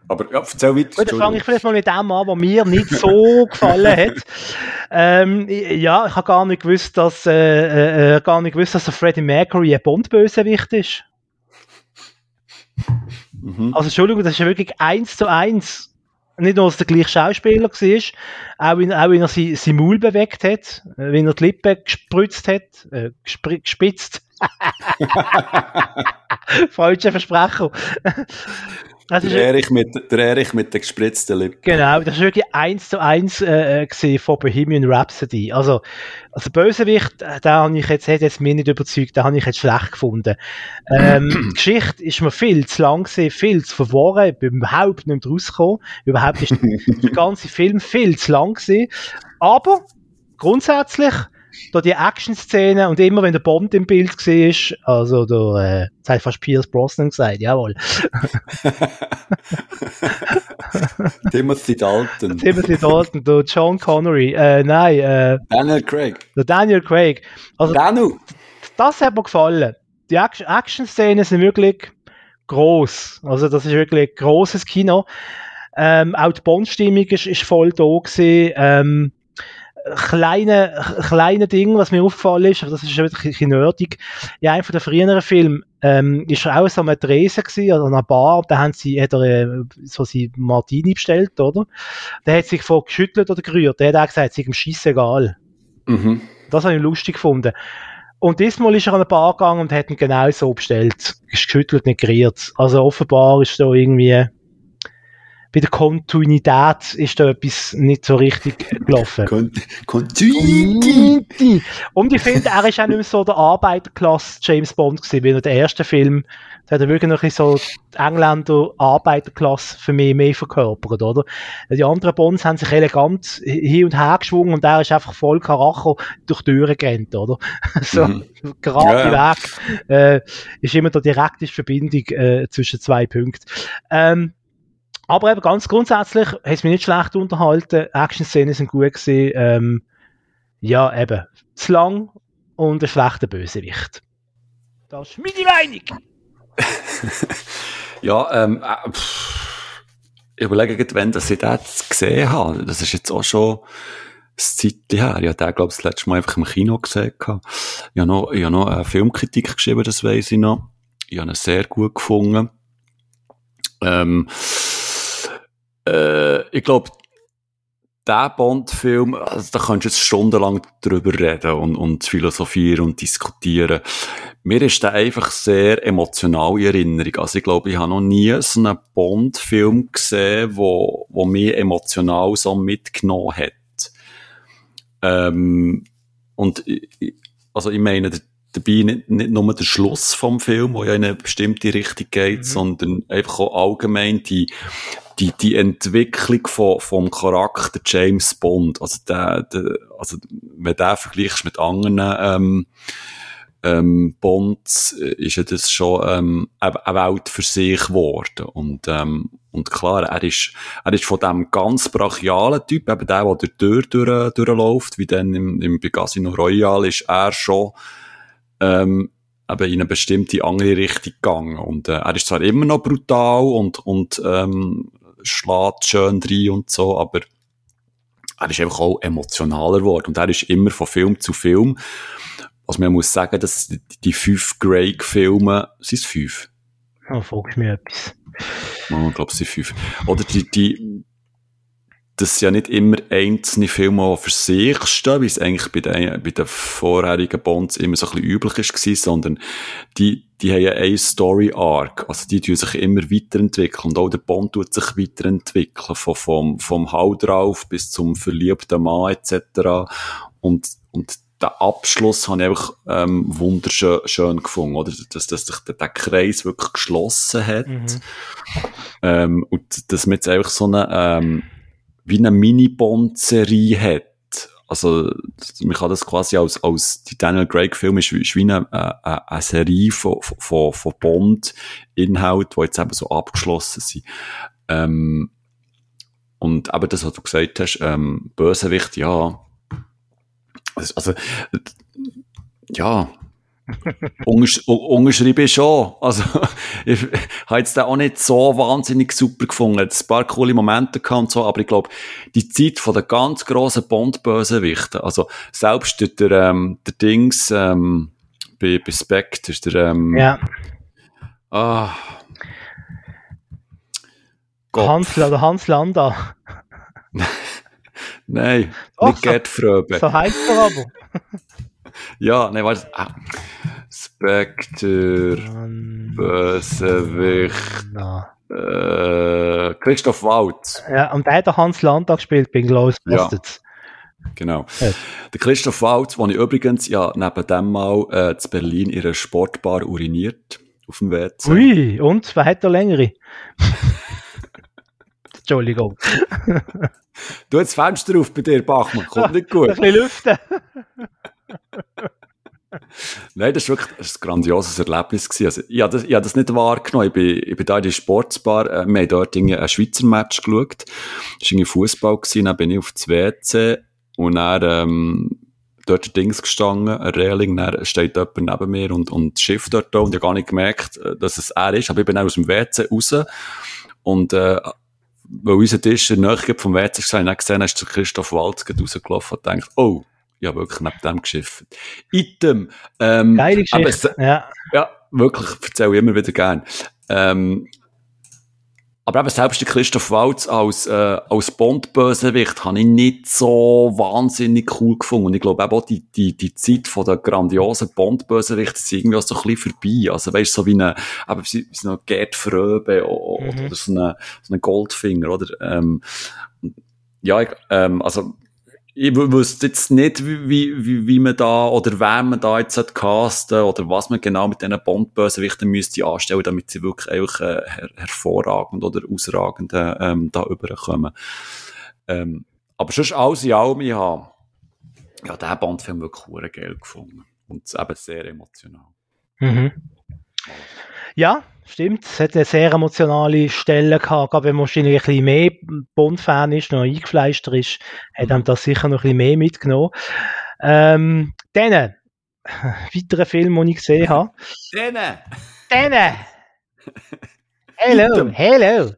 Aber ja, erzähl weiter. Gut, dann fange ich vielleicht mal mit dem an, was mir nicht so gefallen hat. Ähm, ja, ich habe gar nicht gewusst, dass, äh, äh, äh, gar nicht gewusst, dass der Freddie Mercury ein Bond-Bösewicht ist. Mhm. Also, Entschuldigung, das ist ja wirklich eins zu eins. Nicht nur, dass der gleiche Schauspieler war, auch wenn, auch wenn er sein, sein Maul bewegt hat, wenn er die Lippen gespritzt hat, äh, gespitzt. Falscher Versprecher. Also der, Erich mit, der Erich mit den gespritzten Lippen. Genau, das ist wirklich eins zu eins äh, äh von Bohemian Rhapsody. Also, also Bösewicht, äh, da habe ich jetzt, hat jetzt mir nicht überzeugt, da habe ich jetzt schlecht gefunden. Ähm, die Geschichte ist mir viel zu lang gewesen, viel zu verworren, ich bin überhaupt nicht rausgekommen. Überhaupt ist der ganze Film viel zu lang gewesen. Aber grundsätzlich da die Action-Szene und immer wenn der Bond im Bild war, also der, äh, das hat fast Pierce Brosnan gesagt, jawohl. Timothy Dalton. Timothy Dalton, der John Connery, äh, nein, äh, Daniel Craig. Der Daniel Craig. Also, Danu. Das hat mir gefallen. Die Action-Szenen sind wirklich groß. Also das ist wirklich ein großes Kino. Ähm, auch die Bond-Stimmung ist, ist voll da gewesen. Ähm, kleine, kleine Ding, was mir aufgefallen ist, aber das ist wirklich ein bisschen nerdig. In einem der früheren Filme ähm, ist er auch so eine Tresen gewesen, also einer Bar, da haben sie, hat er äh, so sie Martini bestellt, oder? Der hat sich vor geschüttelt oder gerührt, der hat auch gesagt, es ist ihm scheissegal. Mhm. Das habe ich lustig gefunden. Und diesmal ist er an eine Bar gegangen und hat ihn genau so bestellt. Geschüttelt, nicht gerührt. Also offenbar ist da irgendwie bei der Kontinuität ist da etwas nicht so richtig gelaufen. Kontinuität! Und ich finde, er ist auch nicht mehr so der Arbeiterklasse James Bond gewesen, wie in der ersten Film. Da hat er wirklich noch so die Engländer Arbeiterklasse für mich mehr verkörpert, oder? Die anderen Bonds haben sich elegant hin und her geschwungen und er ist einfach voll Karacho durch die Türen gerannt, oder? so, mhm. gerade ja. Weg, äh, ist immer da direkte Verbindung äh, zwischen zwei Punkten. Ähm, aber eben ganz grundsätzlich hat es mich nicht schlecht unterhalten. Action-Szenen sind gut gewesen. Ähm, ja, eben. Zu lang und ein schlechter Bösewicht. Das ist meine Meinung. ja, ähm, äh, ich überlege, wenn dass ich das gesehen habe, das ist jetzt auch schon ein Zeitchen her. Ich habe den, glaube ich, das letzte Mal einfach im Kino gesehen. Ich habe noch, ich habe noch eine Filmkritik geschrieben, das weiß ich noch. Ich habe ihn sehr gut gefunden. Ähm, äh, ich glaube, der Bond-Film, also da kannst du jetzt stundenlang drüber reden und, und philosophieren und diskutieren. Mir ist der einfach sehr emotional in Erinnerung. Also ich glaube, ich habe noch nie so einen Bond-Film gesehen, wo, wo mich emotional so mitgenommen hat. Ähm, und also ich meine, der, dabei nicht, nicht nur der Schluss vom Film, wo ja in eine bestimmte Richtung geht, mhm. sondern einfach auch allgemein die, die, die Entwicklung von, vom Charakter James Bond. Also der, der also wenn der vergleichst mit anderen, ähm, ähm, Bonds, äh, ist ja das schon ähm, eine Welt für sich geworden. Und, ähm, und klar, er ist, er ist von dem ganz brachialen Typ, eben der, der durch die Tür durch, durchläuft, wie dann im, im Casino Royale, ist er schon ähm, eben in eine bestimmte andere Richtung gegangen. Und äh, er ist zwar immer noch brutal und, und ähm, schlägt schön rein und so, aber er ist einfach auch emotionaler geworden. Und er ist immer von Film zu Film. Also man muss sagen, dass die, die fünf Greg-Filme, sind es fünf? Oh, fragst mir etwas. Oh, ich glaube, es sind fünf. Oder die, die, das ja nicht immer einzelne Filme, für sich stehen, wie es eigentlich bei den, bei den vorherigen Bonds immer so ein bisschen üblich war, sondern die, die haben ja eine Story-Arc. Also die tun sich immer weiterentwickeln. Und auch der Bond tut sich weiterentwickeln. Von, vom, vom Hau drauf bis zum verliebten Mann, etc. Und, und den Abschluss habe ich einfach ähm, wunderschön schön gefunden, oder? Dass, dass sich der, der Kreis wirklich geschlossen hat. Mhm. Ähm, und dass man jetzt einfach so eine, ähm, wie eine Mini-Bond-Serie hat. Also, man kann das quasi als, als die Daniel Craig-Film ist, ist wie eine, eine, eine Serie von, von, von Bond-Inhalt, die jetzt eben so abgeschlossen sind. Ähm, und eben das, was du gesagt hast, ähm, Bösewicht, ja. Also, ja, Ungesch ungeschrieben schon. Also, ich habe jetzt den auch nicht so wahnsinnig super gefunden. Ein paar coole Momente gehabt und so, aber ich glaube, die Zeit von den ganz grossen Bond-Bösewichten, also selbst der, ähm, der Dings, ähm, bei, bei Spectre, der, ähm, ja. Ah. Hans, der Hans Landa. Nein, Doch, nicht Gerd Fröbe. So heißt er aber. ja, nein, warte. Ah. Spectre, Bösewicht, äh, Christoph Waltz. Ja, und der hat Hans Landtag gespielt bei Glorious Bastards. Ja. Genau. Ja. Der Christoph Waltz, den ich übrigens ja neben dem mal äh, zu Berlin in einer Sportbar uriniert, auf dem WC. Ui, und wer hat der längere? Entschuldigung. du hast das Fenster auf bei dir, Bachmann. Kommt nicht gut. Ein bisschen lüften. Nein, das war wirklich ein grandioses Erlebnis. Also, ich habe das, ich habe das nicht wahrgenommen. Ich bin, ich bin da in der Sportsbar, äh, wir haben dort ein Schweizer Match geschaut. Das war Fußball dann bin ich auf das WC und dann, ähm, dort ein Dings gestanden, ein Reling, dann steht jemand neben mir und, und Schiff dort da und ich habe gar nicht gemerkt, äh, dass es er ist, aber ich bin dann aus dem WC raus und, äh, weil unser Tisch in der Nähe vom WC war, habe ich gesehen, der Christoph Walz rausgelaufen und gedacht, oh, ja wirklich neben dem geschifft. Item. Ähm, Geile Geschichte. Aber, ja. ja, wirklich, erzähle ich immer wieder gern. Ähm, aber eben selbst der Christoph Waltz als, äh, als Bond-Bösewicht habe ich nicht so wahnsinnig cool gefunden. Und ich glaube auch die, die, die Zeit von der grandiosen Bond-Bösewicht ist irgendwie auch so ein bisschen vorbei. Also weißt du, so wie eine, eben, wie so eine Gerd Fröbe oder, mhm. oder so eine, so eine Goldfinger, oder? Ähm, ja, ich, ähm, also ich wüsste jetzt nicht, wie, wie, wie man da, oder wer man da jetzt casten oder was man genau mit diesen Bond-Bösewichten müsste anstellen, damit sie wirklich einfach äh, her hervorragend oder ausragend äh, ähm, da überkommen. Ähm, aber sonst alles in allem, ich habe ja, diesen Bond-Film wirklich geil gefunden. Und eben sehr emotional. Mhm. Ja, stimmt. Es hat eine sehr emotionale Stelle gehabt, gerade wenn man wahrscheinlich ein bisschen mehr Bond-Fan ist, noch eingefleischter ist, hat einem das sicher noch ein bisschen mehr mitgenommen. Ähm, dann, weiterer Film, den ich gesehen habe. Dann! Dann! Hello, hello!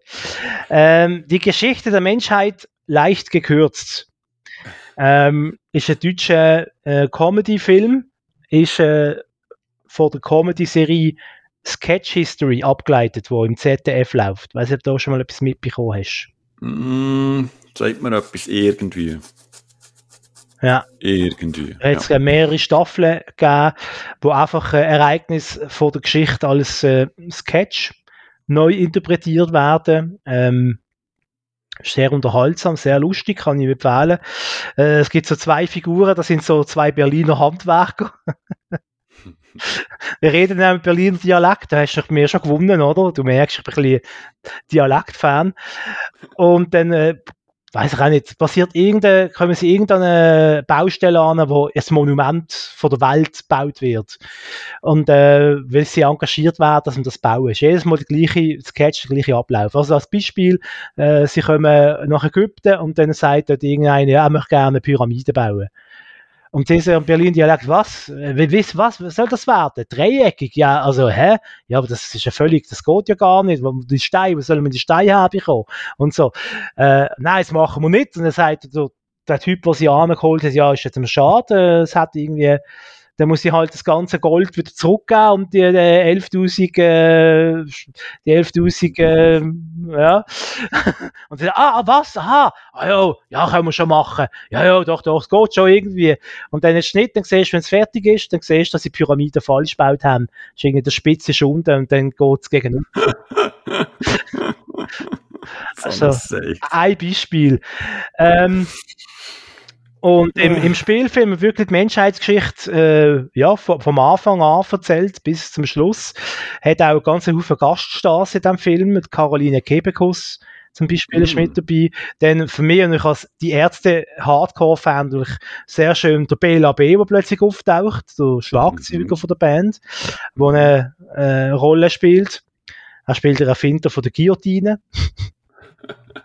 Ähm, die Geschichte der Menschheit leicht gekürzt. Ähm, ist ein deutscher äh, Comedy-Film, ist äh, von der Comedy-Serie Sketch History abgeleitet, wo im ZDF läuft. Weiß nicht, ob du da schon mal etwas mitbekommen hast. Mm, sagt mir etwas irgendwie. Ja. Irgendwie. Es hat ja. mehrere Staffeln gegeben, wo einfach Ereignisse von der Geschichte als äh, Sketch neu interpretiert werden. Ähm, sehr unterhaltsam, sehr lustig, kann ich empfehlen. Äh, es gibt so zwei Figuren, das sind so zwei Berliner Handwerker. Wir reden ja mit Berliner Dialekt, da hast du mir schon gewonnen, oder? Du merkst, ich bin ein bisschen Dialektfan. Und dann äh, weiß ich auch nicht, passiert irgendeine, kommen sie irgendeine Baustelle an, wo ein Monument von der Welt gebaut wird. Und äh, weil sie engagiert werden, dass man das bauen. Ist jedes Mal der gleiche Sketch, der gleiche Ablauf. Also als Beispiel, äh, sie kommen nach Ägypten und dann sagt dort irgendeiner, ja, er möchte gerne eine Pyramide bauen. Und dieser Berlin-Dialekt, was? Was, was? Was soll das werden? Dreieckig? Ja, also, hä? Ja, aber das ist ja völlig, das geht ja gar nicht. Die Steine, wo sollen wir die Steine herbekommen? Und so. Äh, nein, das machen wir nicht. Und dann sagt der, der Typ, der sie angeholt hat, ja, ist jetzt ein Schade. Es hat irgendwie, dann muss ich halt das ganze Gold wieder zurückgeben und die, die 11.000, äh, die 11.000, äh, ja. und dann, ah, was, aha, ah, ja, ja, können wir schon machen. Ja, ja, doch, doch, es geht schon irgendwie. Und dann ist Schnitt, dann siehst du, wenn es fertig ist, dann siehst du, dass die Pyramide falsch gebaut haben. Das ist irgendwie der Spitze ist unten und dann geht es gegen also, ein Beispiel. Ähm, und im, im Spielfilm wirklich die Menschheitsgeschichte äh, ja, vom, vom Anfang an erzählt bis zum Schluss. Hat auch ganz Haufen Gaststars in diesem Film. Mit Caroline Kebekus zum Beispiel ist mit mm. dabei. Dann für mich und ich als die Ärzte Hardcore-Fan durch sehr schön der Bela B, der plötzlich auftaucht, der Schlagzeuger mhm. von der Band, der eine äh, Rolle spielt. Er spielt den Erfinder von der Guillotine.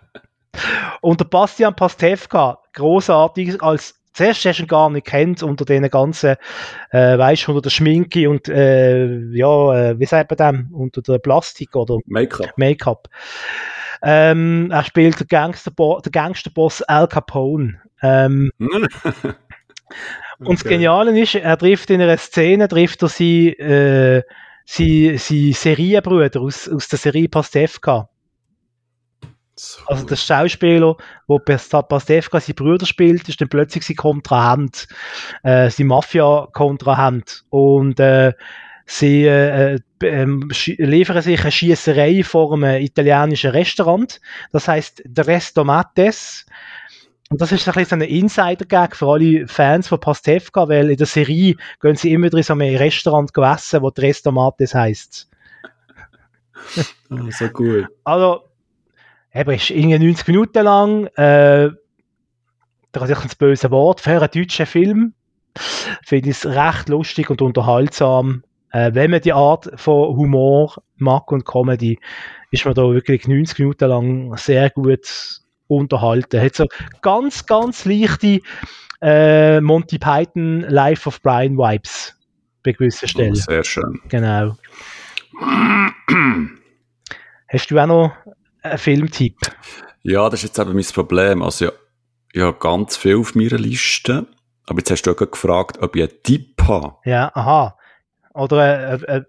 Und der Bastian Pastewka, großartig, als zuerst hast du ihn gar nicht kennt unter den ganzen, äh, weißt du, unter der Schminke und, äh, ja, äh, wie sagt man dem, unter der Plastik oder Make-up. Make-up. Ähm, er spielt den Gangsterboss Al Capone. Ähm, okay. Und das Geniale ist, er trifft in einer Szene, trifft er sie, äh, sie, sie Serienbrüder aus, aus der Serie Pastewka. Also der Schauspieler, wo Pastewka seine Brüder spielt, ist dann plötzlich sein Kontrahent, äh, sein Mafia-Kontrahent. Und äh, sie äh, äh, liefern sich eine Schießerei vor einem italienischen Restaurant. Das heißt, der Resto Mattes. Und das ist ein bisschen so ein Insider-Gag für alle Fans von Pastewka, weil in der Serie gehen sie immer in so ein Restaurant essen, wo der Resto Mattes heisst. oh, so cool. Also, eben, ist irgendwie 90 Minuten lang, äh, da ist ein böses Wort, für einen deutschen Film finde ich es recht lustig und unterhaltsam. Äh, wenn man die Art von Humor mag und Comedy, ist man da wirklich 90 Minuten lang sehr gut unterhalten. Hat so ganz, ganz leichte äh, Monty Python Life of Brian Vibes bei gewissen oh, Stellen. Oh, sehr schön. Genau. Hast du auch noch ein Filmtipp? Ja, das ist jetzt eben mein Problem. Also, ja, ich habe ganz viel auf meiner Liste. Aber jetzt hast du auch gefragt, ob ich einen Tipp habe. Ja, aha. Oder äh, äh,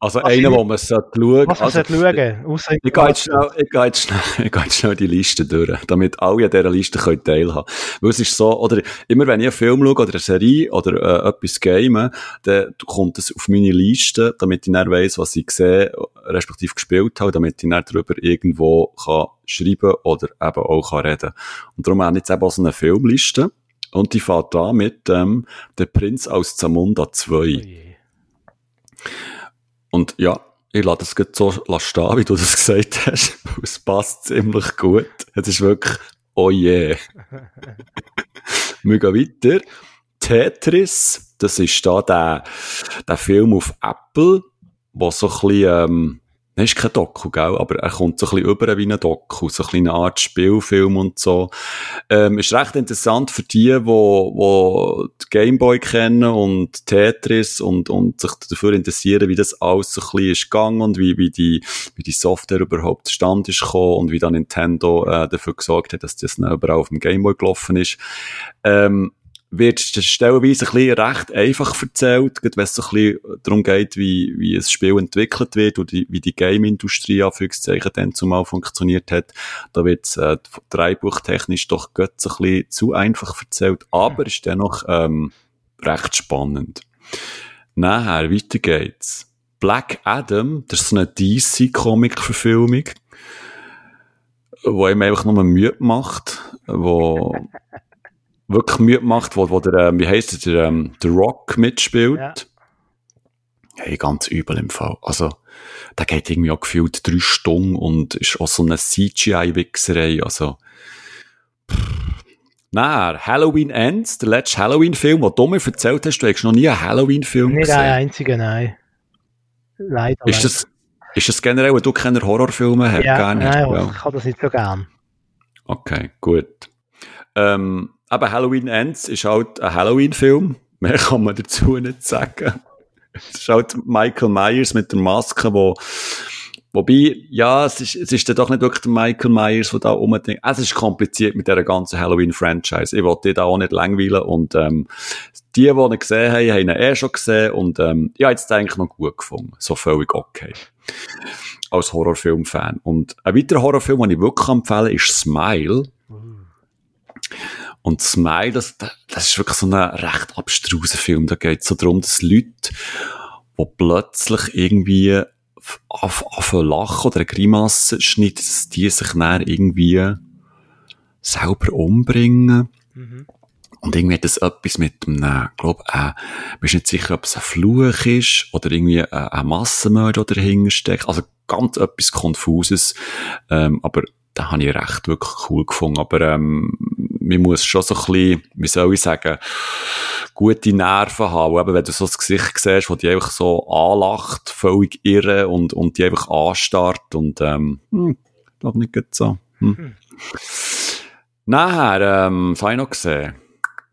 Also einer, wo man sollte schauen Was also, schauen ich, ich, gehe jetzt schnell, ich, gehe jetzt schnell, ich gehe jetzt schnell die Liste durch, damit alle an dieser Liste können teilhaben können. Weil es ist so, oder immer wenn ich einen Film schaue oder eine Serie oder äh, etwas game, dann kommt es auf meine Liste, damit ich dann weiss, was ich sehe, respektive gespielt habe, damit ich dann darüber irgendwo kann schreiben oder eben auch kann reden Und darum habe ich jetzt eben auch so eine Filmliste. Und die fährt an mit ähm, «Der Prinz aus Zamunda 2». Oh und ja, ich lasse das jetzt so stehen, wie du das gesagt hast. Es passt ziemlich gut. Es ist wirklich, oh. Yeah. Wir gehen weiter. Tetris, das ist da der, der Film auf Apple, wo so ein bisschen, ähm, er ist kein Doku, gell? aber er kommt so ein bisschen über wie ein Doku, so ein eine Art Spielfilm und so. Ähm, ist recht interessant für die, wo, wo die Gameboy kennen und Tetris und, und sich dafür interessieren, wie das alles so ein bisschen ist gegangen und wie, wie die, wie die Software überhaupt zustande ist gekommen und wie dann Nintendo, äh, dafür gesorgt hat, dass das dann überall auf dem Gameboy gelaufen ist. Ähm, wird stellenweise ein bisschen recht einfach erzählt, wenn es so ein bisschen darum geht, wie, wie ein Spiel entwickelt wird die, wie die Game-Industrie anführungszeichen dann zumal funktioniert hat. Da wird es äh, dreibuchtechnisch doch ein bisschen zu einfach erzählt, aber ist dennoch ähm, recht spannend. Nachher, weiter geht's. Black Adam, das ist so eine DC-Comic-Verfilmung, wo ihm einfach nur Mühe macht, wo wirklich Mühe gemacht, wo, wo der, ähm, wie heisst der, ähm, der Rock mitspielt. Ja. Hey, ganz übel im Fall. Also, der geht irgendwie auch gefühlt drei Stunden und ist auch so eine CGI-Wichserei. Also, Nein, Halloween Ends, der letzte Halloween-Film, den du mir erzählt hast, du hast noch nie einen Halloween-Film gesehen. Nicht einen einzigen, nein. Leider. Ist das, ist das generell, wenn du keine Horrorfilme hast? Ja, gerne nein, ja. ich habe das nicht so gern. Okay, gut. Ähm, aber Halloween Ends ist halt ein Halloween-Film. Mehr kann man dazu nicht sagen. Es ist halt Michael Myers mit der Maske, wo Wobei, ja, es ist, es ist dann doch nicht wirklich der Michael Myers, der da unbedingt, es ist kompliziert mit dieser ganzen Halloween-Franchise. Ich wollte die da auch nicht langweilen und, ähm, die, die ihn gesehen haben, haben ihn eh schon gesehen und, ähm, ich habe jetzt eigentlich noch gut gefunden. So völlig okay. Als Horrorfilm-Fan. Und ein weiterer Horrorfilm, den ich wirklich empfehlen ist Smile. Und Smile, das, das ist wirklich so ein recht abstruser Film. Da geht es so darum, dass Leute, die plötzlich irgendwie auf, auf ein Lachen oder eine Grimasse schneidet, dass die sich dann irgendwie selber umbringen. Mhm. Und irgendwie hat das etwas mit einem, glaub, äh, bist nicht sicher, ob es ein Fluch ist oder irgendwie ein, ein Massenmörder dahinter steckt. Also ganz etwas Konfuses. Ähm, aber da habe ich recht wirklich cool gefunden. Aber ähm, man muss schon so ein bisschen, wie soll ich sagen, gute Nerven haben. Eben, wenn du so das Gesicht siehst, wo die einfach so anlacht, völlig irre und, und die einfach anstarrt und, ähm, hm, glaube nicht gut so. Hm. Hm. Nachher, ähm, was habe ich noch gesehen?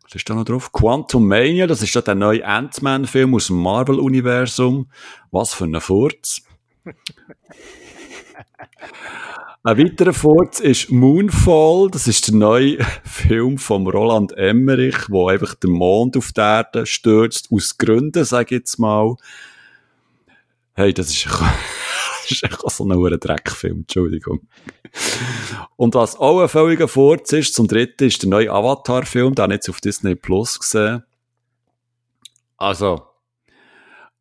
Was ist da noch drauf? Quantum Mania, das ist ja der neue Ant-Man-Film aus dem Marvel-Universum. Was für ein Furz. Ein weiterer Furz ist Moonfall. Das ist der neue Film von Roland Emmerich, wo einfach der Mond auf die Erde stürzt, aus Gründen, sage ich jetzt mal. Hey, das ist, das ist echt so ein Dreckfilm, Entschuldigung. Und was auch ein völliger Furz ist, zum dritten ist der neue Avatar-Film, den habe ich jetzt auf Disney Plus gesehen. Also,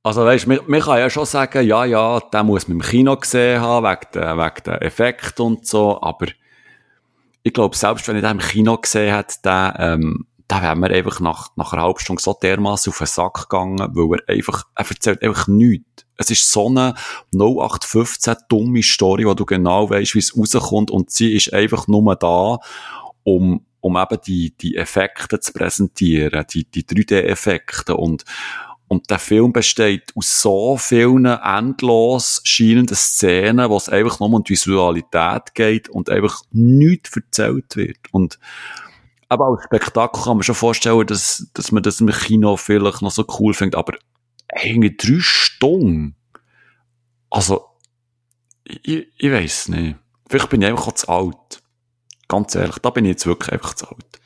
also weißt, man, man kann ja schon sagen, ja, ja, den muss man im Kino gesehen haben, wegen der, wegen der Effekt und so, aber ich glaube, selbst wenn ich den im Kino gesehen hätte, den, ähm, da wäre mir einfach nach, nach einer halben Stunde so dermaßen auf den Sack gegangen, weil er einfach, er erzählt einfach nichts. Es ist so eine 0815 dumme Story, wo du genau weißt, wie es rauskommt und sie ist einfach nur da, um, um eben die, die Effekte zu präsentieren, die, die 3D-Effekte und, und der Film besteht aus so vielen endlos scheinenden Szenen, wo es einfach nur um die Visualität geht und einfach nichts erzählt wird. Und aber als Spektakel kann man schon vorstellen, dass, dass man das im Kino vielleicht noch so cool findet, aber irgendwie drei Stunden. Also, ich, ich weiß nicht. Vielleicht bin ich einfach zu alt. Ganz ehrlich, da bin ich jetzt wirklich einfach zu alt.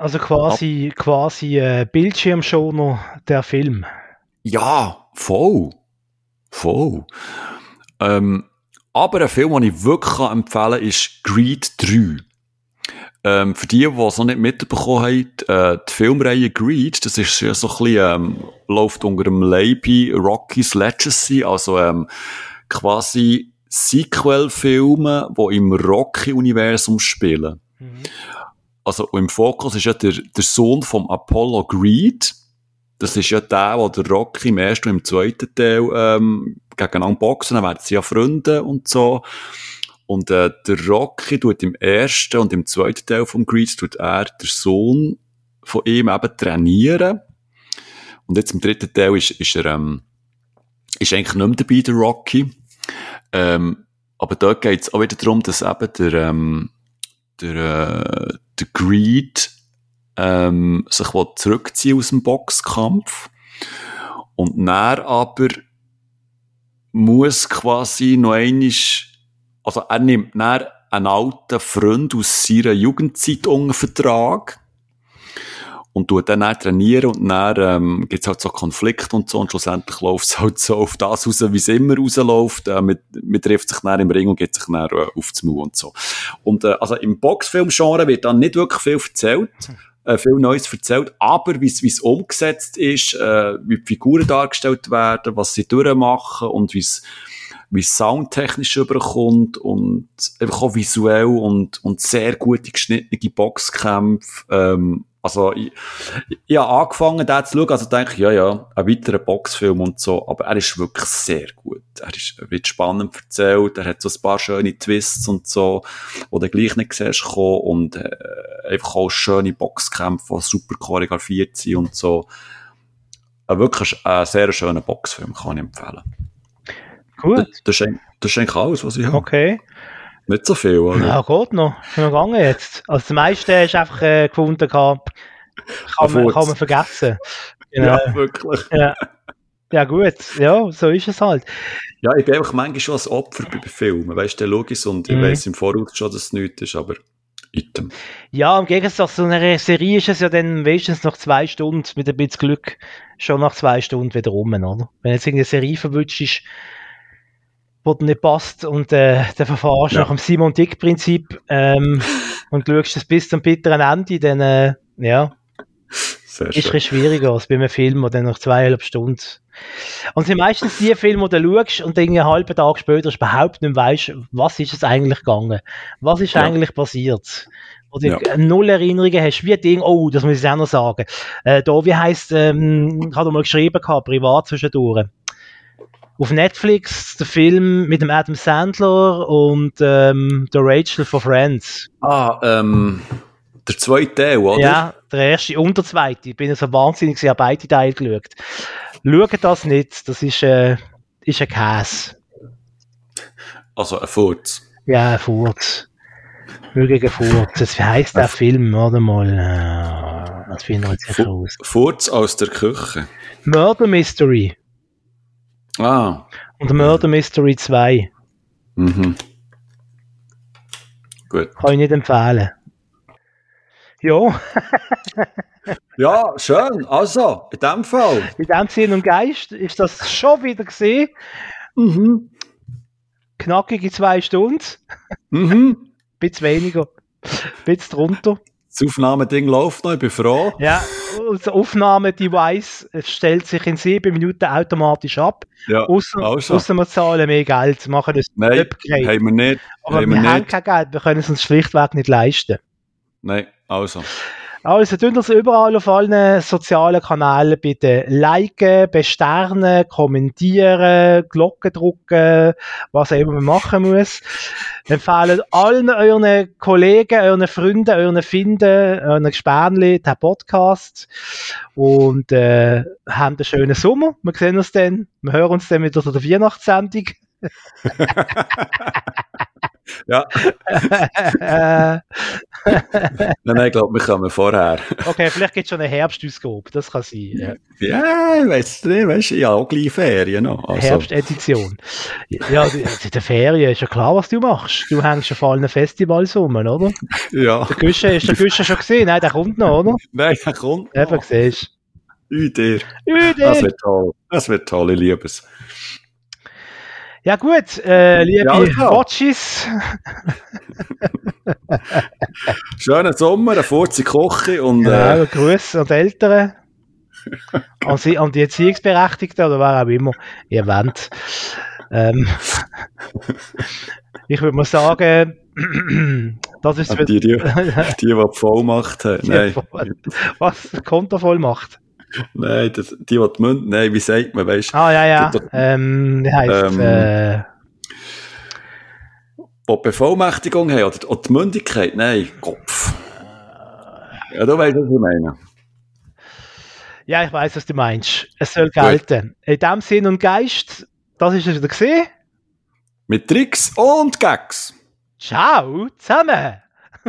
Also quasi, Ab quasi äh, Bildschirmschoner der Film. Ja, voll. Voll. Ähm, aber ein Film, den ich wirklich empfehlen kann, ist Greed 3. Ähm, für die, die es noch nicht mitbekommen haben, äh, die Filmreihe Greed, das ist ja so ein bisschen, ähm, läuft unter dem Label Rocky's Legacy, also ähm, quasi Sequel-Filme, die im Rocky-Universum spielen. Mhm also im Fokus ist ja der, der Sohn vom Apollo Greed. Das ist ja der, wo der Rocky im ersten und im zweiten Teil ähm, gegeneinander boxen, dann werden sie ja Freunde und so. Und äh, der Rocky tut im ersten und im zweiten Teil vom Greed tut er der Sohn von ihm eben trainieren. Und jetzt im dritten Teil ist, ist er ähm, ist eigentlich nicht mehr dabei, der Rocky. Ähm, aber dort geht es auch wieder darum, dass eben der, ähm, der, äh, der Greed ähm, sich zurückziehen aus dem Boxkampf. Und dann aber muss quasi noch einmal, also er nimmt einen alten Freund aus seiner Jugendzeit unter Vertrag und tut dann, dann trainieren und dann ähm, gibt es halt so Konflikte und so und schlussendlich läuft es halt so auf das raus, wie es immer rausläuft. Äh, man, man trifft sich dann im Ring und geht sich dann äh, auf das Maul und so. Und äh, also im Boxfilm-Genre wird dann nicht wirklich viel erzählt, äh, viel Neues erzählt, aber wie es umgesetzt ist, äh, wie die Figuren dargestellt werden, was sie durchmachen und wie es wie soundtechnisch überkommt und einfach auch visuell und, und sehr gute geschnittene Boxkämpfe, ähm, Also, ich, ich habe angefangen, den zu schauen, also denke ich, ja, ja, ein weiterer Boxfilm und so, aber er ist wirklich sehr gut. Er ist, er wird spannend erzählt, er hat so ein paar schöne Twists und so, wo du gleich nicht siehst kommen und äh, einfach auch schöne Boxkämpfe, die super choreografiert sind und so. Äh, wirklich ein sehr schöner Boxfilm, kann ich empfehlen. Gut. Das, das, ist, das ist eigentlich alles, was ich habe. Okay. Nicht so viel, oder? Ja, geht noch. Ist noch gegangen jetzt. Also, das meiste du einfach äh, gefunden, kann, kann, man, kann man vergessen. Genau. Ja, wirklich. Ja. ja, gut. Ja, so ist es halt. Ja, ich bin einfach manchmal schon als Opfer bei Filmen. Weißt du, logisch und ich mhm. weiß im Voraus schon, dass es nichts ist, aber. Item. Ja, im Gegensatz zu einer Serie ist es ja dann wenigstens nach zwei Stunden, mit ein bisschen Glück, schon nach zwei Stunden wieder rum, oder? Wenn jetzt irgendeine Serie verwünscht ist, wo dir nicht passt und äh, dann verfahrst ja. nach dem Simon-Dick-Prinzip ähm, und schaust es bis zum bitteren Ende, dann äh, ja, Sehr ist es schwieriger als bei einem Film, der dann nach zweieinhalb Stunden und sind meistens die Filme, die du schaust und dann einen halben Tag später überhaupt nicht weißt, was ist es eigentlich gegangen? Was ist ja. eigentlich passiert? Oder ja. null Erinnerungen hast, wie Ding, oh, das muss ich auch noch sagen. Äh, da, wie heisst, ähm, ich habe mal geschrieben gehabt, privat zwischendurch auf Netflix der Film mit dem Adam Sandler und ähm, der Rachel von Friends. Ah, ähm, der zweite Teil, oder? Ja, der erste und der zweite. Ich bin so wahnsinnig, ich habe beide Teile geschaut. Schaut das nicht, das ist, äh, ist ein Käse. Also ein Furz. Ja, ein Furz. Mögliche Furz. Wie heisst der Film? Warte mal. Äh, das finde ich jetzt. Furz aus der Küche. Murder Mystery. Ah. Und Murder Mystery 2. Mhm. Gut. Kann ich nicht empfehlen. Ja. ja, schön. Also, in dem Fall. In dem Sinn und Geist ist das schon wieder gesehen. Mhm. Knackige zwei Stunden. Mhm. Bisschen weniger. Bisschen drunter. Das Aufnahmeding läuft noch, ich bin froh. Ja, das Aufnahmedevice stellt sich in sieben Minuten automatisch ab. Ja, außer, also. außer wir zahlen mehr Geld, machen das Nein, Upgrade. haben wir nicht. Aber haben wir, wir haben kein Geld, wir können es uns schlichtweg nicht leisten. Nein, also. Also, tun uns überall auf allen sozialen Kanälen bitte liken, besternen, kommentieren, Glocken drücken, was auch immer man machen muss. Empfehlen allen euren Kollegen, euren Freunden, euren Finden, euren Gespänli den Podcast und äh, haben einen schönen Sommer. Wir sehen uns dann, wir hören uns dann wieder zu der Weihnachtssendung. Ja. nein, nein, ich glaube, wir kommen vorher. okay, vielleicht gibt es schon eine Herbstausgabe, das kann sein. Ja, ja ich weiß nicht, weißt du, ja, auch gleich Ferien noch. Also. Herbstedition. Ja, in der Ferien ist ja klar, was du machst. Du hängst auf allen Festivals rum, oder? Ja. Der Güsche, ist der Güsche schon gesehen? Nein, der kommt noch, oder? Nein, der kommt noch. Eben, siehst du. Üder. Üder. Das wird toll. Das wird toll, ich liebe es. Ja gut, äh, liebe ja, Watchis. Schönen Sommer, eine kurze Koche und... Genau, äh, Grüße an die Eltern. an, sie, an die Erziehungsberechtigten oder wer auch immer ihr wollt. Ähm, ich würde mal sagen, das ist... Die, die, die, die Vollmacht haben. Nein. Was? Kontovollmacht? Nein, das, die, die Münze, nein, wie sagt man, weißt du? Ah, ja, ja. Das, ähm, ähm, äh... Die Bevollmächtigung haben, oder, oder die Mündigkeit, nein, Kopf. Ja, du weißt, was ich meine. Ja, ich weiß, was du meinst. Es soll gelten. Gut. In dem Sinn und Geist, das ist es wieder gesehen. Mit Tricks und Gags. Ciao zusammen.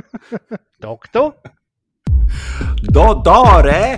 Doktor. Da, da, eh?